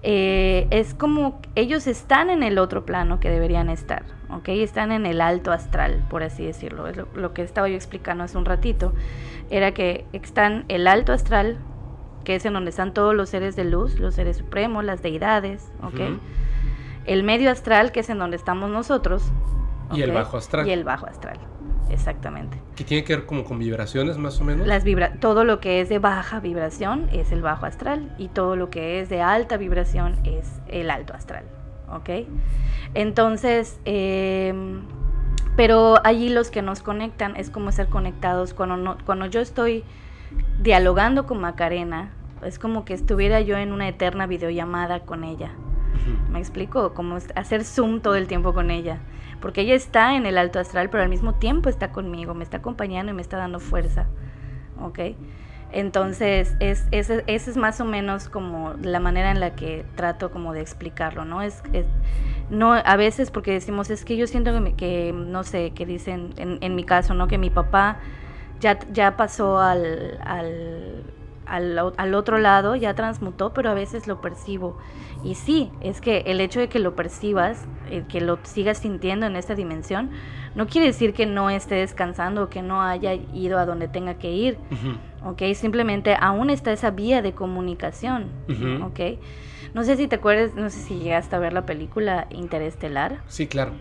Eh, es como ellos están en el otro plano que deberían estar, ¿ok? Están en el alto astral, por así decirlo. Es lo, lo que estaba yo explicando hace un ratito. Era que están el alto astral, que es en donde están todos los seres de luz, los seres supremos, las deidades, ¿ok? El medio astral, que es en donde estamos nosotros. Y el bajo astral. Y el bajo astral, exactamente. ¿Que tiene que ver como con vibraciones más o menos? Las vibra todo lo que es de baja vibración es el bajo astral y todo lo que es de alta vibración es el alto astral, ¿ok? Entonces, em, pero allí los que nos conectan es como ser conectados cuando, no, cuando yo estoy dialogando con Macarena, es como que estuviera yo en una eterna videollamada con ella. ¿Me explico? Como hacer zoom todo el tiempo con ella. Porque ella está en el alto astral, pero al mismo tiempo está conmigo, me está acompañando y me está dando fuerza. ¿Ok? Entonces, es, ese, es más o menos como la manera en la que trato como de explicarlo, ¿no? Es, no a veces porque decimos, es que yo siento que, no sé, que dicen, en, mi caso, ¿no? Que mi papá ya, pasó al, al, otro lado, ya transmutó, pero a veces lo percibo. Y sí, es que el hecho de que lo percibas, eh, que lo sigas sintiendo en esta dimensión, no quiere decir que no esté descansando o que no haya ido a donde tenga que ir. ¿Ok? Simplemente aún está esa vía de comunicación. ¿Ok? No sé si te acuerdas, no sé si llegaste a ver la película Interestelar. Sí, claro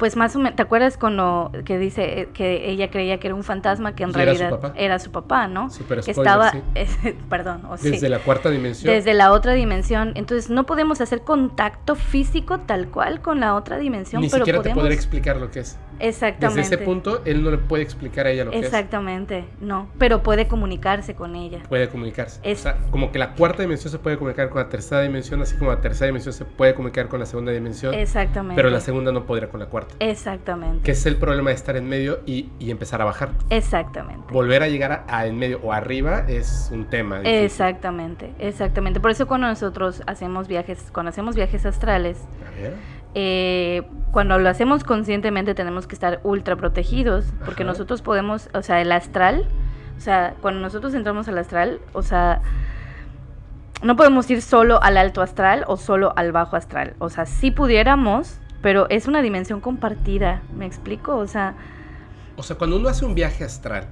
pues más o menos, ¿te acuerdas cuando que dice eh, que ella creía que era un fantasma que en realidad era su papá, ¿no? Super que estaba, perdón, o desde la cuarta dimensión. Desde la otra dimensión, entonces no podemos hacer contacto físico tal cual con la otra dimensión, Ni siquiera te podrá explicar lo que es. Exactamente. Desde ese punto él no le puede explicar a ella lo que es. Exactamente, no, pero puede comunicarse con ella. Puede comunicarse. O sea, como que la cuarta dimensión se puede comunicar con la tercera dimensión, así como la tercera dimensión se puede comunicar con la segunda dimensión. Exactamente. Pero la segunda no podría con la cuarta. Exactamente. Que es el problema de estar en medio y, empezar a bajar. Exactamente. Volver a llegar a, en medio o arriba es un tema. Exactamente, exactamente. Por eso cuando nosotros hacemos viajes, cuando hacemos viajes astrales, eh, cuando lo hacemos conscientemente tenemos que estar ultra protegidos, porque nosotros podemos, o sea, el astral, o sea, cuando nosotros entramos al astral, o sea, no podemos ir solo al alto astral o solo al bajo astral. O sea, si pudiéramos, pero es una dimensión compartida, ¿me explico? O sea... O sea, cuando uno hace un viaje astral,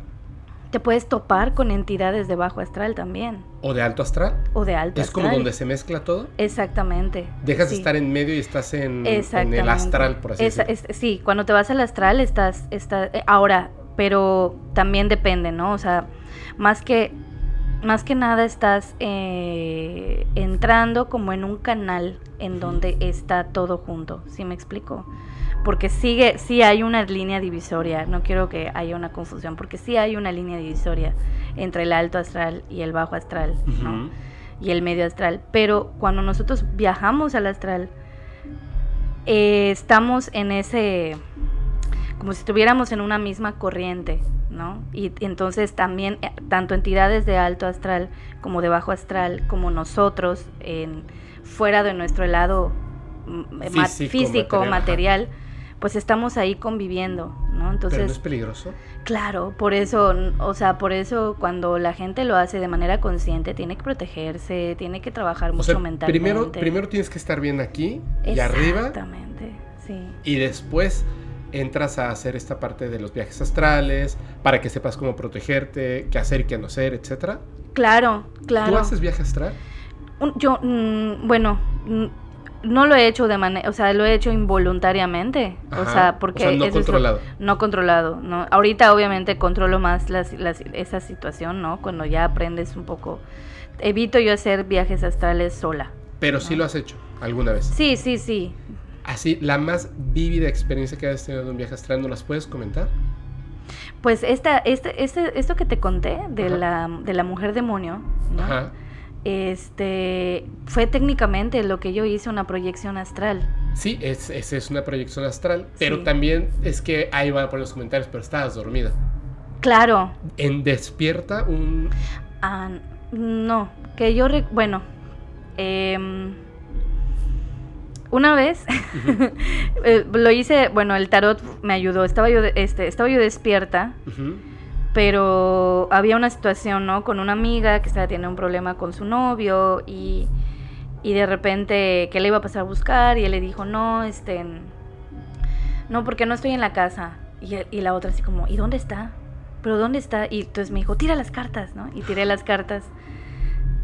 te puedes topar con entidades de bajo astral también. ¿O de alto astral? O de alto ¿Es como donde se mezcla todo? Exactamente. Dejas de estar en medio y estás en, el astral, por así decirlo. sí, cuando te vas al astral estás, estás eh, ahora, pero también depende, ¿no? O sea, más que más que nada estás eh, entrando como en un canal en donde está todo junto, ¿sí me explico? Porque sigue, sí hay una línea divisoria, no quiero que haya una confusión, porque sí hay una línea divisoria entre el alto astral y el bajo astral, ¿no? Y el medio astral, pero cuando nosotros viajamos al astral, eh, estamos en ese, como si estuviéramos en una misma corriente, ¿no? Y, entonces también, eh, tanto entidades de alto astral como de bajo astral, como nosotros, en, fuera de nuestro lado mm, eh, físico, material, pues estamos ahí conviviendo, ¿no? Entonces, ¿Pero no es peligroso? Claro, por eso, o sea, por eso cuando la gente lo hace de manera consciente, tiene que protegerse, tiene que trabajar mucho mentalmente. Primero, primero tienes que estar bien aquí y arriba. Exactamente, sí. Y después entras a hacer esta parte de los viajes astrales, para que sepas cómo protegerte, qué hacer y qué no hacer, etcétera. Claro, claro. ¿Tú haces viaje astral? yo, mm, bueno, mm, no lo he hecho de manera, o sea, lo he hecho involuntariamente, o sea, porque no controlado. no controlado, no. Ahorita obviamente controlo más las, esa situación, ¿no? Cuando ya aprendes un poco, evito yo hacer viajes astrales sola. Pero sí lo has hecho alguna vez. Sí, sí, sí. Así, la más vívida experiencia que has tenido en un viaje astral, ¿no las puedes comentar? Pues esta, este, este, esto que te conté de la, de la mujer demonio, ¿no? Ajá este fue técnicamente lo que yo hice una proyección astral. Sí, es, es, una proyección astral, pero también es que ahí van a poner los comentarios, pero estabas dormida. Claro. En despierta un... Ah, no, que yo, bueno, em, una vez eh, lo hice, bueno, el tarot me ayudó, estaba yo, este, estaba yo despierta pero había una situación, ¿no? Con una amiga que estaba teniendo un problema con su novio y, y de repente que le iba a pasar a buscar y él le dijo, no, este, no, porque no estoy en la casa. Y, y la otra así como, ¿y dónde está? ¿Pero dónde está? Y entonces me dijo, tira las cartas, ¿no? Y tiré las cartas.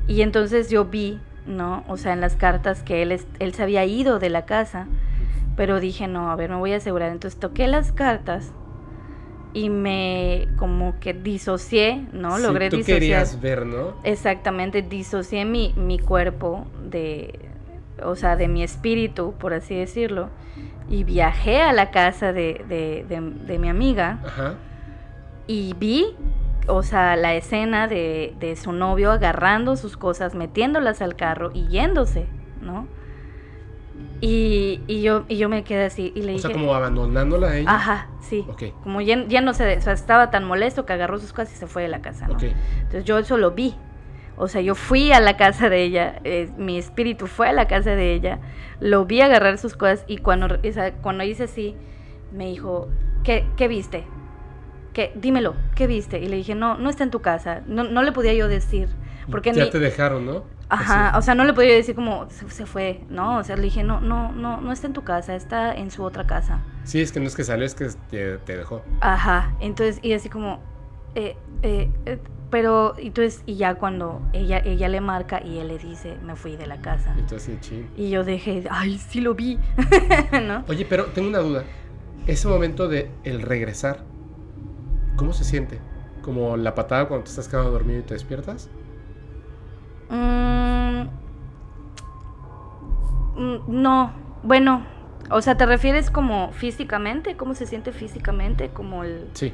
Y entonces yo vi, ¿no? O sea, en las cartas que él, él se había ido de la casa. Pero dije, no, a ver, me voy a asegurar. Entonces toqué las cartas y me como que disocié, ¿no? Logré tú querías ver, ¿no? Exactamente, disocié mi, mi cuerpo de, o sea, de mi espíritu, por así decirlo, y viajé a la casa de, de, de, mi amiga Ajá. y vi, o sea, la escena de, de su novio agarrando sus cosas, metiéndolas al carro y yéndose, ¿no? Y, y, yo, y yo me quedé así y le dije... O sea, como abandonándola a ella. Ajá, sí. Como ya, ya, no sé, o sea, estaba tan molesto que agarró sus cosas y se fue de la casa, ¿no? Entonces yo eso lo vi. O sea, yo fui a la casa de ella, eh, mi espíritu fue a la casa de ella, lo vi agarrar sus cosas y cuando, o sea, cuando hice así, me dijo, ¿qué, qué viste? ¿Qué? Dímelo, ¿qué viste? Y le dije, no, no está en tu casa. No, no le podía yo decir. Porque ya te dejaron, ¿no? Ajá, o sea, no le podía decir como se, fue, ¿no? O sea, le dije, no, no, no, no está en tu casa, está en su otra casa. Sí, es que no es que salió, es que te, dejó. Ajá, entonces, y así como, eh, eh, eh, pero, entonces, y ya cuando ella, ella le marca y él le dice, me fui de la casa. Entonces, sí, Y yo dejé, ay, sí lo vi, ¿no? Oye, pero tengo una duda. Ese momento de el regresar, ¿cómo se siente? ¿Como la patada cuando te estás quedando dormido y te despiertas? Mm, no, bueno, o sea, ¿te refieres como físicamente? ¿Cómo se siente físicamente? Como el... Sí.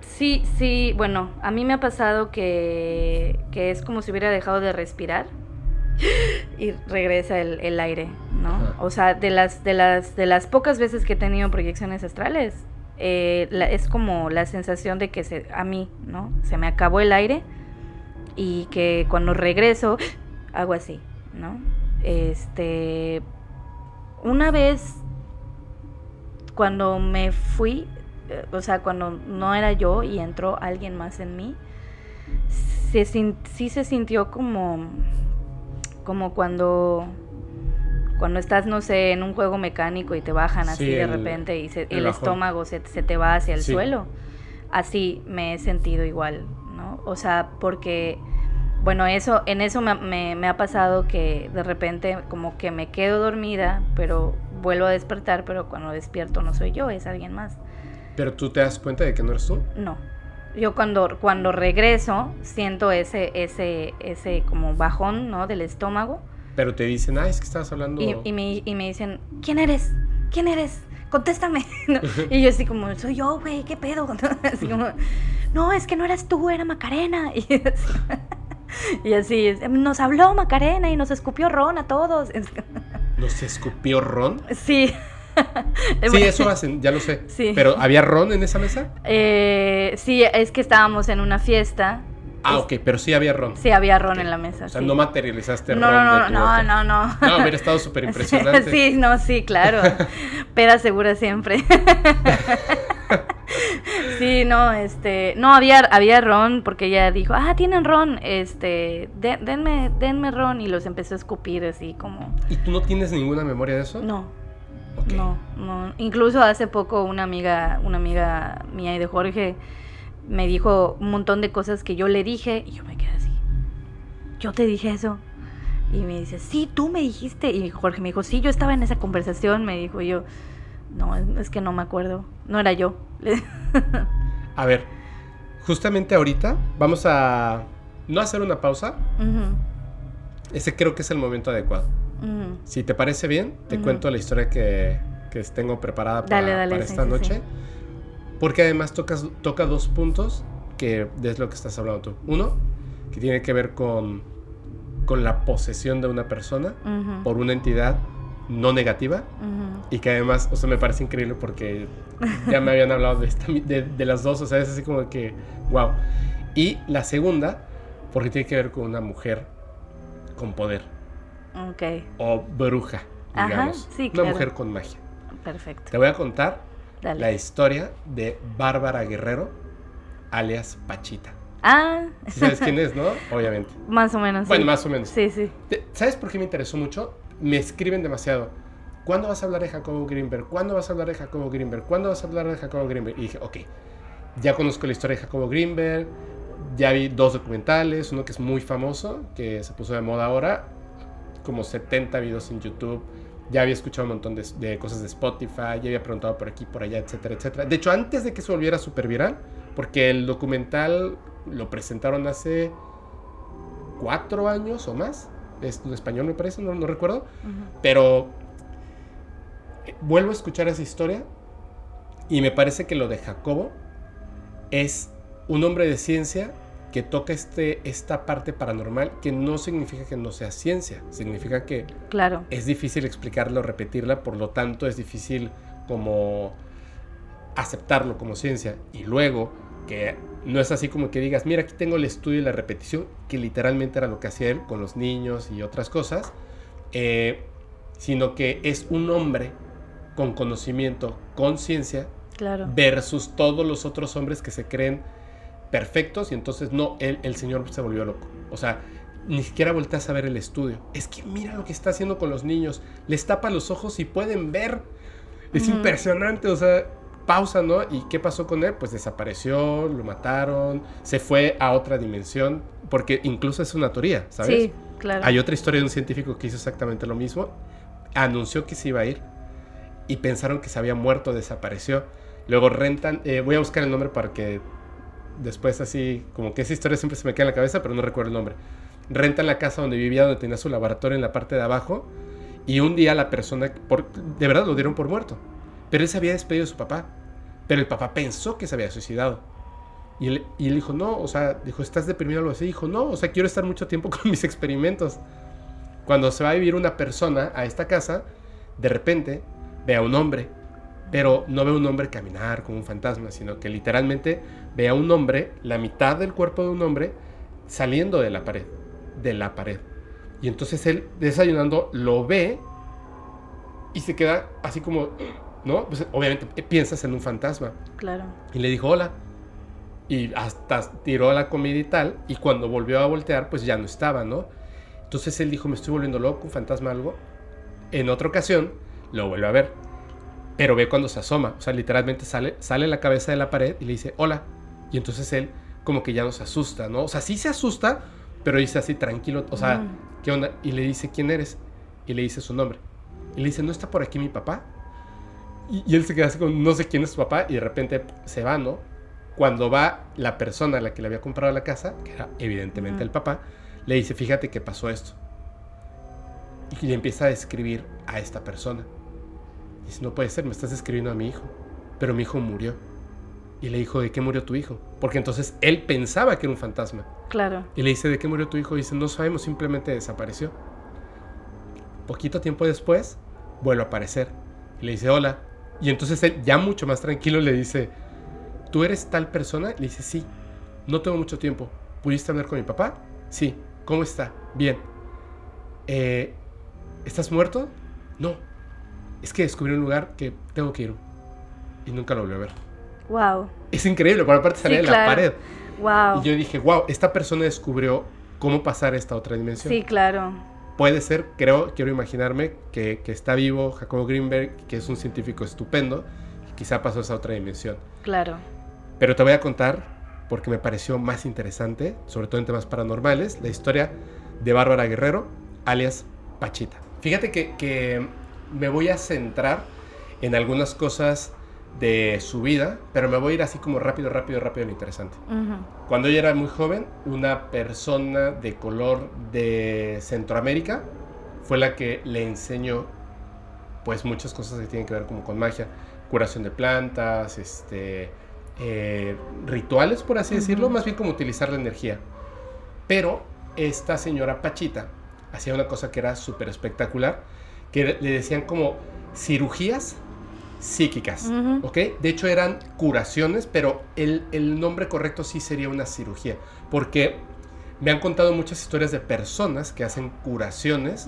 Sí, sí, bueno, a mí me ha pasado que, que es como si hubiera dejado de respirar y regresa el, aire, ¿no? O sea, de las, de, las, de las pocas veces que he tenido proyecciones astrales, eh, es como la sensación de que se, a mí, ¿no? Se me acabó el aire y que cuando regreso hago así, ¿no? Este, una vez cuando me fui, eh, o sea, cuando no era yo y entró alguien más en mí, se, sí se sintió como, como cuando, cuando estás, no sé, en un juego mecánico y te bajan así de repente y el, estómago se, te va hacia el suelo. Así me he sentido igual, ¿no? O sea, porque, bueno, eso, en eso me, me, ha pasado que de repente como que me quedo dormida, pero vuelvo a despertar, pero cuando despierto no soy yo, es alguien más. ¿Pero tú te das cuenta de que no eres tú? No. Yo cuando, cuando regreso siento ese, ese, ese como bajón, ¿no? Del estómago. Pero te dicen, ah, es que estabas hablando... Y, y, me, y me dicen, ¿quién eres? ¿Quién eres? Contéstame. Y yo así como, soy yo, güey, ¿qué pedo? Así como, no, es que no eras tú, era Macarena. Y así, nos habló Macarena y nos escupió Ron a todos. ¿Nos escupió Ron? Sí. Sí, eso hacen, ya lo sé. Sí. ¿Pero había ron en esa mesa? Eh, sí, es que estábamos en una fiesta Ah, ok, pero sí había ron. Sí, había ron en la mesa. O sea, no materializaste no, ron. No, no, no, no, no. No, hubiera estado súper impresionante. sí, no, sí, claro. Peda segura siempre. sí, no, este, no, había, había ron porque ella dijo, ah, tienen ron, este, denme, denme ron y los empezó a escupir así como. ¿Y tú no tienes ninguna memoria de eso? No. No, no. Incluso hace poco una amiga, una amiga mía y de Jorge me dijo un montón de cosas que yo le dije y yo me quedé así. Yo te dije eso. Y me dice, sí, tú me dijiste. Y Jorge me dijo, sí, yo estaba en esa conversación. Me dijo yo, no, es que no me acuerdo. No era yo. a ver, justamente ahorita vamos a no hacer una pausa. Ese creo que es el momento adecuado. Si te parece bien, te cuento la historia que, que tengo preparada para, esta noche. Porque además tocas, toca dos puntos que es lo que estás hablando tú. Uno, que tiene que ver con, con la posesión de una persona por una entidad no negativa y que además, o sea, me parece increíble porque ya me habían hablado de, de, las dos, o sea, es así como que, wow. Y la segunda, porque tiene que ver con una mujer con poder. Ok. O bruja, digamos. sí, una mujer con magia. Perfecto. Te voy a contar la historia de Bárbara Guerrero, alias Pachita. Ah. ¿Sabes quién es, no? Obviamente. Más o menos. Bueno, más o menos. Sí, sí. ¿Sabes por qué me interesó mucho? Me escriben demasiado. ¿Cuándo vas a hablar de Jacobo Greenberg? ¿Cuándo vas a hablar de Jacobo Greenberg? ¿Cuándo vas a hablar de Jacobo Greenberg? Y dije, ok, ya conozco la historia de Jacobo Greenberg, ya vi dos documentales, uno que es muy famoso, que se puso de moda ahora, como 70 videos en YouTube ya había escuchado un montón de, cosas de Spotify, ya había preguntado por aquí, por allá, etcétera, etcétera. De hecho, antes de que se volviera súper viral, porque el documental lo presentaron hace cuatro años o más, es en español me parece, no, no recuerdo, pero eh, vuelvo a escuchar esa historia y me parece que lo de Jacobo es un hombre de ciencia que toca este, esta parte paranormal, que no significa que no sea ciencia, significa que claro. es difícil explicarlo, repetirla, por lo tanto es difícil como aceptarlo como ciencia. Y luego, que no es así como que digas, mira, aquí tengo el estudio y la repetición, que literalmente era lo que hacía él con los niños y otras cosas, eh, sino que es un hombre con conocimiento, con ciencia, claro. versus todos los otros hombres que se creen perfectos y entonces no, el, el señor se volvió loco. O sea, ni siquiera volteas a ver el estudio. Es que mira lo que está haciendo con los niños. Les tapa los ojos y pueden ver. Es impresionante, o sea, pausa, ¿no? ¿Y qué pasó con él? Pues desapareció, lo mataron, se fue a otra dimensión, porque incluso es una teoría, ¿sabes? Sí, claro. Hay otra historia de un científico que hizo exactamente lo mismo, anunció que se iba a ir y pensaron que se había muerto, desapareció. Luego rentan, eh, voy a buscar el nombre para que después así, como que esa historia siempre se me queda en la cabeza, pero no recuerdo el nombre. Rentan la casa donde vivía, donde tenía su laboratorio en la parte de abajo, y un día la persona, por, de verdad lo dieron por muerto, pero él se había despedido de su papá, pero el papá pensó que se había suicidado. Y él, y él dijo, no, o sea, dijo, ¿estás deprimido o algo así? Dijo, no, o sea, quiero estar mucho tiempo con mis experimentos. Cuando se va a vivir una persona a esta casa, de repente ve a un hombre pero no ve un hombre caminar como un fantasma, sino que literalmente ve a un hombre, la mitad del cuerpo de un hombre, saliendo de la pared, de la pared. Y entonces él, desayunando, lo ve y se queda así como, ¿no? Pues obviamente piensas en un fantasma. Claro. Y le dijo hola. Y hasta tiró la comida y tal. Y cuando volvió a voltear, pues ya no estaba, ¿no? Entonces él dijo, me estoy volviendo loco, un fantasma, algo. En otra ocasión, lo vuelve a ver pero ve cuando se asoma, o sea, literalmente sale, sale la cabeza de la pared y le dice, hola, Y entonces él como que ya nos asusta, ¿no? O sea, sí se asusta, pero dice así tranquilo, o sea, Mm. ¿qué onda? Y le dice, ¿quién eres? Y le dice su nombre. Y le dice, ¿no está por aquí mi papá? Y, y él se queda así como, no sé quién es su papá, y de repente se va, ¿no? Cuando va la persona a la que le había comprado la casa, que era evidentemente el papá, le dice, fíjate que pasó esto. Y le empieza a describir a esta persona. Dice, no puede ser, me estás describiendo a mi hijo. Pero mi hijo murió. Y le dijo, ¿de qué murió tu hijo? Porque entonces él pensaba que era un fantasma. Claro. Y le dice, ¿de qué murió tu hijo? Y dice, no sabemos, simplemente desapareció. Poquito tiempo después, vuelve a aparecer. Y le dice, hola. Y entonces él, ya mucho más tranquilo, le dice, ¿tú eres tal persona? Le dice, sí. No tengo mucho tiempo. ¿Pudiste hablar con mi papá? Sí. ¿Cómo está? Bien. "Eh, ¿Estás muerto? No. Es que descubrí un lugar que tengo que ir. Y nunca lo volví a ver. Wow. Es increíble, por aparte salía Sí, de la pared. Wow. Y yo dije, wow, esta persona descubrió cómo pasar a esta otra dimensión. Sí, claro. Puede ser, creo, quiero imaginarme que, que está vivo Jacobo Greenberg, que es un científico estupendo, y quizá pasó a esa otra dimensión. Claro. Pero te voy a contar, porque me pareció más interesante, sobre todo en temas paranormales, la historia de Bárbara Guerrero, alias Pachita. Fíjate que, que me voy a centrar en algunas cosas de su vida, pero me voy a ir así como rápido, rápido, rápido lo interesante. Cuando ella era muy joven, una persona de color de Centroamérica fue la que le enseñó pues muchas cosas que tienen que ver como con magia, curación de plantas, este, eh, rituales por así decirlo, más bien como utilizar la energía. Pero esta señora Pachita hacía una cosa que era súper espectacular, que le decían como cirugías psíquicas. ¿ok? De hecho eran curaciones, pero el, el nombre correcto sí sería una cirugía, porque me han contado muchas historias de personas que hacen curaciones,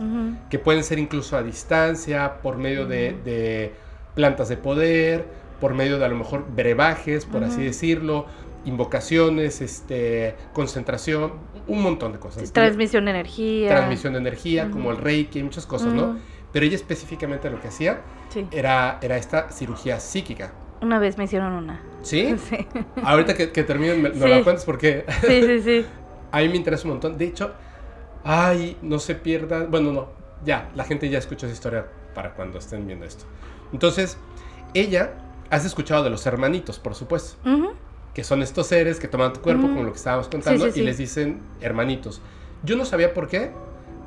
que pueden ser incluso a distancia, por medio de, plantas de poder, por medio de a lo mejor brebajes, por así decirlo, invocaciones, este, concentración, un montón de cosas. Transmisión de energía. Transmisión de energía, como el reiki, muchas cosas, ¿no? Pero ella específicamente lo que hacía Sí. era, era esta cirugía psíquica. Una vez me hicieron una. ¿Sí? Sí. Ahorita que, que terminen, me, Sí. la cuentes porque Sí, sí, sí. a mí me interesa un montón. De hecho, ay, no se pierdan. Bueno, no, ya, la gente ya escuchó esa historia para cuando estén viendo esto. Entonces, ella, has escuchado de los hermanitos, por supuesto, que son estos seres que toman tu cuerpo, Ujú. como lo que estábamos contando, y les dicen hermanitos. Yo no sabía por qué,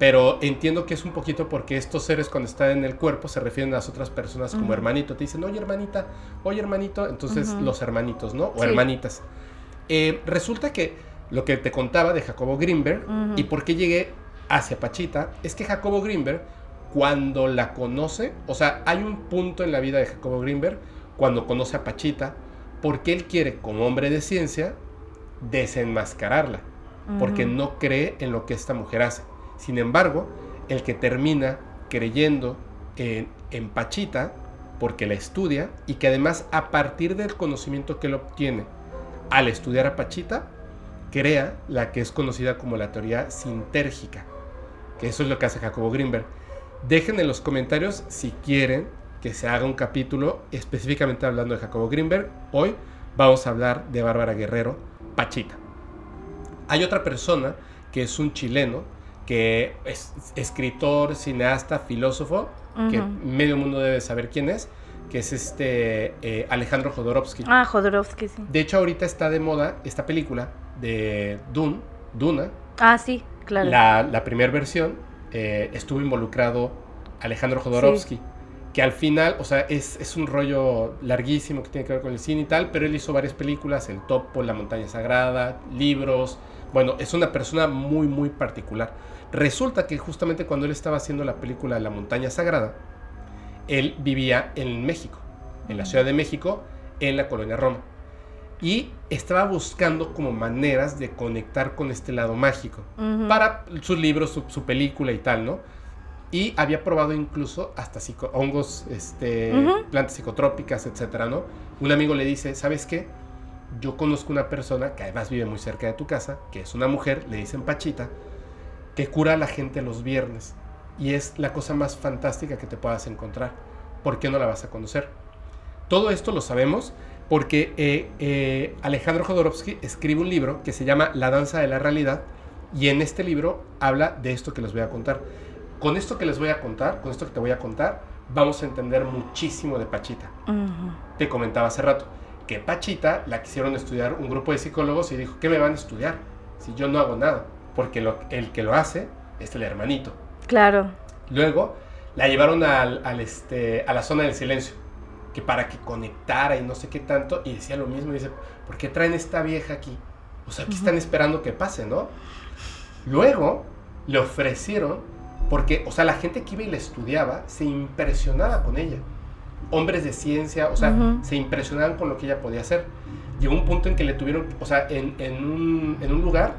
pero entiendo que es un poquito porque estos seres cuando están en el cuerpo se refieren a las otras personas como hermanito. Te dicen, oye hermanita, oye hermanito, entonces los hermanitos, ¿no? O Sí. hermanitas. Eh, resulta que lo que te contaba de Jacobo Greenberg y por qué llegué hacia Pachita es que Jacobo Greenberg, cuando la conoce, o sea, hay un punto en la vida de Jacobo Greenberg cuando conoce a Pachita, porque él quiere, como hombre de ciencia, desenmascararla, porque no cree en lo que esta mujer hace. Sin embargo, el que termina creyendo en, Pachita, porque la estudia, y que además a partir del conocimiento que él obtiene al estudiar a Pachita, crea la que es conocida como la teoría sintérgica, que eso es lo que hace Jacobo Greenberg. Dejen en los comentarios si quieren que se haga un capítulo específicamente hablando de Jacobo Greenberg. Hoy vamos a hablar de Bárbara Guerrero, Pachita. Hay otra persona que es un chileno, que es escritor, cineasta, filósofo, que medio mundo debe saber quién es, que es este eh, Alejandro Jodorowsky. Ah, Jodorowsky, sí. De hecho, ahorita está de moda esta película de Dune, Duna, Ah, sí, claro. la, la primera versión, eh, estuvo involucrado Alejandro Jodorowsky, que al final, o sea, es, es un rollo larguísimo que tiene que ver con el cine y tal, pero él hizo varias películas, El Topo, La Montaña Sagrada, libros, bueno, es una persona muy, muy particular. Resulta que justamente cuando él estaba haciendo la película La Montaña Sagrada, él vivía en México, en la Ciudad de México, en la colonia Roma. Y estaba buscando como maneras de conectar con este lado mágico para sus libros, su, su película y tal, ¿no? Y había probado incluso hasta psico- hongos, este, plantas psicotrópicas, etcétera, ¿no? Un amigo le dice, ¿sabes qué? Yo conozco una persona que además vive muy cerca de tu casa, que es una mujer, le dicen Pachita, que cura a la gente los viernes. Y es la cosa más fantástica que te puedas encontrar. ¿Por qué no la vas a conocer? Todo esto lo sabemos, porque eh, eh, Alejandro Jodorowsky escribe un libro que se llama La danza de la realidad y en este libro habla de esto que les voy a contar. Con esto que les voy a contar, con esto que te voy a contar, vamos a entender muchísimo de Pachita. Te comentaba hace rato que Pachita la quisieron estudiar un grupo de psicólogos y dijo, ¿qué me van a estudiar? Si yo no hago nada, porque el que lo hace es el hermanito. Claro. Luego la llevaron al, este, a la zona del silencio, que para que conectara y no sé qué tanto, y decía lo mismo, y dice, ¿por qué traen esta vieja aquí? O sea, aquí están esperando que pase, ¿no? Luego le ofrecieron, porque, o sea, la gente que iba y la estudiaba se impresionaba con ella. Hombres de ciencia, o sea, se impresionaban con lo que ella podía hacer. Llegó un punto en que le tuvieron, o sea, en, en, un, en un lugar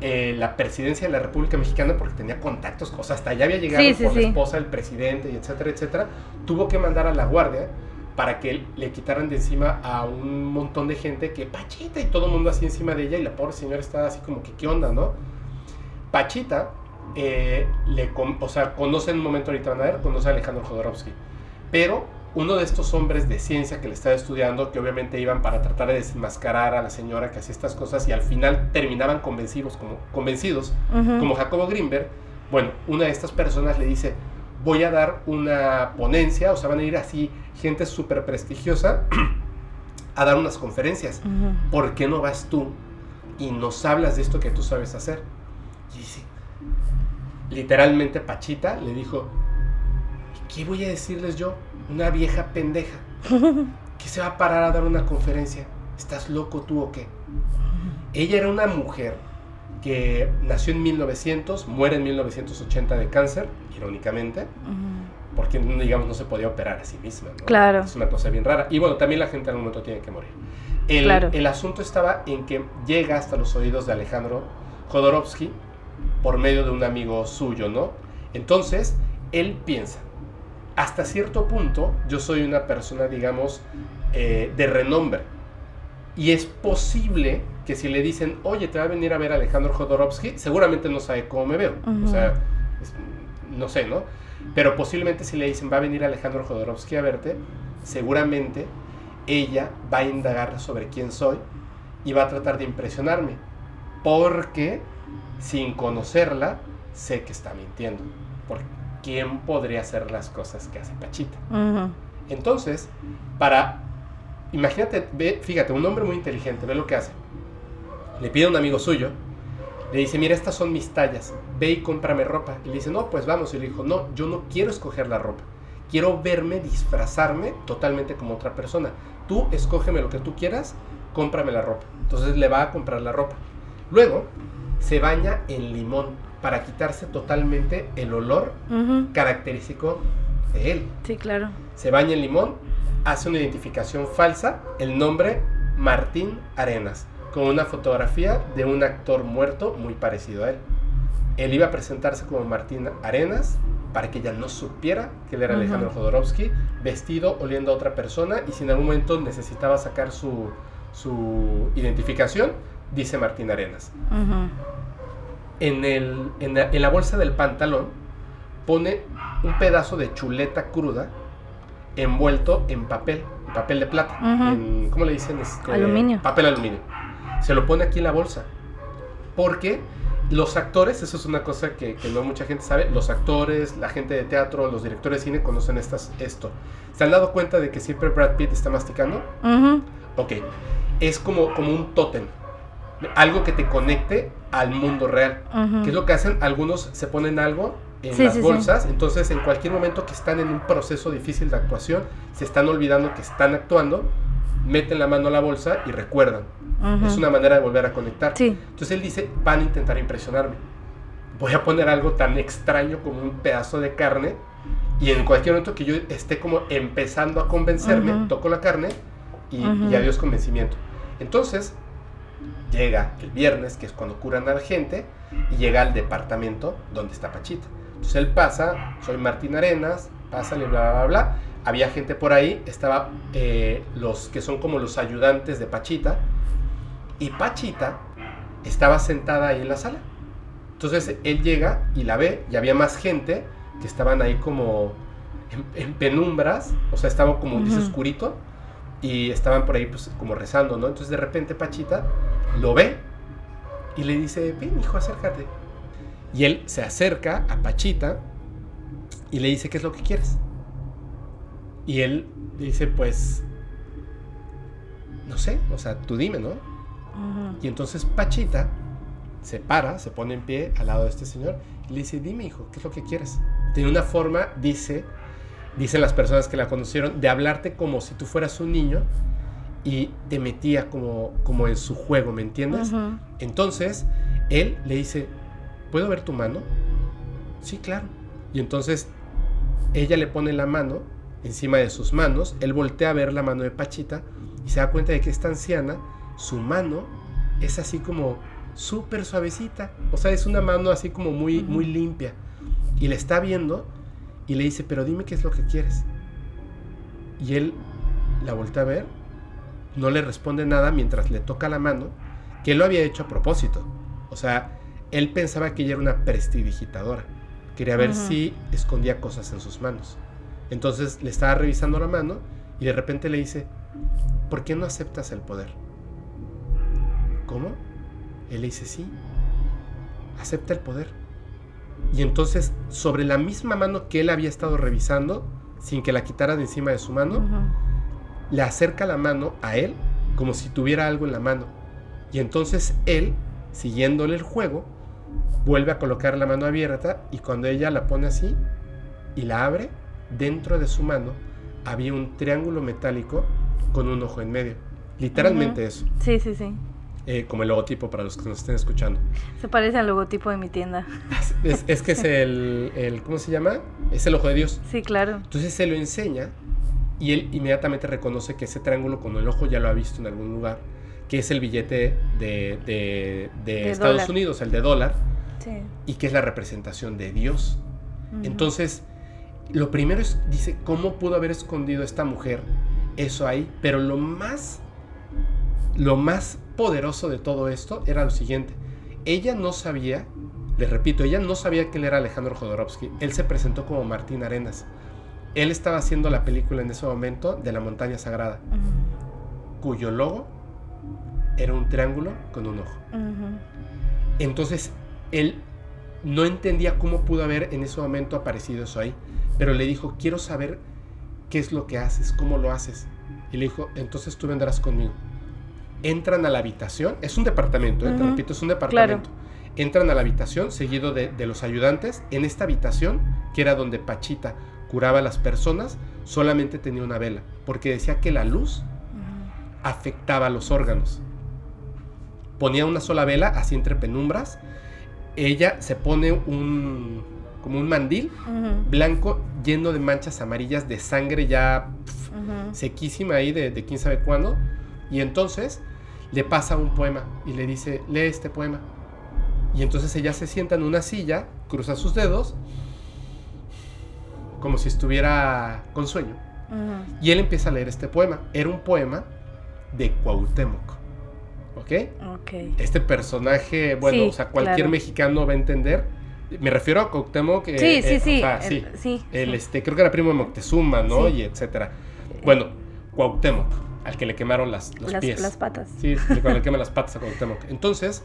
eh, la presidencia de la República Mexicana, porque tenía contactos, o sea, hasta allá había llegado con la esposa del presidente, y etcétera, etcétera, tuvo que mandar a la guardia para que le quitaran de encima a un montón de gente que Pachita y todo el mundo así encima de ella y la pobre señora estaba así como que qué onda, ¿no? Pachita, eh, le, o sea, conoce en un momento ahorita van a ver, conoce a Alejandro Jodorowsky, pero uno de estos hombres de ciencia que le estaba estudiando, que obviamente iban para tratar de desenmascarar a la señora que hacía estas cosas y al final terminaban convencidos como, convencidos, como Jacobo Greenberg, bueno, una de estas personas le dice, voy a dar una ponencia, o sea, van a ir así gente súper prestigiosa a dar unas conferencias. ¿Por qué no vas tú y nos hablas de esto que tú sabes hacer? Y dice, literalmente Pachita le dijo, ¿qué voy a decirles yo? Una vieja pendeja que se va a parar a dar una conferencia. ¿Estás loco tú o qué? Ella era una mujer que nació en 1900, muere en 1980 de cáncer, irónicamente, porque digamos no se podía operar a sí misma. Claro. Es una cosa bien rara. Y bueno, también la gente en algún momento tiene que morir. El, el asunto estaba en que llega hasta los oídos de Alejandro Jodorowsky por medio de un amigo suyo, ¿no? Entonces, él piensa, hasta cierto punto yo soy una persona, digamos, eh, de renombre. Y es posible que si le dicen, oye, te va a venir a ver Alejandro Jodorowsky, seguramente no sabe cómo me veo. O sea, no sé, ¿no? Pero posiblemente si le dicen, va a venir Alejandro Jodorowsky a verte, seguramente ella va a indagar sobre quién soy y va a tratar de impresionarme. Porque sin conocerla, sé que está mintiendo. Porque quién podría hacer las cosas que hace Pachita. Entonces, para, imagínate, ve, fíjate, un hombre muy inteligente, ve lo que hace. Le pide a un amigo suyo, le dice, mira, estas son mis tallas, ve y cómprame ropa. Y le dice, no, pues vamos. Y le dijo, no, yo no quiero escoger la ropa. Quiero verme, disfrazarme totalmente como otra persona. Tú escógeme lo que tú quieras, cómprame la ropa. Entonces le va a comprar la ropa. Luego, se baña en limón para quitarse totalmente el olor característico de él. Sí, claro. Se baña en limón, hace una identificación falsa, el nombre Martín Arenas, con una fotografía de un actor muerto muy parecido a él. Él iba a presentarse como Martín Arenas para que ella no supiera que él era Alejandro Jodorowsky, vestido oliendo a otra persona y si en algún momento necesitaba sacar su, su identificación, dice Martín Arenas en, el, en, la, bolsa del pantalón pone un pedazo de chuleta cruda envuelto en papel, papel de plata, en, ¿cómo le dicen? Este, aluminio. Papel aluminio. Se lo pone aquí en la bolsa. Porque los actores, eso es una cosa que, no mucha gente sabe, los actores, la gente de teatro, los directores de cine conocen estas, esto. ¿Se han dado cuenta de que siempre Brad Pitt está masticando? Ok. Es como, como un tótem algo que te conecte al mundo real. Que es lo que hacen? Algunos se ponen algo en las bolsas, entonces en cualquier momento que están en un proceso difícil de actuación, se están olvidando que están actuando, meten la mano a la bolsa y recuerdan. Es una manera de volver a conectar. Entonces él dice, van a intentar impresionarme. Voy a poner algo tan extraño como un pedazo de carne y en cualquier momento que yo esté como empezando a convencerme, toco la carne y, y adiós convencimiento. Entonces, llega el viernes, que es cuando curan a la gente, y llega al departamento donde está Pachita. Entonces él pasa, soy Martín Arenas, pasa, bla, bla, bla. Había gente por ahí, estaba eh, los que son como los ayudantes de Pachita, y Pachita estaba sentada ahí en la sala. Entonces él llega y la ve, y había más gente que estaban ahí como en, penumbras, o sea, estaba como un oscurito y estaban por ahí pues como rezando, ¿no? Entonces de repente Pachita lo ve y le dice, ven hijo, acércate. Y él se acerca a Pachita y le dice, ¿qué es lo que quieres? Y él dice, pues, no sé, o sea, tú dime, ¿no? Y entonces Pachita se para, se pone en pie al lado de este señor y le dice, dime hijo, ¿qué es lo que quieres? Tiene una forma, dice, dicen las personas que la conocieron, de hablarte como si tú fueras un niño y te metía como, como en su juego, ¿me entiendes? Entonces, él le dice, ¿puedo ver tu mano? Sí, claro. Y entonces ella le pone la mano encima de sus manos, él voltea a ver la mano de Pachita y se da cuenta de que esta anciana, su mano es así como súper suavecita, o sea, es una mano así como muy, muy limpia. Y le está viendo y le dice, pero dime qué es lo que quieres. Y él la voltea a ver, no le responde nada mientras le toca la mano, que él lo había hecho a propósito. O sea, él pensaba que ella era una prestidigitadora. Quería ver si escondía cosas en sus manos. Entonces le estaba revisando la mano y de repente le dice, ¿por qué no aceptas el poder? ¿Cómo? Él le dice, sí, acepta el poder. Y entonces, sobre la misma mano que él había estado revisando, sin que la quitara de encima de su mano, le acerca la mano a él como si tuviera algo en la mano. Y entonces él, siguiéndole el juego, vuelve a colocar la mano abierta y cuando ella la pone así y la abre, dentro de su mano había un triángulo metálico con un ojo en medio. Literalmente eso. Sí, sí, sí. Eh, como el logotipo para los que nos estén escuchando. Se parece al logotipo de mi tienda. Es, que es el, el, ¿cómo se llama? Es el ojo de Dios. Sí, claro. Entonces se lo enseña y él inmediatamente reconoce que ese triángulo con el ojo ya lo ha visto en algún lugar, que es el billete de, de, Estados Unidos, el de dólar, sí. y que es la representación de Dios. Entonces, lo primero es, dice, ¿cómo pudo haber escondido esta mujer eso ahí? Pero lo más, lo más poderoso de todo esto era lo siguiente. Ella no sabía, le repito, ella no sabía que él era Alejandro Jodorowsky. Él se presentó como Martín Arenas. Él estaba haciendo la película en ese momento de la montaña sagrada, cuyo logo era un triángulo con un ojo. Entonces, él no entendía cómo pudo haber en ese momento aparecido eso ahí, pero le dijo, quiero saber qué es lo que haces, cómo lo haces. Y le dijo, entonces tú vendrás conmigo entran a la habitación, es un departamento, ¿eh? repito, es un departamento. Entran a la habitación seguido de, los ayudantes. En esta habitación, que era donde Pachita curaba a las personas, solamente tenía una vela, porque decía que la luz afectaba a los órganos. Ponía una sola vela, así entre penumbras. Ella se pone un, como un mandil blanco lleno de manchas amarillas de sangre ya sequísima ahí de, de quién sabe cuándo. Y entonces le pasa un poema y le dice, lee este poema. Y entonces ella se sienta en una silla, cruza sus dedos, como si estuviera con sueño. Y él empieza a leer este poema. Era un poema de Cuauhtémoc. ¿Ok? Ok. Este personaje, bueno, o sea, cualquier mexicano va a entender. Me refiero a Cuauhtémoc. sí, sí, eh, sí, sí. sí. El, este, creo que era primo de Moctezuma, ¿no? Y etcétera. Bueno, Cuauhtémoc al que le quemaron las, los pies. Las patas. Sí, le queman las patas a Cuauhtémoc. Entonces,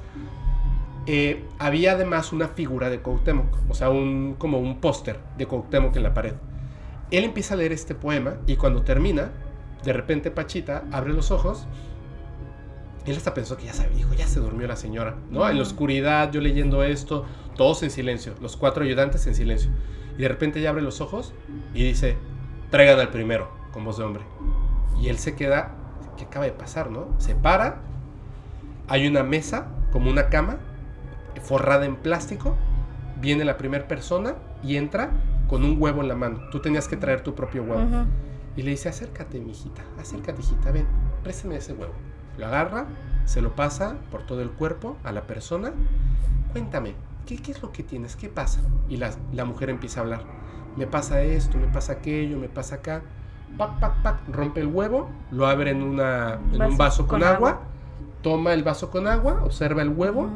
eh, había además una figura de Cuauhtémoc, o sea, un, como un póster de Cuauhtémoc en la pared. Él empieza a leer este poema y cuando termina, de repente Pachita abre los ojos. Él hasta pensó que ya se dijo, ya se durmió la señora, ¿no? En la oscuridad, yo leyendo esto, todos en silencio, los cuatro ayudantes en silencio. Y de repente ella abre los ojos y dice, traigan al primero, con voz de hombre. Y él se queda, ¿qué acaba de pasar, no? Se para, hay una mesa, como una cama, forrada en plástico, viene la primera persona y entra con un huevo en la mano. Tú tenías que traer tu propio huevo. Y le dice, acércate, mijita, acércate, hijita, ven, préstame ese huevo. Lo agarra, se lo pasa por todo el cuerpo a la persona. Cuéntame, ¿qué, qué es lo que tienes? ¿Qué pasa? Y la, la mujer empieza a hablar. Me pasa esto, me pasa aquello, me pasa acá pac, pac, pac, rompe el huevo, lo abre en, una, en un vaso con, agua, toma el vaso con agua, observa el huevo.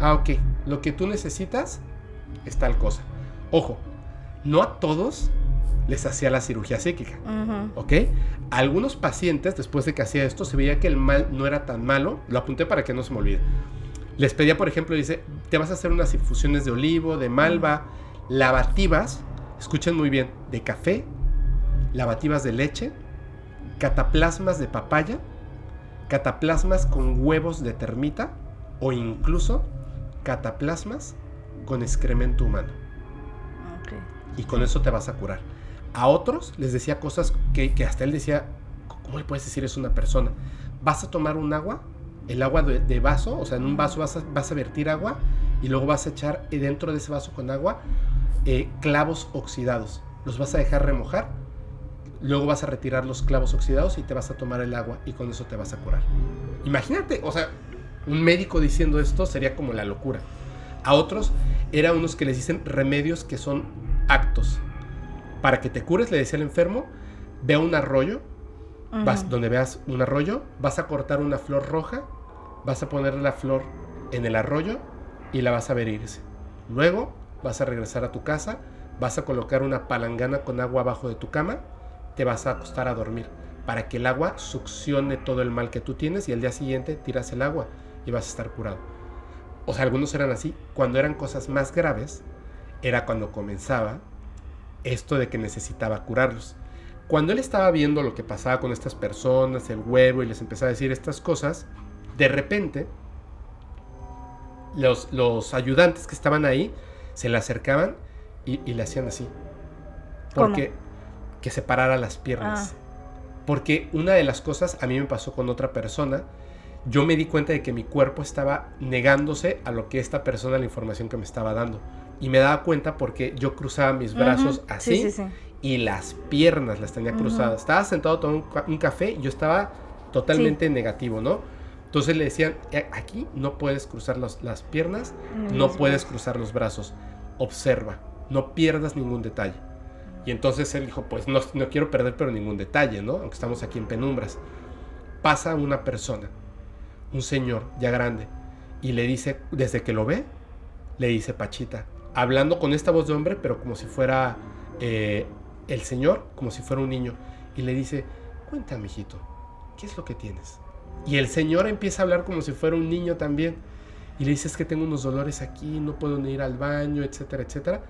Ah, ok, lo que tú necesitas es tal cosa. Ojo, no a todos les hacía la cirugía psíquica. ¿Ok? A algunos pacientes, después de que hacía esto, se veía que el mal no era tan malo. Lo apunté para que no se me olvide. Les pedía, por ejemplo, dice, te vas a hacer unas infusiones de olivo, de malva, lavativas, escuchen muy bien, de café, lavativas de leche, cataplasmas de papaya, cataplasmas con huevos de termita o incluso cataplasmas con excremento humano Ok. y con eso te vas a curar. A otros les decía cosas que, que hasta él decía, ¿cómo le puedes decir eso a una persona? Vas a tomar un agua, el agua de, de vaso, o sea, en un vaso vas a, vas a vertir agua y luego vas a echar dentro de ese vaso con agua eh, clavos oxidados. Los vas a dejar remojar, luego vas a retirar los clavos oxidados y te vas a tomar el agua y con eso te vas a curar. Imagínate, o sea, un médico diciendo esto sería como la locura. A otros era unos que les dicen remedios que son actos. Para que te cures, le decía al enfermo, ve a un arroyo, vas, donde veas un arroyo, vas a cortar una flor roja, vas a poner la flor en el arroyo y la vas a ver irse. Luego vas a regresar a tu casa, vas a colocar una palangana con agua abajo de tu cama, te vas a acostar a dormir para que el agua succione todo el mal que tú tienes y al día siguiente tiras el agua y vas a estar curado. O sea, algunos eran así. Cuando eran cosas más graves, era cuando comenzaba esto de que necesitaba curarlos. Cuando él estaba viendo lo que pasaba con estas personas, el huevo, y les empezaba a decir estas cosas, de repente los, los ayudantes que estaban ahí se le acercaban y, y le hacían así. Porque que separara las piernas. Porque una de las cosas a mí me pasó con otra persona, yo me di cuenta de que mi cuerpo estaba negándose a lo que esta persona, la información que me estaba dando. Y me daba cuenta porque yo cruzaba mis brazos así Sí, sí, sí. y las piernas las tenía cruzadas. Estaba sentado tomando un, ca- un café y yo estaba totalmente negativo, ¿no? Entonces le decían, "Eh, aquí no puedes cruzar los- las piernas, no los puedes cruzar los brazos. Observa, no pierdas ningún detalle. Y entonces él dijo, pues no, no quiero perder pero ningún detalle, ¿no? Aunque estamos aquí en penumbras. Pasa una persona, un señor ya grande, y le dice, desde que lo ve, le dice Pachita, hablando con esta voz de hombre, pero como si fuera eh, el señor, como si fuera un niño, y le dice, cuéntame, hijito, ¿qué es lo que tienes? Y el señor empieza a hablar como si fuera un niño también, y le dice, es que tengo unos dolores aquí, no puedo ni ir al baño, etcétera, etcétera.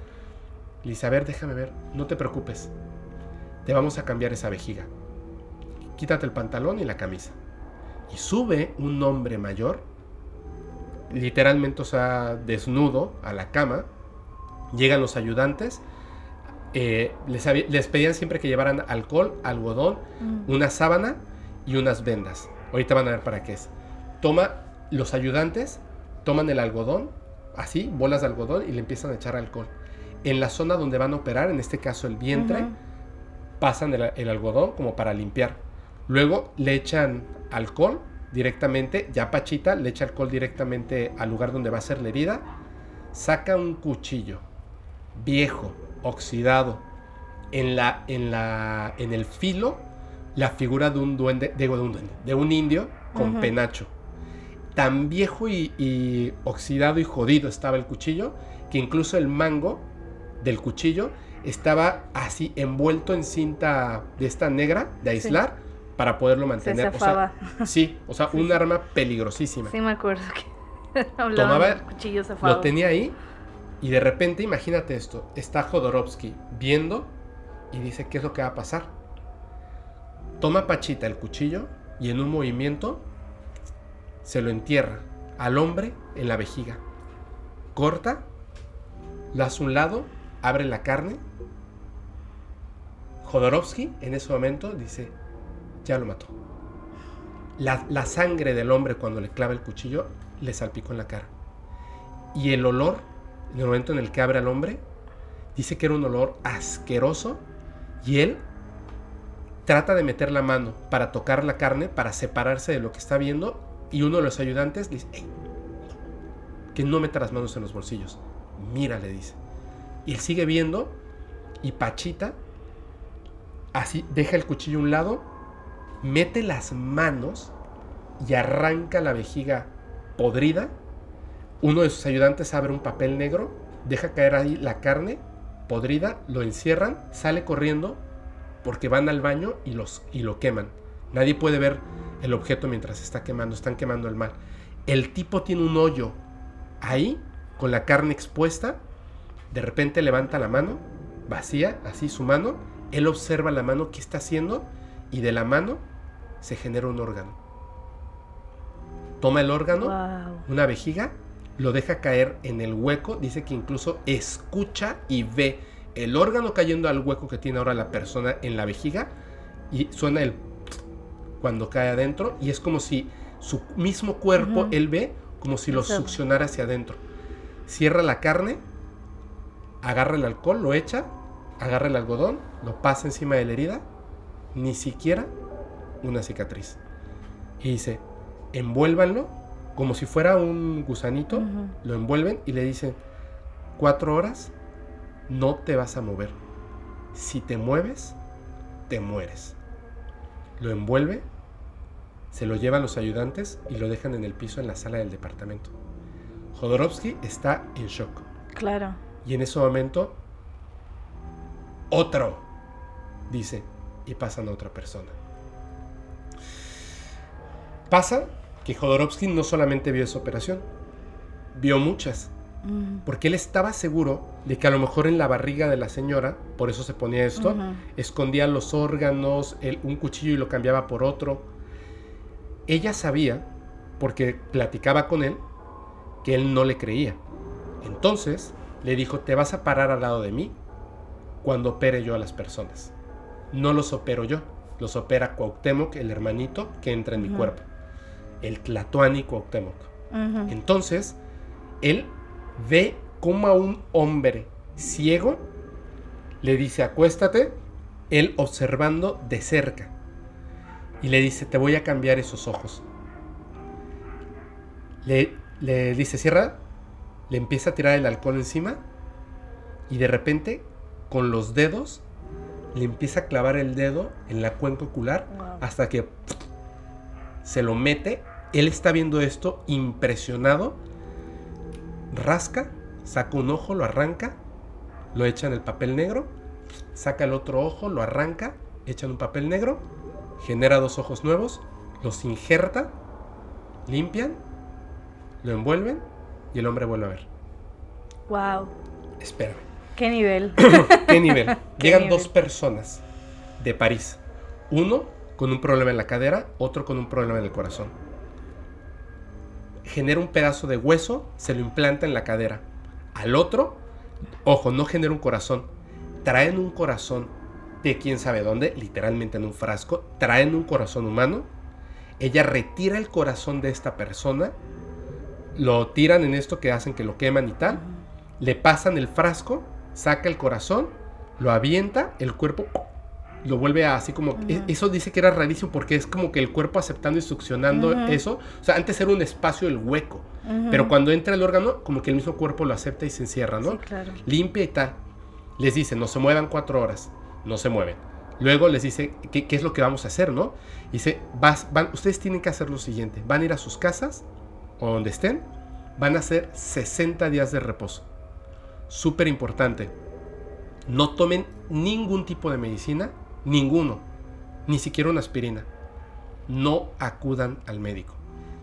Le dice, a ver, déjame ver, no te preocupes, te vamos a cambiar esa vejiga. Quítate el pantalón y la camisa. Y sube un hombre mayor, literalmente, o sea, desnudo a la cama. Llegan los ayudantes. eh, les, pedían siempre que llevaran alcohol, algodón, Mm. una sábana y unas vendas. Ahorita van a ver para qué es. Toma los ayudantes, toman el algodón, así, bolas de algodón, y le empiezan a echar alcohol. En la zona donde van a operar, en este caso el vientre, pasan el, el algodón como para limpiar. Luego le echan alcohol directamente, ya Pachita le echa alcohol directamente al lugar donde va a ser la herida. Saca un cuchillo viejo, oxidado, en, la, en, la, en el filo la figura de un duende, digo de un duende, de un indio con penacho. Tan viejo y, y oxidado y jodido estaba el cuchillo que incluso el mango del cuchillo estaba así envuelto en cinta de esta negra de aislar para poderlo Se mantener. O sea, zafaba. sí, o sea, Sí, un arma peligrosísima. Sí, me acuerdo que Tomaba- del cuchillo. Lo tenía ahí y de repente, imagínate esto, está Jodorowsky viendo y dice, ¿qué es lo que va a pasar? Toma Pachita el cuchillo y en un movimiento se lo entierra al hombre en la vejiga. Corta, la hace un lado, abre la carne. Jodorowsky en ese momento dice, ya lo mató. La, la sangre del hombre cuando le clava el cuchillo le salpicó en la cara. Y el olor, en el momento en el que abre al hombre, dice que era un olor asqueroso y él trata de meter la mano para tocar la carne, para separarse de lo que está viendo y uno de los ayudantes le dice, "Ey, que no meta las manos en los bolsillos. Mira, le dice. Y él sigue viendo y Pachita así deja el cuchillo a un lado, mete las manos y arranca la vejiga podrida. Uno de sus ayudantes abre un papel negro, deja caer ahí la carne, podrida, lo encierran, sale corriendo porque van al baño y, los, y lo queman. Nadie puede ver el objeto mientras está quemando, están quemando el mal. El tipo tiene un hoyo ahí, con la carne expuesta, de repente levanta la mano, vacía, así su mano, él observa la mano, que está haciendo? Y de la mano se genera un órgano. Toma el órgano, una vejiga, lo deja caer en el hueco, dice que incluso escucha y ve el órgano cayendo al hueco que tiene ahora la persona en la vejiga y suena el cuando cae adentro y es como si su mismo cuerpo, él ve como si lo succionara hacia adentro. Cierra la carne, agarra el alcohol, lo echa, agarra el algodón, lo pasa encima de la herida, ni siquiera una cicatriz. Y dice, envuélvanlo como si fuera un gusanito, lo envuelven y le dicen, cuatro horas, no te vas a mover. Si te mueves, te mueres. Lo envuelve, se lo llevan los ayudantes y lo dejan en el piso en la sala del departamento. Jodorowsky está en shock. Claro. Y en ese momento, otro, dice, y pasan a otra persona. Pasa que Jodorowsky no solamente vio esa operación, vio muchas. Mm. Porque él estaba seguro de que a lo mejor en la barriga de la señora, por eso se ponía esto, escondía los órganos, un cuchillo y lo cambiaba por otro. Ella sabía, porque platicaba con él, que él no le creía. Entonces le dijo, te vas a parar al lado de mí cuando opere yo a las personas. No los opero yo, los opera Cuauhtémoc, el hermanito que entra en mi cuerpo. El Tlatuani Cuauhtémoc. Entonces, él ve como a un hombre ciego le dice, acuéstate, él observando de cerca. Y le dice, te voy a cambiar esos ojos. Le, le dice, cierra, le empieza a tirar el alcohol encima y de repente con los dedos le empieza a clavar el dedo en la cuenca ocular hasta que se lo mete. Él está viendo esto impresionado, rasca, saca un ojo, lo arranca, lo echa en el papel negro, saca el otro ojo, lo arranca, echa en un papel negro, genera dos ojos nuevos, los injerta, limpian, lo envuelven y el hombre vuelve a ver. Wow. Espera. ¿Qué nivel? ¿Qué nivel? Llegan dos personas de París. Uno con un problema en la cadera, otro con un problema en el corazón. Genera un pedazo de hueso, se lo implanta en la cadera. Al otro, ojo, no genera un corazón. Traen un corazón de quién sabe dónde, literalmente en un frasco. Traen un corazón humano. Ella retira el corazón de esta persona lo tiran en esto que hacen que lo queman y tal, le pasan el frasco, saca el corazón, lo avienta, el cuerpo lo vuelve a así como... E, eso dice que era rarísimo porque es como que el cuerpo aceptando y succionando eso. O sea, antes era un espacio el hueco, pero cuando entra el órgano, como que el mismo cuerpo lo acepta y se encierra, ¿no? claro. Limpia y tal. Les dice, no se muevan cuatro horas, no se mueven. Luego les dice, ¿qué, es lo que vamos a hacer, no? Dice, vas, van, ustedes tienen que hacer lo siguiente, van a ir a sus casas, o donde estén, van a ser 60 días de reposo. Súper importante. No tomen ningún tipo de medicina, ninguno, ni siquiera una aspirina. No acudan al médico.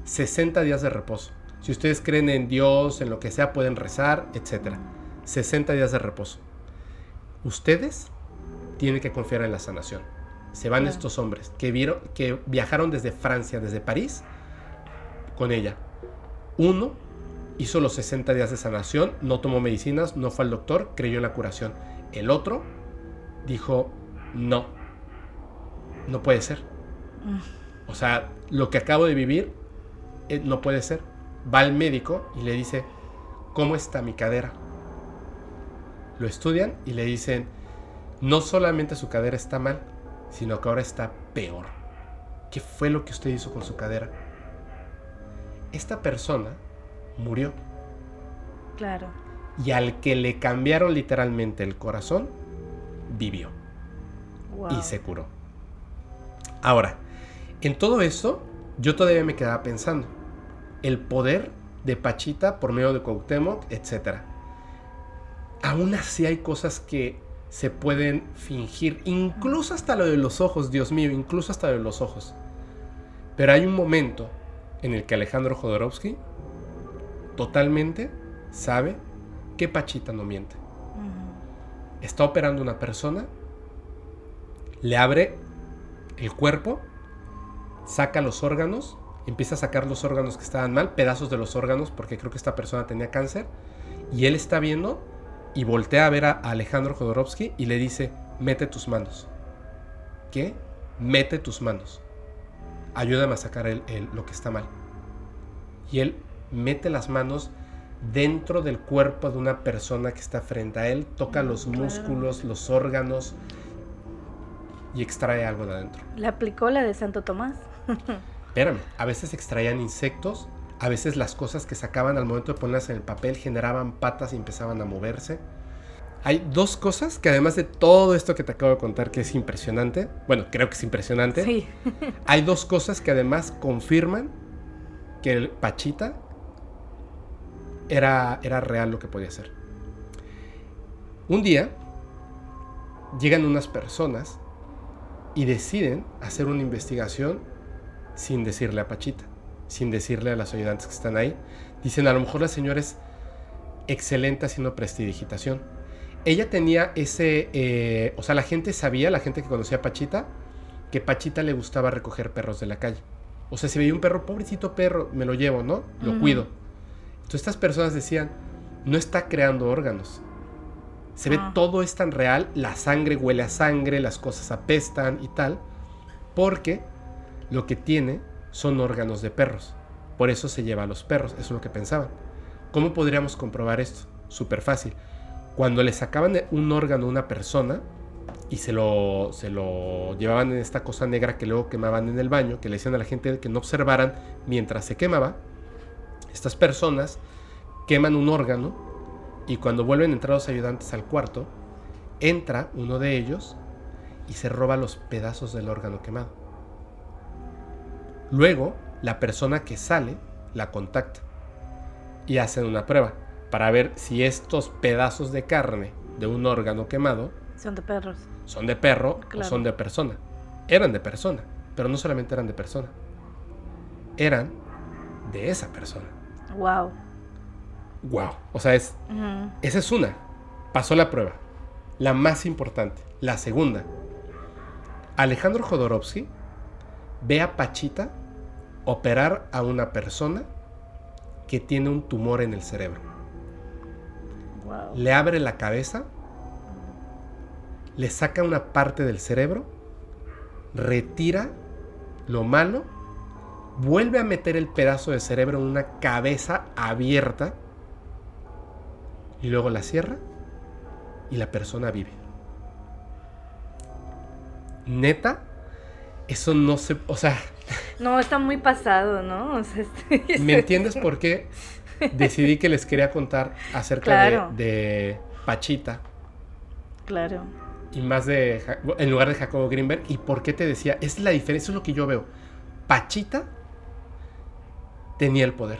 60 días de reposo. Si ustedes creen en Dios, en lo que sea, pueden rezar, etc. 60 días de reposo. Ustedes tienen que confiar en la sanación. Se van estos hombres que, vieron, que viajaron desde Francia, desde París, con ella. Uno hizo los 60 días de sanación, no tomó medicinas, no fue al doctor, creyó en la curación. El otro dijo, no, no puede ser. O sea, lo que acabo de vivir eh, no puede ser. Va al médico y le dice, ¿cómo está mi cadera? Lo estudian y le dicen, no solamente su cadera está mal, sino que ahora está peor. ¿Qué fue lo que usted hizo con su cadera? esta persona murió. Claro. Y al que le cambiaron literalmente el corazón, vivió. Y se curó. Ahora, en todo esto, yo todavía me quedaba pensando. El poder de Pachita por medio de Cuauhtémoc, etc. aún así hay cosas que se pueden fingir, incluso hasta lo de los ojos, Dios mío, incluso hasta lo de los ojos. Pero hay un momento en el que Alejandro Jodorowsky totalmente sabe que Pachita no miente. Está operando una persona, le abre el cuerpo, saca los órganos, empieza a sacar los órganos que estaban mal, pedazos de los órganos, porque creo que esta persona tenía cáncer, y él está viendo y voltea a ver a Alejandro Jodorowsky y le dice, mete tus manos. ¿Qué? Mete tus manos. Ayúdame a sacar lo que está mal. Y él mete las manos dentro del cuerpo de una persona que está frente a él, toca los músculos, los órganos y extrae algo de adentro. ¿Le aplicó la de Santo Tomás? Espérame, a veces extraían insectos, a veces las cosas que sacaban al momento de ponerlas en el papel generaban patas y empezaban a moverse. Hay dos cosas que además de todo esto que te acabo de contar que es impresionante, bueno, creo que es impresionante, sí. hay dos cosas que además confirman que el Pachita era, era real lo que podía hacer. Un día llegan unas personas y deciden hacer una investigación sin decirle a Pachita sin decirle a las ayudantes que están ahí. Dicen, a lo mejor la señora es excelente haciendo prestidigitación. Ella tenía ese, eh, o sea, la gente sabía, la gente que conocía a Pachita, que Pachita le gustaba recoger perros de la calle. O sea, si veía un perro, pobrecito perro, me lo llevo, ¿no? Lo cuido. Entonces estas personas decían, no está creando órganos. Se ve ah. todo es tan real, la sangre huele a sangre, las cosas apestan y tal, porque lo que tiene son órganos de perros. Por eso se lleva a los perros, eso es lo que pensaban. ¿Cómo podríamos comprobar esto? Súper fácil. Cuando le sacaban un órgano a una persona y se lo, se lo llevaban en esta cosa negra que luego quemaban en el baño, que le decían a la gente que no observaran mientras se quemaba, estas personas queman un órgano y cuando vuelven a entrar los ayudantes al cuarto, entra uno de ellos y se roba los pedazos del órgano quemado. Luego, la persona que sale la contacta y hacen una prueba para ver si estos pedazos de carne de un órgano quemado son de perros. Son de perro o son de persona. Eran de persona, pero no solamente eran de persona. Eran de esa persona. Wow. Wow. O sea, es esa es una. Pasó la prueba. La más importante, la segunda. Alejandro Jodorowsky ve a Pachita operar a una persona que tiene un tumor en el cerebro. Le abre la cabeza, le saca una parte del cerebro, retira lo malo, vuelve a meter el pedazo de cerebro en una cabeza abierta y luego la cierra y la persona vive. Neta, eso no se, o sea... No, está muy pasado, ¿no? ¿Me entiendes por qué decidí que les quería contar acerca de, Pachita? Claro. Y más de, en lugar de Jacobo Greenberg, y por qué te decía, es la diferencia, eso es lo que yo veo. Pachita tenía el poder.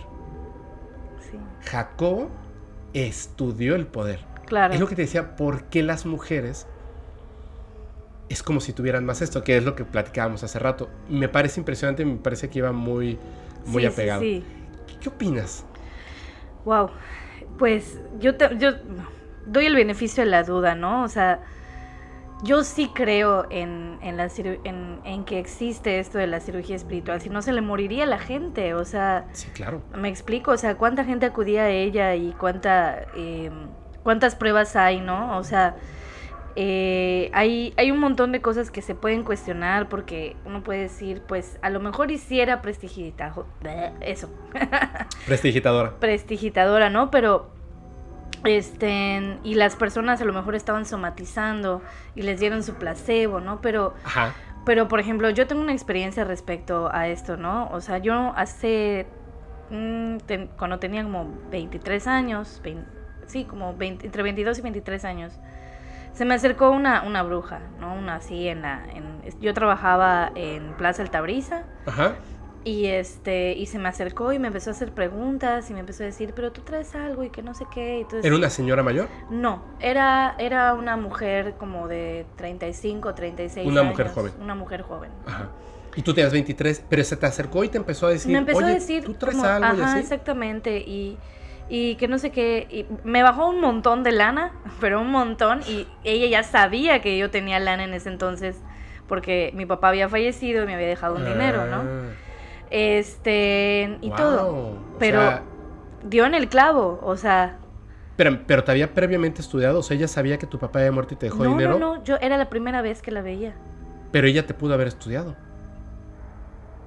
Sí. Jacobo estudió el poder. Claro. Es lo que te decía, ¿por qué las mujeres es como si tuvieran más esto, que es lo que platicábamos hace rato. Me parece impresionante, me parece que iba muy, muy apegado. Sí, ¿Qué, opinas? Wow, pues yo, yo doy el beneficio de la duda, ¿no? O sea, yo sí creo en, en, la en, en, que existe esto de la cirugía espiritual, si no se le moriría a la gente, o sea... Sí, claro. Me explico, o sea, cuánta gente acudía a ella y cuánta, eh, cuántas pruebas hay, ¿no? O sea eh, hay, hay un montón de cosas que se pueden cuestionar porque uno puede decir, pues a lo mejor hiciera prestigitadora, eso. Prestigitadora. Prestigitadora, ¿no? Pero, este, y las personas a lo mejor estaban somatizando y les dieron su placebo, ¿no? Pero, Ajá. pero por ejemplo, yo tengo una experiencia respecto a esto, ¿no? O sea, yo hace, mm, cuando tenía como 23 años, sí, como entre 22 y 23 años, se me acercó una, una bruja, ¿no? Una así en la... En, yo trabajaba en Plaza Altabrisa. Ajá. Y este, y se me acercó y me empezó a hacer preguntas y me empezó a decir, pero tú traes algo y que no sé qué. Entonces, ¿Era una señora mayor? No, era, era una mujer como de 35, 36 Una años. mujer joven. Una mujer joven. Ajá. Y tú tenías 23, pero se te acercó y te empezó a decir, me empezó oye, a decir, ¿tú traes como, algo y ajá, así? exactamente, y, y que no sé qué, y me bajó un montón de lana, pero un montón, y ella ya sabía que yo tenía lana en ese entonces, porque mi papá había fallecido y me había dejado un dinero, ¿no? Este, y wow. todo, O pero sea, dio en el clavo, o sea, pero, pero te había previamente estudiado, o sea, ella sabía que tu papá había muerto y te dejó no, dinero, no, no, yo era la primera vez que la veía. pero ella te pudo haber estudiado.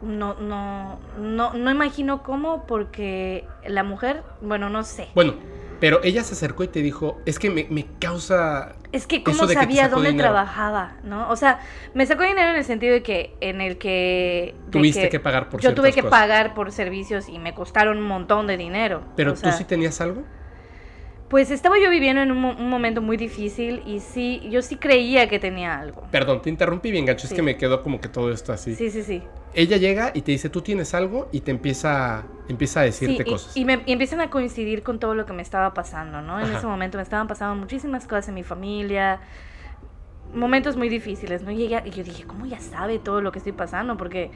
No, no, no, no imagino cómo, porque la mujer, bueno, no sé. Bueno, pero ella se acercó y te dijo, es que me, me causa... Es que cómo que sabía dónde dinero. trabajaba, ¿no? O sea, me sacó dinero en el sentido de que, en el que... Tuviste que pagar por Yo tuve que cosas. pagar por servicios y me costaron un montón de dinero. Pero o tú sea, sí tenías algo. Pues estaba yo viviendo en un, mo- un momento muy difícil y sí, yo sí creía que tenía algo. Perdón, te interrumpí bien, gacho, es que me quedó como que todo esto así. Sí, sí, sí. Ella llega y te dice, tú tienes algo y te empieza, empieza a decirte Sí, y- cosas. Y, me, y empiezan a coincidir con todo lo que me estaba pasando, ¿no? En Ajá. ese momento me estaban pasando muchísimas cosas en mi familia, momentos muy difíciles, ¿no? Y, ella- y yo dije, ¿cómo ya sabe todo lo que estoy pasando? Porque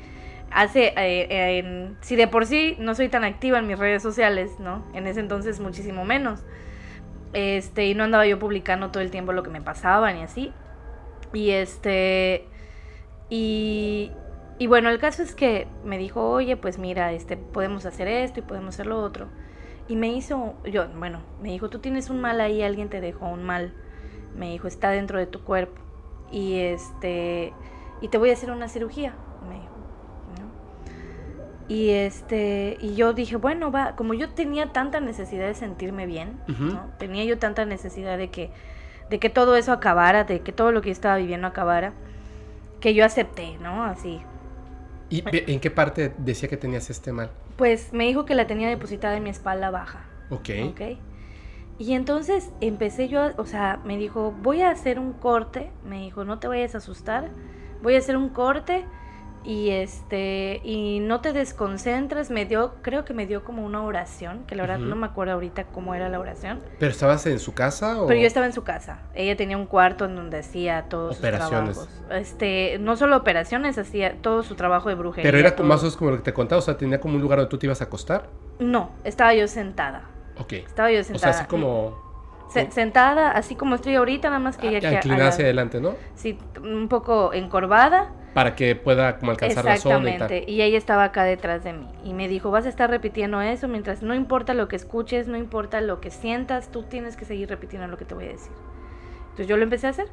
hace, eh, eh, en- si de por sí no soy tan activa en mis redes sociales, ¿no? En ese entonces muchísimo menos. Este, y no andaba yo publicando todo el tiempo lo que me pasaba ni así. Y este, y, y bueno, el caso es que me dijo, oye, pues mira, este, podemos hacer esto y podemos hacer lo otro. Y me hizo, yo, bueno, me dijo, tú tienes un mal ahí, alguien te dejó un mal. Me dijo, está dentro de tu cuerpo. Y este, y te voy a hacer una cirugía. Y este, y yo dije, bueno, va, como yo tenía tanta necesidad de sentirme bien. ¿no? Tenía yo tanta necesidad de que, de que todo eso acabara, de que todo lo que yo estaba viviendo acabara, que yo acepté, ¿no? Así. ¿Y en qué parte decía que tenías este mal? Pues me dijo que la tenía depositada en mi espalda baja. Ok. ¿Ok? Y entonces empecé yo, a- o sea, me dijo, voy a hacer un corte, me dijo, no te vayas a asustar, voy a hacer un corte y este, y no te desconcentres, me dio, creo que me dio como una oración, que la verdad no me acuerdo ahorita cómo era la oración, ¿Pero estabas en su casa o...? pero yo estaba en su casa, ella tenía un cuarto en donde hacía todos Operaciones. sus trabajos, este, no solo operaciones, hacía todo su trabajo de brujería. Pero era todo. más o menos como lo que te contaba, o sea, tenía como un lugar donde tú te ibas a acostar. No, estaba yo sentada, Ok. estaba yo O sentada. sea, así como... Se- sentada, así como estoy ahorita, nada más que ya ah, que a inclinada hacia adelante, ¿no? sí, un poco encorvada. Para que pueda como alcanzar la zona y Exactamente. tal. Y ella estaba acá detrás de mí. Y me dijo, vas a estar repitiendo eso mientras no importa lo que escuches, no importa lo que sientas, tú tienes que seguir repitiendo lo que te voy a decir. Entonces yo lo empecé a hacer.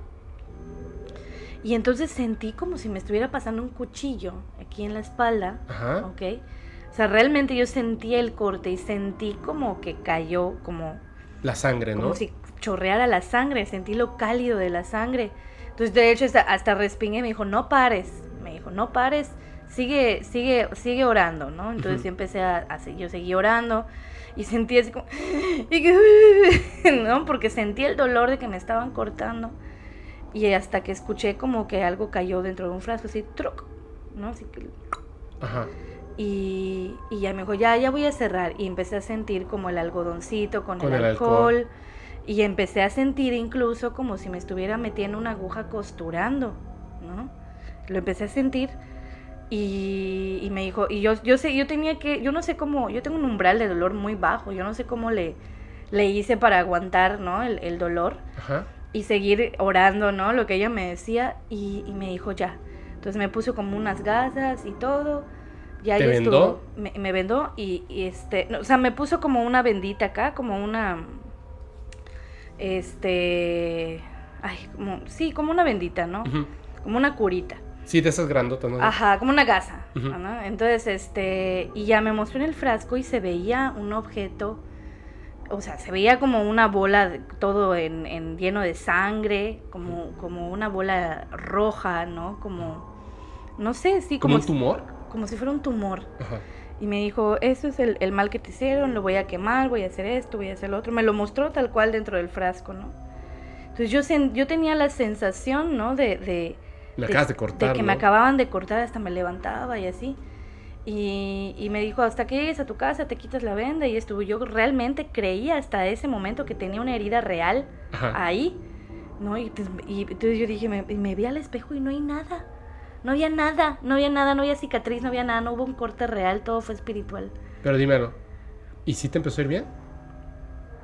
Y entonces sentí como si me estuviera pasando un cuchillo aquí en la espalda. Ajá. ¿Ok? O sea, realmente yo sentí el corte y sentí como que cayó, como La sangre, ¿no? como si chorreara la sangre, sentí lo cálido de la sangre. Entonces, de hecho, hasta, hasta respingué y me dijo, no pares, me dijo, no pares, sigue, sigue, sigue orando, ¿no? Entonces Ujú. yo empecé a, a yo seguí orando y sentí así como, y que- ¿no? Porque sentí el dolor de que me estaban cortando y hasta que escuché como que algo cayó dentro de un frasco, así, truc, ¿no? Así que Ajá. Y, y ya me dijo, ya, ya voy a cerrar. Y empecé a sentir como el algodoncito con, Con el, el alcohol. alcohol. Y empecé a sentir incluso como si me estuviera metiendo una aguja costurando, ¿no? Lo empecé a sentir. Y, y me dijo, y yo, yo sé, yo tenía que, yo no sé cómo, yo tengo un umbral de dolor muy bajo, yo no sé cómo le, le hice para aguantar, ¿no? El, el dolor Ajá. y seguir orando, ¿no? Lo que ella me decía y, y me dijo ya. Entonces me puso como unas gasas y todo. Ya ¿Te ya vendó? estuvo. Me, me vendó y, y este, no, o sea, me puso como una bendita acá, como una, este, ay, como, sí, como una bendita, ¿no? Como una curita. Sí, de esas grandotas, ¿no? Ajá, como una gasa. Entonces, este, y ya me mostró en el frasco y se veía un objeto, o sea, se veía como una bola, todo en, en lleno de sangre, como, como una bola roja, ¿no? Como, no sé, sí, ¿Como como, un tumor? Como si fuera un tumor. Ajá. Y me dijo, eso es el, el mal que te hicieron, lo voy a quemar, voy a hacer esto, voy a hacer lo otro. Me lo mostró tal cual dentro del frasco, ¿no? Entonces yo, sen- yo tenía la sensación, ¿no? De, de, Me de- de cortar, de que me acababan de cortar, hasta me levantaba y así. Y, y, me dijo, hasta que llegues a tu casa te quitas la venda y estuvo. Yo realmente creía hasta ese momento que tenía una herida real ahí, ¿no? Y, y, entonces yo dije, me, me vi al espejo y no hay nada. No había nada, no había nada, no había cicatriz, no había nada, no hubo un corte real, todo fue espiritual. Pero dímelo, ¿y si te empezó a ir bien?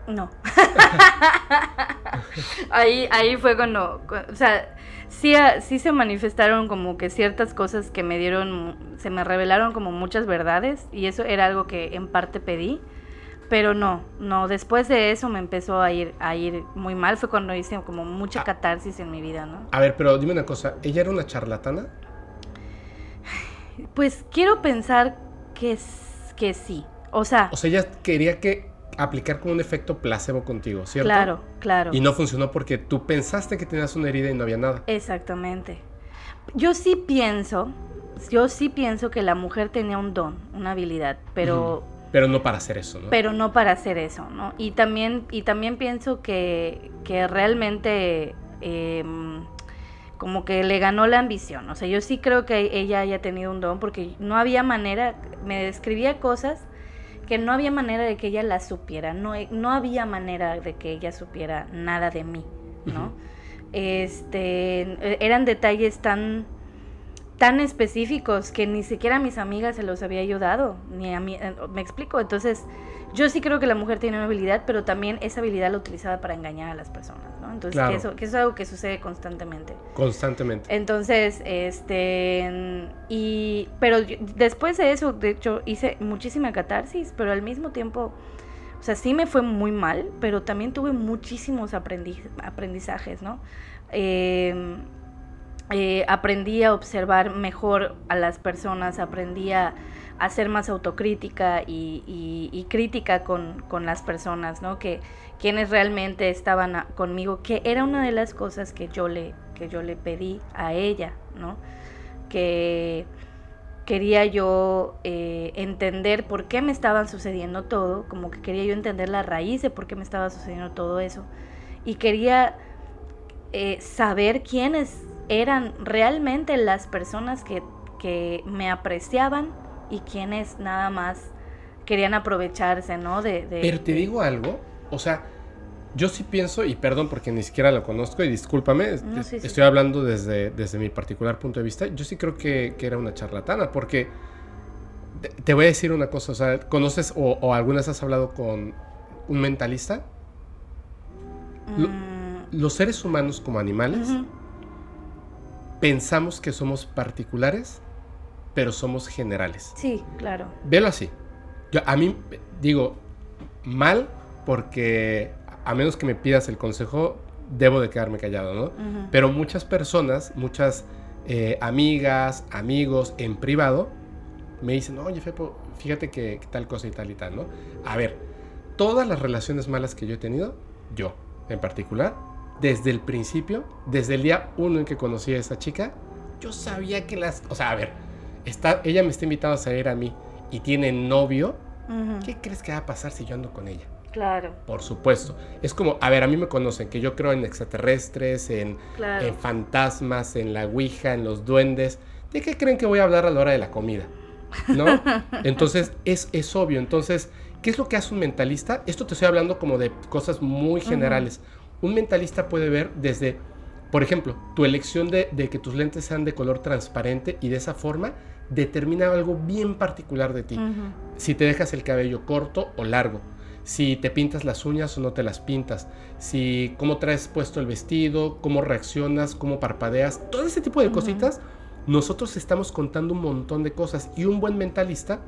No. ahí, ahí fue cuando, o sea, sí, sí se manifestaron como que ciertas cosas que me dieron, se me revelaron como muchas verdades y eso era algo que en parte pedí. Pero no, no, después de eso me empezó a ir, a ir muy mal, fue cuando hice como mucha ah. catarsis en mi vida, ¿no? A ver, pero dime una cosa, ¿ella era una charlatana? Pues quiero pensar que, que sí. O sea. O sea, ella quería que aplicar como un efecto placebo contigo, ¿cierto? Claro, claro. Y no funcionó porque tú pensaste que tenías una herida y no había nada. Exactamente. Yo sí pienso, yo sí pienso que la mujer tenía un don, una habilidad, pero. Pero no para hacer eso, ¿no? Pero no para hacer eso, ¿no? Y también, y también pienso que, que realmente. Em, como que le ganó la ambición. O sea, yo sí creo que ella haya tenido un don porque no había manera, me describía cosas que no había manera de que ella las supiera, no, no había manera de que ella supiera nada de mí, ¿no? Este, eran detalles tan tan específicos que ni siquiera a mis amigas se los había ayudado, ni a mí, eh, me explico, entonces yo sí creo que la mujer tiene una habilidad, pero también esa habilidad la utilizaba para engañar a las personas, ¿no? Entonces, que, eso, que eso es algo que sucede constantemente. Constantemente. Entonces, este, y, pero después de eso, de hecho, hice muchísima catarsis, pero al mismo tiempo, o sea, sí me fue muy mal, pero también tuve muchísimos aprendizajes, ¿no? Eh, eh, aprendí a observar mejor a las personas, aprendí a hacer más autocrítica y, crítica con, las personas, ¿no? Que quienes realmente estaban conmigo, que era una de las cosas que yo le, que yo le pedí a ella, ¿no? Que quería yo eh, entender por qué me estaban sucediendo todo, como que quería yo entender la raíz de por qué me estaba sucediendo todo eso. Y quería eh, saber quiénes eran realmente las personas que, que me apreciaban y quienes nada más querían aprovecharse, ¿no? De, Pero te digo algo, o sea, yo sí pienso, y perdón porque ni siquiera lo conozco y discúlpame, estoy hablando desde, desde mi particular punto de vista, yo sí creo que, era una charlatana, porque te, voy a decir una cosa, o sea, ¿conoces o, o algunas has hablado con un mentalista? Mm. los seres humanos como animales pensamos que somos particulares pero somos generales. Sí, claro. Velo así. Yo, a mí, digo, mal porque a menos que me pidas el consejo, debo de quedarme callado, ¿no? Pero muchas personas, muchas eh, amigas, amigos en privado, me dicen, oye, Fepo, fíjate que, que, tal cosa y tal y tal, ¿no? A ver, todas las relaciones malas que yo he tenido, yo en particular, desde el principio, desde el día uno en que conocí a esa chica, yo sabía que las... O sea, a ver, ella me está invitando a salir a mí y tiene novio, ¿qué crees que va a pasar si yo ando con ella? Claro. Por supuesto. Es como, a ver, a mí me conocen que yo creo en extraterrestres, en, en fantasmas, en la Ouija, en los duendes. ¿De qué creen que voy a hablar a la hora de la comida? ¿No? Entonces, es, es obvio. Entonces, ¿qué es lo que hace un mentalista? Esto te estoy hablando como de cosas muy generales. Un mentalista puede ver desde, por ejemplo, tu elección de, de que tus lentes sean de color transparente y de esa forma determina algo bien particular de ti. Si te dejas el cabello corto o largo, si te pintas las uñas o no te las pintas, si cómo traes puesto el vestido, cómo reaccionas, cómo parpadeas, todo ese tipo de cositas, nosotros estamos contando un montón de cosas y un buen mentalista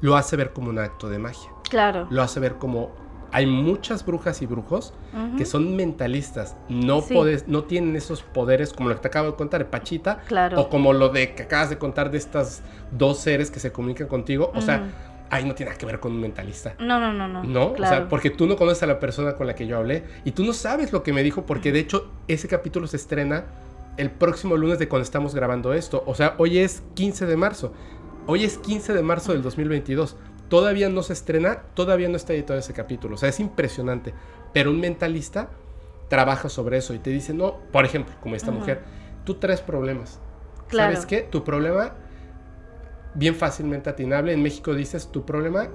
lo hace ver como un acto de magia. Claro. Lo hace ver como hay muchas brujas y brujos que son mentalistas, no, no tienen esos poderes como lo que te acabo de contar, de Pachita, o como lo de que acabas de contar de estas dos seres que se comunican contigo, o sea, ahí no tiene nada que ver con un mentalista. No, no, no, no. No, o sea, porque tú no conoces a la persona con la que yo hablé y tú no sabes lo que me dijo, porque de hecho ese capítulo se estrena el próximo lunes de cuando estamos grabando esto, o sea, hoy es 15 de marzo. Hoy es 15 de marzo del 2022 todavía no se estrena, todavía no está editado ese capítulo. O sea, es impresionante. Pero un mentalista trabaja sobre eso y te dice, no, por ejemplo, como esta mujer, tú traes problemas. ¿Sabes qué? Tu problema bien fácilmente atinable. En México dices, tu problema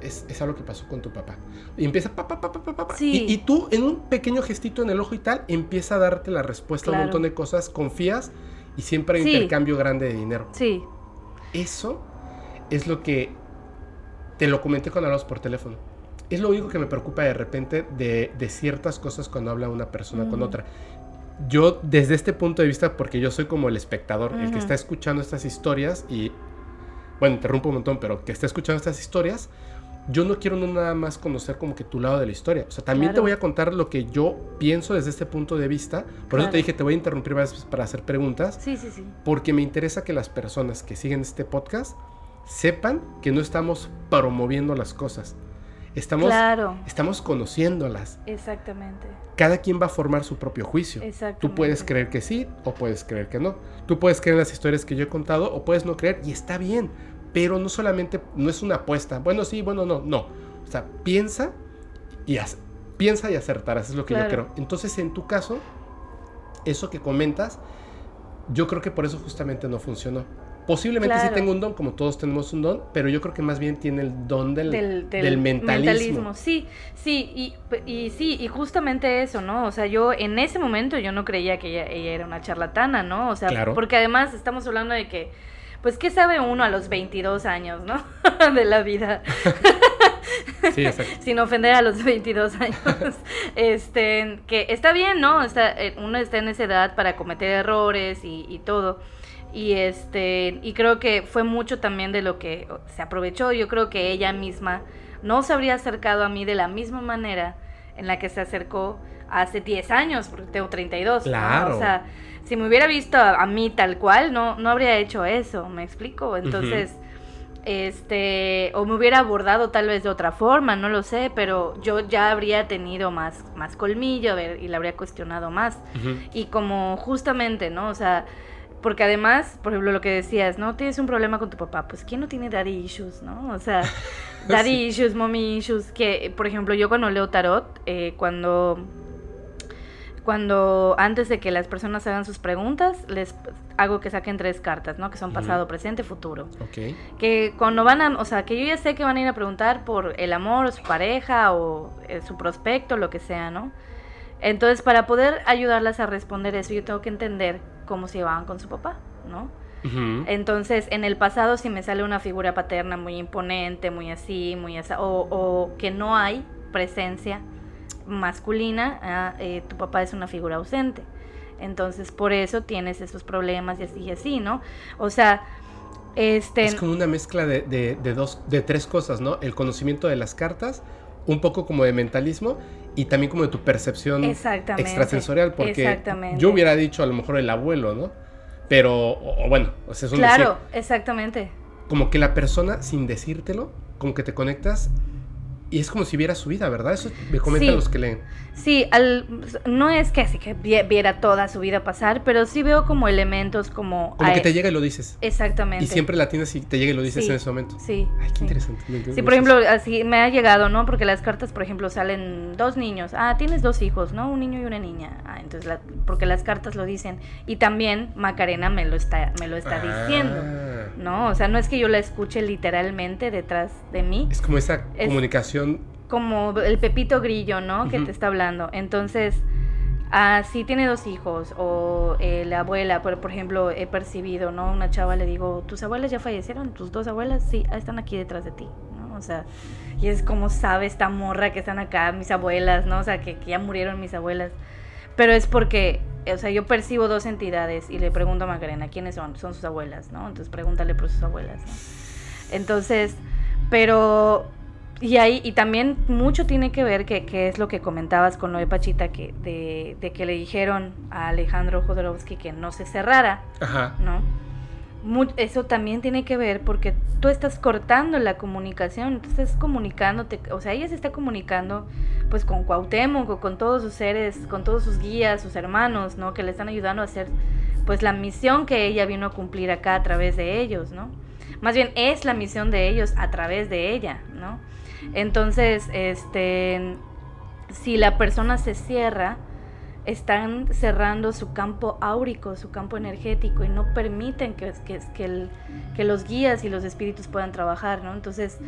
es, es algo que pasó con tu papá. Y empieza pa, pa, pa, pa, pa, pa, Sí. Y, y tú, en un pequeño gestito en el ojo y tal, empieza a darte la respuesta a un Claro. montón de cosas, confías y siempre hay Sí. intercambio grande de dinero. Sí, Eso es lo que te lo comenté cuando hablamos por teléfono. Es lo único que me preocupa de repente de, de ciertas cosas cuando habla una persona con otra. Yo, desde este punto de vista, porque yo soy como el espectador, el que está escuchando estas historias y, bueno, interrumpo un montón, pero que está escuchando estas historias, yo no quiero no nada más conocer como que tu lado de la historia. O sea, también te voy a contar lo que yo pienso desde este punto de vista. Por eso te dije, te voy a interrumpir varias veces para hacer preguntas sí, sí, sí. porque me interesa que las personas que siguen este podcast sepan que no estamos promoviendo las cosas. Estamos, Claro, estamos conociéndolas. exactamente. Cada quien va a formar su propio juicio. Tú puedes creer que sí o puedes creer que no. Tú puedes creer en las historias que yo he contado o puedes no creer y está bien. Pero no solamente, no es una apuesta. Bueno, sí, bueno, no, no. O sea, piensa y piensa y acertarás, es lo que yo creo. Entonces, en tu caso, eso que comentas, yo creo que por eso justamente no funcionó. Posiblemente sí tengo un don, como todos tenemos un don, pero yo creo que más bien tiene el don del, del, del del mentalismo. Sí, sí, y, y sí, y justamente eso, ¿no? O sea, yo en ese momento yo no creía que ella, ella era una charlatana, ¿no? O sea, Claro. porque además estamos hablando de que, pues, ¿qué sabe uno a los 22 años, ¿no? de la vida. Sí, exacto. sin ofender a los 22 años, este, que está bien, ¿no? Está, eh, uno está en esa edad para cometer errores y, y todo. Y este, y creo que fue mucho también de lo que se aprovechó. Yo creo que ella misma no se habría acercado a mí de la misma manera en la que se acercó hace 10 años, porque tengo 32. ¿no? Claro. O sea, si me hubiera visto a, a mí tal cual, no, no habría hecho eso, ¿me explico? Entonces, este, o me hubiera abordado tal vez de otra forma, no lo sé, pero yo ya habría tenido más, más colmillo a ver, y la habría cuestionado más. Y como justamente, ¿no? O sea, porque además, por ejemplo, lo que decías, ¿no? Tienes un problema con tu papá, pues ¿quién no tiene daddy issues, ¿no? O sea, daddy Sí. issues, mommy issues, que, por ejemplo, yo cuando leo tarot, eh, cuando cuando antes de que las personas hagan sus preguntas, les hago que saquen tres cartas, ¿no? Que son pasado, presente, futuro. Ok. Que cuando van a, o sea, que yo ya sé que van a ir a preguntar por el amor, o su pareja, o eh, su prospecto, lo que sea, ¿no? Entonces, para poder ayudarlas a responder eso, yo tengo que entender cómo se llevaban con su papá, ¿no? Entonces, en el pasado, si me sale una figura paterna muy imponente, muy así, muy así, o, o que no hay presencia masculina, ah, eh, tu papá es una figura ausente. Entonces, por eso tienes esos problemas y así y así, ¿no? O sea, este... Es como una mezcla de, de- de dos, de tres cosas, ¿no? El conocimiento de las cartas, un poco como de mentalismo y también como de tu percepción extrasensorial, porque yo hubiera dicho a lo mejor el abuelo, ¿no? Pero, o, o bueno, o sea, es un Claro, decir. exactamente. como que la persona, sin decírtelo, como que te conectas y es como si viera su vida, ¿verdad? Eso me comentan Sí. los que leen. Sí, al, no es que así que vi- viera toda su vida pasar, pero sí veo como elementos como... Como que te llega y lo dices. Exactamente. Y siempre la tienes y te llega y lo dices Sí, en ese momento. Sí. Ay, qué sí. interesante. Sí, por ejemplo, así me ha llegado, ¿no? Porque las cartas, por ejemplo, salen dos niños. Ah, tienes dos hijos, ¿no? Un niño y una niña. Ah, entonces, la- porque las cartas lo dicen. Y también Macarena me lo está, me lo está diciendo, Ah. ¿no? O sea, no es que yo la escuche literalmente detrás de mí, Es como esa Es- comunicación. Como el Pepito Grillo, ¿no? Que Ujú. te está hablando. Entonces, ah, sí tiene dos hijos, o eh, la abuela, por, por ejemplo, he percibido, ¿no? Una chava le digo, ¿tus abuelas ya fallecieron? ¿Tus dos abuelas? Sí, están aquí detrás de ti, ¿no? O sea, y es como sabe esta morra que están acá, mis abuelas, ¿no? O sea, que, que ya murieron mis abuelas. Pero es porque, o sea, yo percibo dos entidades y le pregunto a Macarena, ¿quiénes son? Son sus abuelas, ¿no? Entonces pregúntale por sus abuelas, ¿no? Entonces, pero y ahí, y también mucho tiene que ver que, que es lo que comentabas con lo de Pachita, que de, de que le dijeron a Alejandro Jodorowsky que no se cerrara, Ajá. ¿no? Eso también tiene que ver porque tú estás cortando la comunicación, tú estás comunicándote, o sea, ella se está comunicando pues con Cuauhtémoc, con todos sus seres, con todos sus guías, sus hermanos, ¿no? Que le están ayudando a hacer pues la misión que ella vino a cumplir acá a través de ellos, ¿no? Más bien es la misión de ellos a través de ella, ¿no? Entonces, este, si la persona se cierra, están cerrando su campo áurico, su campo energético y no permiten que, que, que, que los guías y los espíritus puedan trabajar, ¿no? Entonces,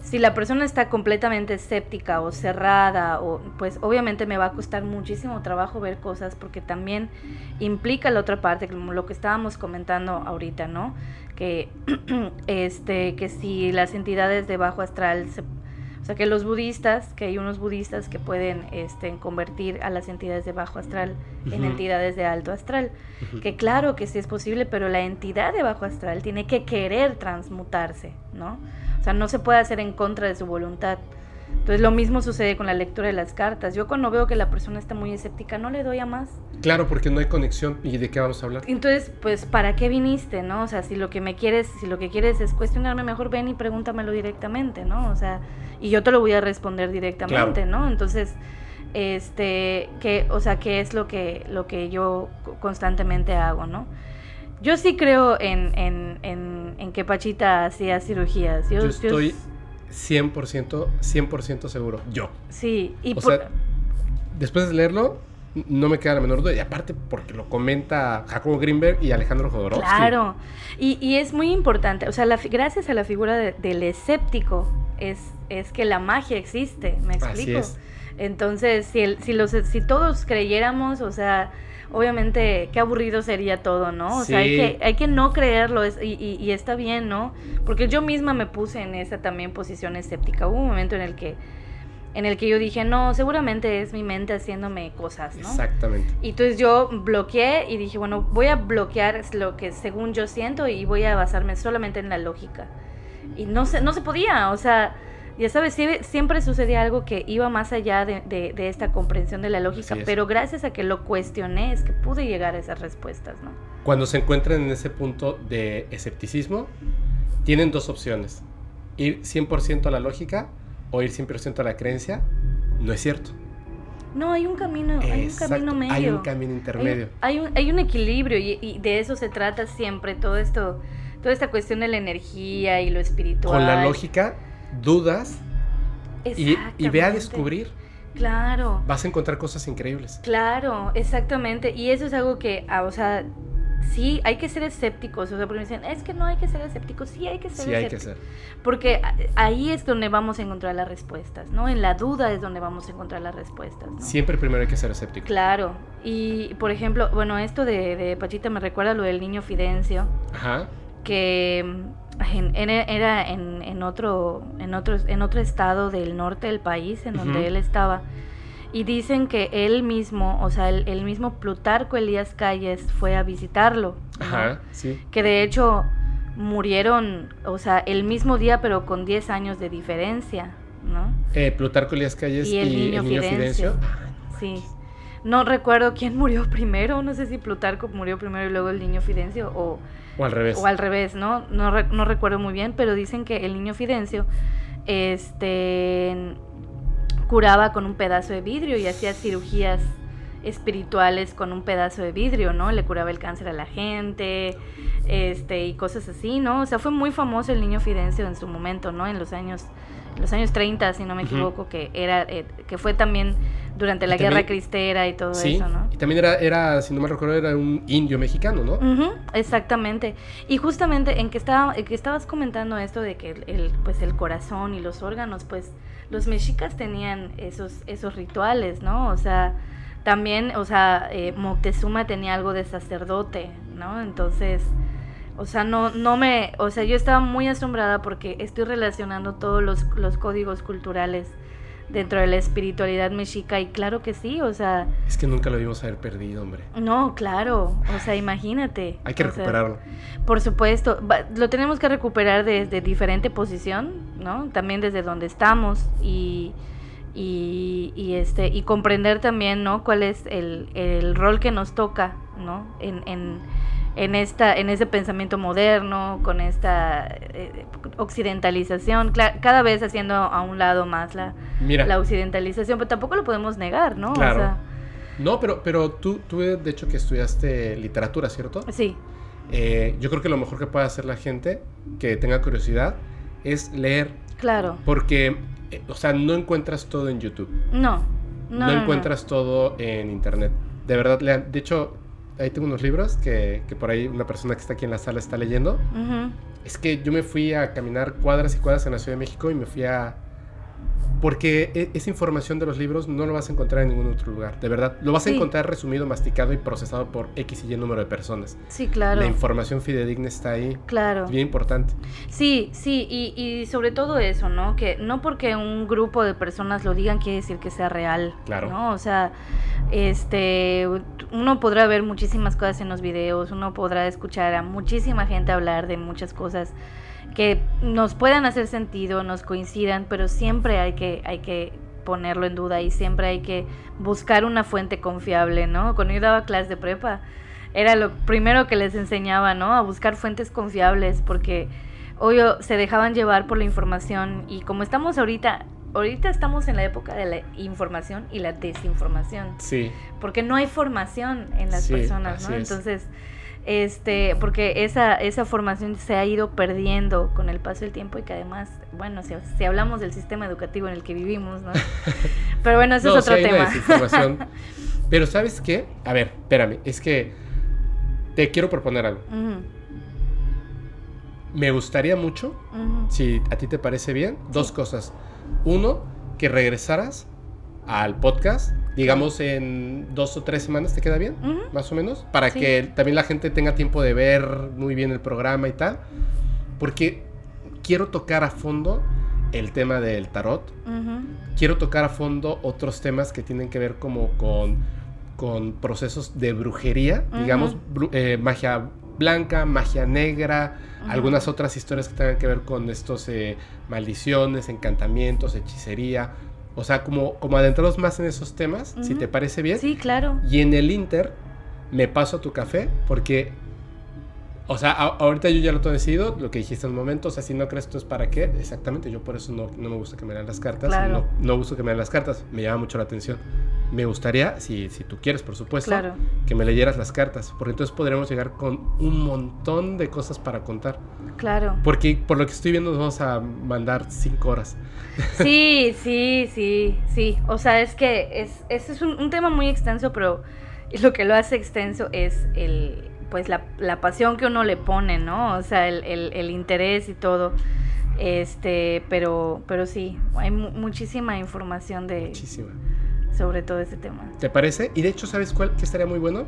si la persona está completamente escéptica o cerrada, o, pues obviamente me va a costar muchísimo trabajo ver cosas porque también implica la otra parte, como lo que estábamos comentando ahorita, ¿no? Que, este, que si las entidades de bajo astral se sea que los budistas, que hay unos budistas que pueden este, convertir a las entidades de bajo astral en entidades de alto astral. Que claro que sí es posible, pero la entidad de bajo astral tiene que querer transmutarse, ¿no? O sea, no se puede hacer en contra de su voluntad. Entonces lo mismo sucede con la lectura de las cartas. Yo cuando veo que la persona está muy escéptica no le doy a más. Claro, porque no hay conexión y de qué vamos a hablar. Entonces, pues ¿para qué viniste, no? O sea, si lo que me quieres, si lo que quieres es cuestionarme, mejor ven y pregúntamelo directamente, ¿no? O sea, y yo te lo voy a responder directamente, ¿no? Entonces, este, que, o sea, qué es lo que lo que yo constantemente hago, ¿no? Yo sí creo en, en, en, que Pachita hacía cirugías. Yo, estoy 100%, 100% seguro. Yo. Sí, y o sea, después de leerlo, no me queda la menor duda. Y aparte, porque lo comenta Jacobo Greenberg y Alejandro Jodorowsky. Claro. Y, y es muy importante. O sea, la, gracias a la figura del escéptico, es, es que la magia existe. ¿Me explico? Entonces, si, el, si, los, si todos creyéramos, o sea obviamente qué aburrido sería todo, ¿no? O sea, hay que, hay que no creerlo y, y, está bien, ¿no? Porque yo misma me puse en esa también posición escéptica. Hubo un momento en el que en el que yo dije, no, seguramente es mi mente haciéndome cosas, ¿no? Exactamente. Y entonces yo bloqueé y dije, bueno, voy a bloquear lo que según yo siento y voy a basarme solamente en la lógica. Y no se, no se podía, o sea, ya sabes, siempre sucedía algo que iba más allá de, esta comprensión de la lógica, pero gracias a que lo cuestioné es que pude llegar a esas respuestas, ¿no? Cuando se encuentran en ese punto de escepticismo, tienen dos opciones. Ir 100% a la lógica o ir 100% a la creencia. No es cierto. No, hay un camino, hay un camino medio. Hay un camino intermedio. Hay, un, hay un, equilibrio y, y, de eso se trata siempre, todo esto, toda esta cuestión de la energía y lo espiritual. Con la lógica dudas y, y, ve a descubrir. Claro. Vas a encontrar cosas increíbles. Claro, exactamente. Y eso es algo que, ah, o sea, sí, hay que ser escépticos. O sea, porque me dicen, es que no hay que ser escépticos. Sí, hay que ser sí hay que ser. Porque ahí es donde vamos a encontrar las respuestas, ¿no? En la duda es donde vamos a encontrar las respuestas. Siempre primero hay que ser escéptico. Claro. Y, por ejemplo, bueno, esto de, de Pachita me recuerda lo del niño Fidencio. Ajá. Que era en, en, otro, en, otro, en otro estado del norte del país en donde él estaba. Y dicen que él mismo, o sea, el, mismo Plutarco Elías Calles fue a visitarlo. Ajá, sí. Que de hecho murieron, o sea, el mismo día, pero con 10 años de diferencia, ¿no? Eh, Plutarco Elías Calles y el, niño, Fidencio. Sí. No recuerdo quién murió primero, no sé si Plutarco murió primero y luego el niño Fidencio o o al revés. O al revés, ¿no? No, no recuerdo muy bien, pero dicen que el niño Fidencio este, curaba con un pedazo de vidrio y hacía cirugías espirituales con un pedazo de vidrio, ¿no? Le curaba el cáncer a la gente, este, y cosas así, ¿no? O sea, fue muy famoso el niño Fidencio en su momento, ¿no? En los años, los años 30, si no me equivoco, que era, eh, que fue también durante la guerra cristera y todo eso, ¿no? Y también era, era, si no me recuerdo, era un indio mexicano, ¿no? exactamente. Y justamente en que, estaba, que estabas comentando esto de que el, pues el corazón y los órganos, pues los mexicas tenían esos, esos rituales, ¿no? O sea, también, o sea, eh, Moctezuma tenía algo de sacerdote, ¿no? Entonces, o sea, no, no me, o sea, yo estaba muy asombrada porque estoy relacionando todos los, los códigos culturales dentro de la espiritualidad mexica y claro que sí, o sea... Es que nunca lo debimos haber perdido, hombre. No, claro, o sea, imagínate. Hay que recuperarlo. por supuesto, lo tenemos que recuperar desde diferente posición, ¿no? También desde donde estamos y, y, y este, y comprender también, ¿no? Cuál es el, el rol que nos toca, ¿no? En, en en esta en ese pensamiento moderno con esta eh, occidentalización cada vez haciendo a un lado más la, la occidentalización pero tampoco lo podemos negar no claro. no pero pero tú tú de hecho que estudiaste literatura cierto sí. Eh, yo creo que lo mejor que puede hacer la gente que tenga curiosidad es leer. Claro. Porque eh, o sea no encuentras todo en YouTube. No. No, encuentras todo en internet. De verdad, lean. De hecho, ahí tengo unos libros que, que por ahí una persona que está aquí en la sala está leyendo. Es que yo me fui a caminar cuadras y cuadras en la Ciudad de México y me fui a... Porque e- esa información de los libros no lo vas a encontrar en ningún otro lugar, de verdad. Lo vas a encontrar resumido, masticado y procesado por X y Y número de personas. Sí, claro. La información fidedigna está ahí. Claro. Es bien importante. Sí, sí, y, y sobre todo eso, ¿no? Que no porque un grupo de personas lo digan quiere decir que sea real. Claro. ¿no? O sea, este, uno podrá ver muchísimas cosas en los videos, uno podrá escuchar a muchísima gente hablar de muchas cosas que nos puedan hacer sentido, nos coincidan, pero siempre hay que, hay que ponerlo en duda y siempre hay que buscar una fuente confiable, ¿no? Cuando yo daba clases de prepa, era lo primero que les enseñaba, ¿no? A buscar fuentes confiables, porque obvio se dejaban llevar por la información y como estamos ahorita, ahorita estamos en la época de la información y la desinformación, Sí, porque no hay formación en las Sí, personas, ¿no? así es. Este, porque esa, esa formación se ha ido perdiendo con el paso del tiempo y que además, bueno, si, si hablamos del sistema educativo en el que vivimos, ¿no? Pero bueno, ese No, es otro tema. Pero ¿sabes qué? A ver, espérame. Es que te quiero proponer algo. Me gustaría mucho, si a ti te parece bien, dos cosas. Uno, que regresaras al podcast, digamos en dos o tres semanas, ¿te queda bien? Más o menos. Para Sí. que también la gente tenga tiempo de ver muy bien el programa y tal. Porque quiero tocar a fondo el tema del tarot. Quiero tocar a fondo otros temas que tienen que ver como con, con procesos de brujería, digamos, bru- eh, magia blanca, magia negra, algunas otras historias que tengan que ver con estos eh, maldiciones, encantamientos, hechicería. O sea, como, como adentrados más en esos temas, si te parece bien. Sí, claro. Y en el Inter me paso a tu café porque, o sea, a- ahorita yo ya lo tengo decidido, lo que dijiste en un momento, o sea, si no crees esto es para qué, exactamente, yo por eso no, no me gusta que me lean las cartas, Claro. no, no gusto que me lean las cartas, me llama mucho la atención. Me gustaría, si, si tú quieres, por supuesto, Claro. que me leyeras las cartas, porque entonces podremos llegar con un montón de cosas para contar. Claro. Porque por lo que estoy viendo nos vamos a mandar cinco horas. Sí, sí, sí, sí. O sea, es que es, es un, un tema muy extenso, pero lo que lo hace extenso es el, pues la, la pasión que uno le pone, ¿no? O sea, el, el- el interés y todo. Este, pero, pero sí, hay mu- muchísima información de Muchísima. sobre todo este tema. ¿Te parece? Y de hecho, ¿sabes cuál? Que estaría muy bueno.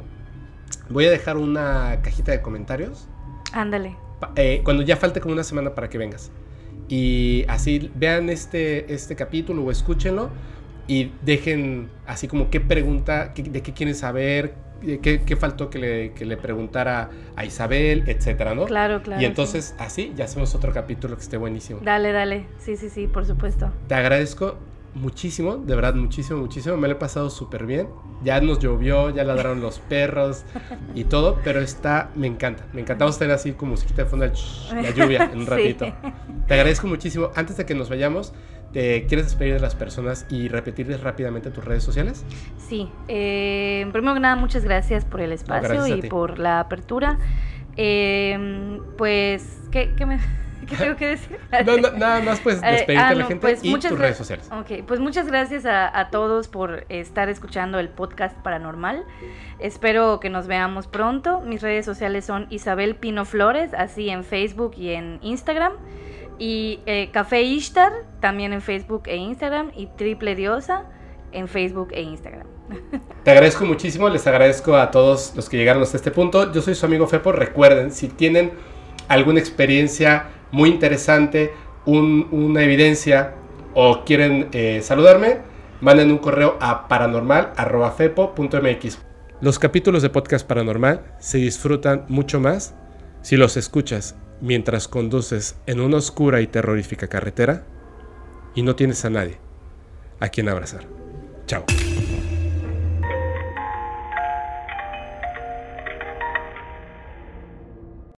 Voy a dejar una cajita de comentarios Ándale. eh, cuando ya falte como una semana para que vengas. Y así vean este, este capítulo o escúchenlo y dejen así como qué pregunta, qué- de qué quieren saber, qué, qué faltó que le, que le preguntara a Isabel, etcétera, ¿no? Claro, claro. y sí. entonces así ya hacemos otro capítulo que esté buenísimo. Dale, dale. Sí, sí, sí, por supuesto. Te agradezco muchísimo, de verdad, muchísimo, muchísimo. Me lo he pasado súper bien. Ya nos llovió, ya ladraron los perros y todo, pero está, me encanta. Me encanta. Vamos a tener así como musiquita de fondo la lluvia en un Sí. ratito. Te agradezco muchísimo. Antes de que nos vayamos, ¿te quieres despedir de las personas y repetirles rápidamente tus redes sociales? Sí, eh, primero que nada, muchas gracias por el espacio a y por la apertura. Eh, pues, ¿qué, qué me, qué tengo que decir? No, no, nada más pues Eh, despedirte ah, de la gente pues, y tus redes sociales. Ok, pues muchas gracias a, a todos por estar escuchando el podcast paranormal. Espero que nos veamos pronto. Mis redes sociales son Isabel Pino Flores, así en Facebook y en Instagram. Y eh, Café Ishtar, también en Facebook e Instagram. Y Triple Diosa en Facebook e Instagram. Te agradezco muchísimo, les agradezco a todos los que llegaron hasta este punto. Yo soy su amigo Fepo. Recuerden, si tienen alguna experiencia muy interesante, un- una evidencia o quieren eh, saludarme, manden un correo a paranormal.fepo.mx. Los capítulos de podcast paranormal se disfrutan mucho más si los escuchas mientras conduces en una oscura y terrorífica carretera y no tienes a nadie a quien abrazar. Chao.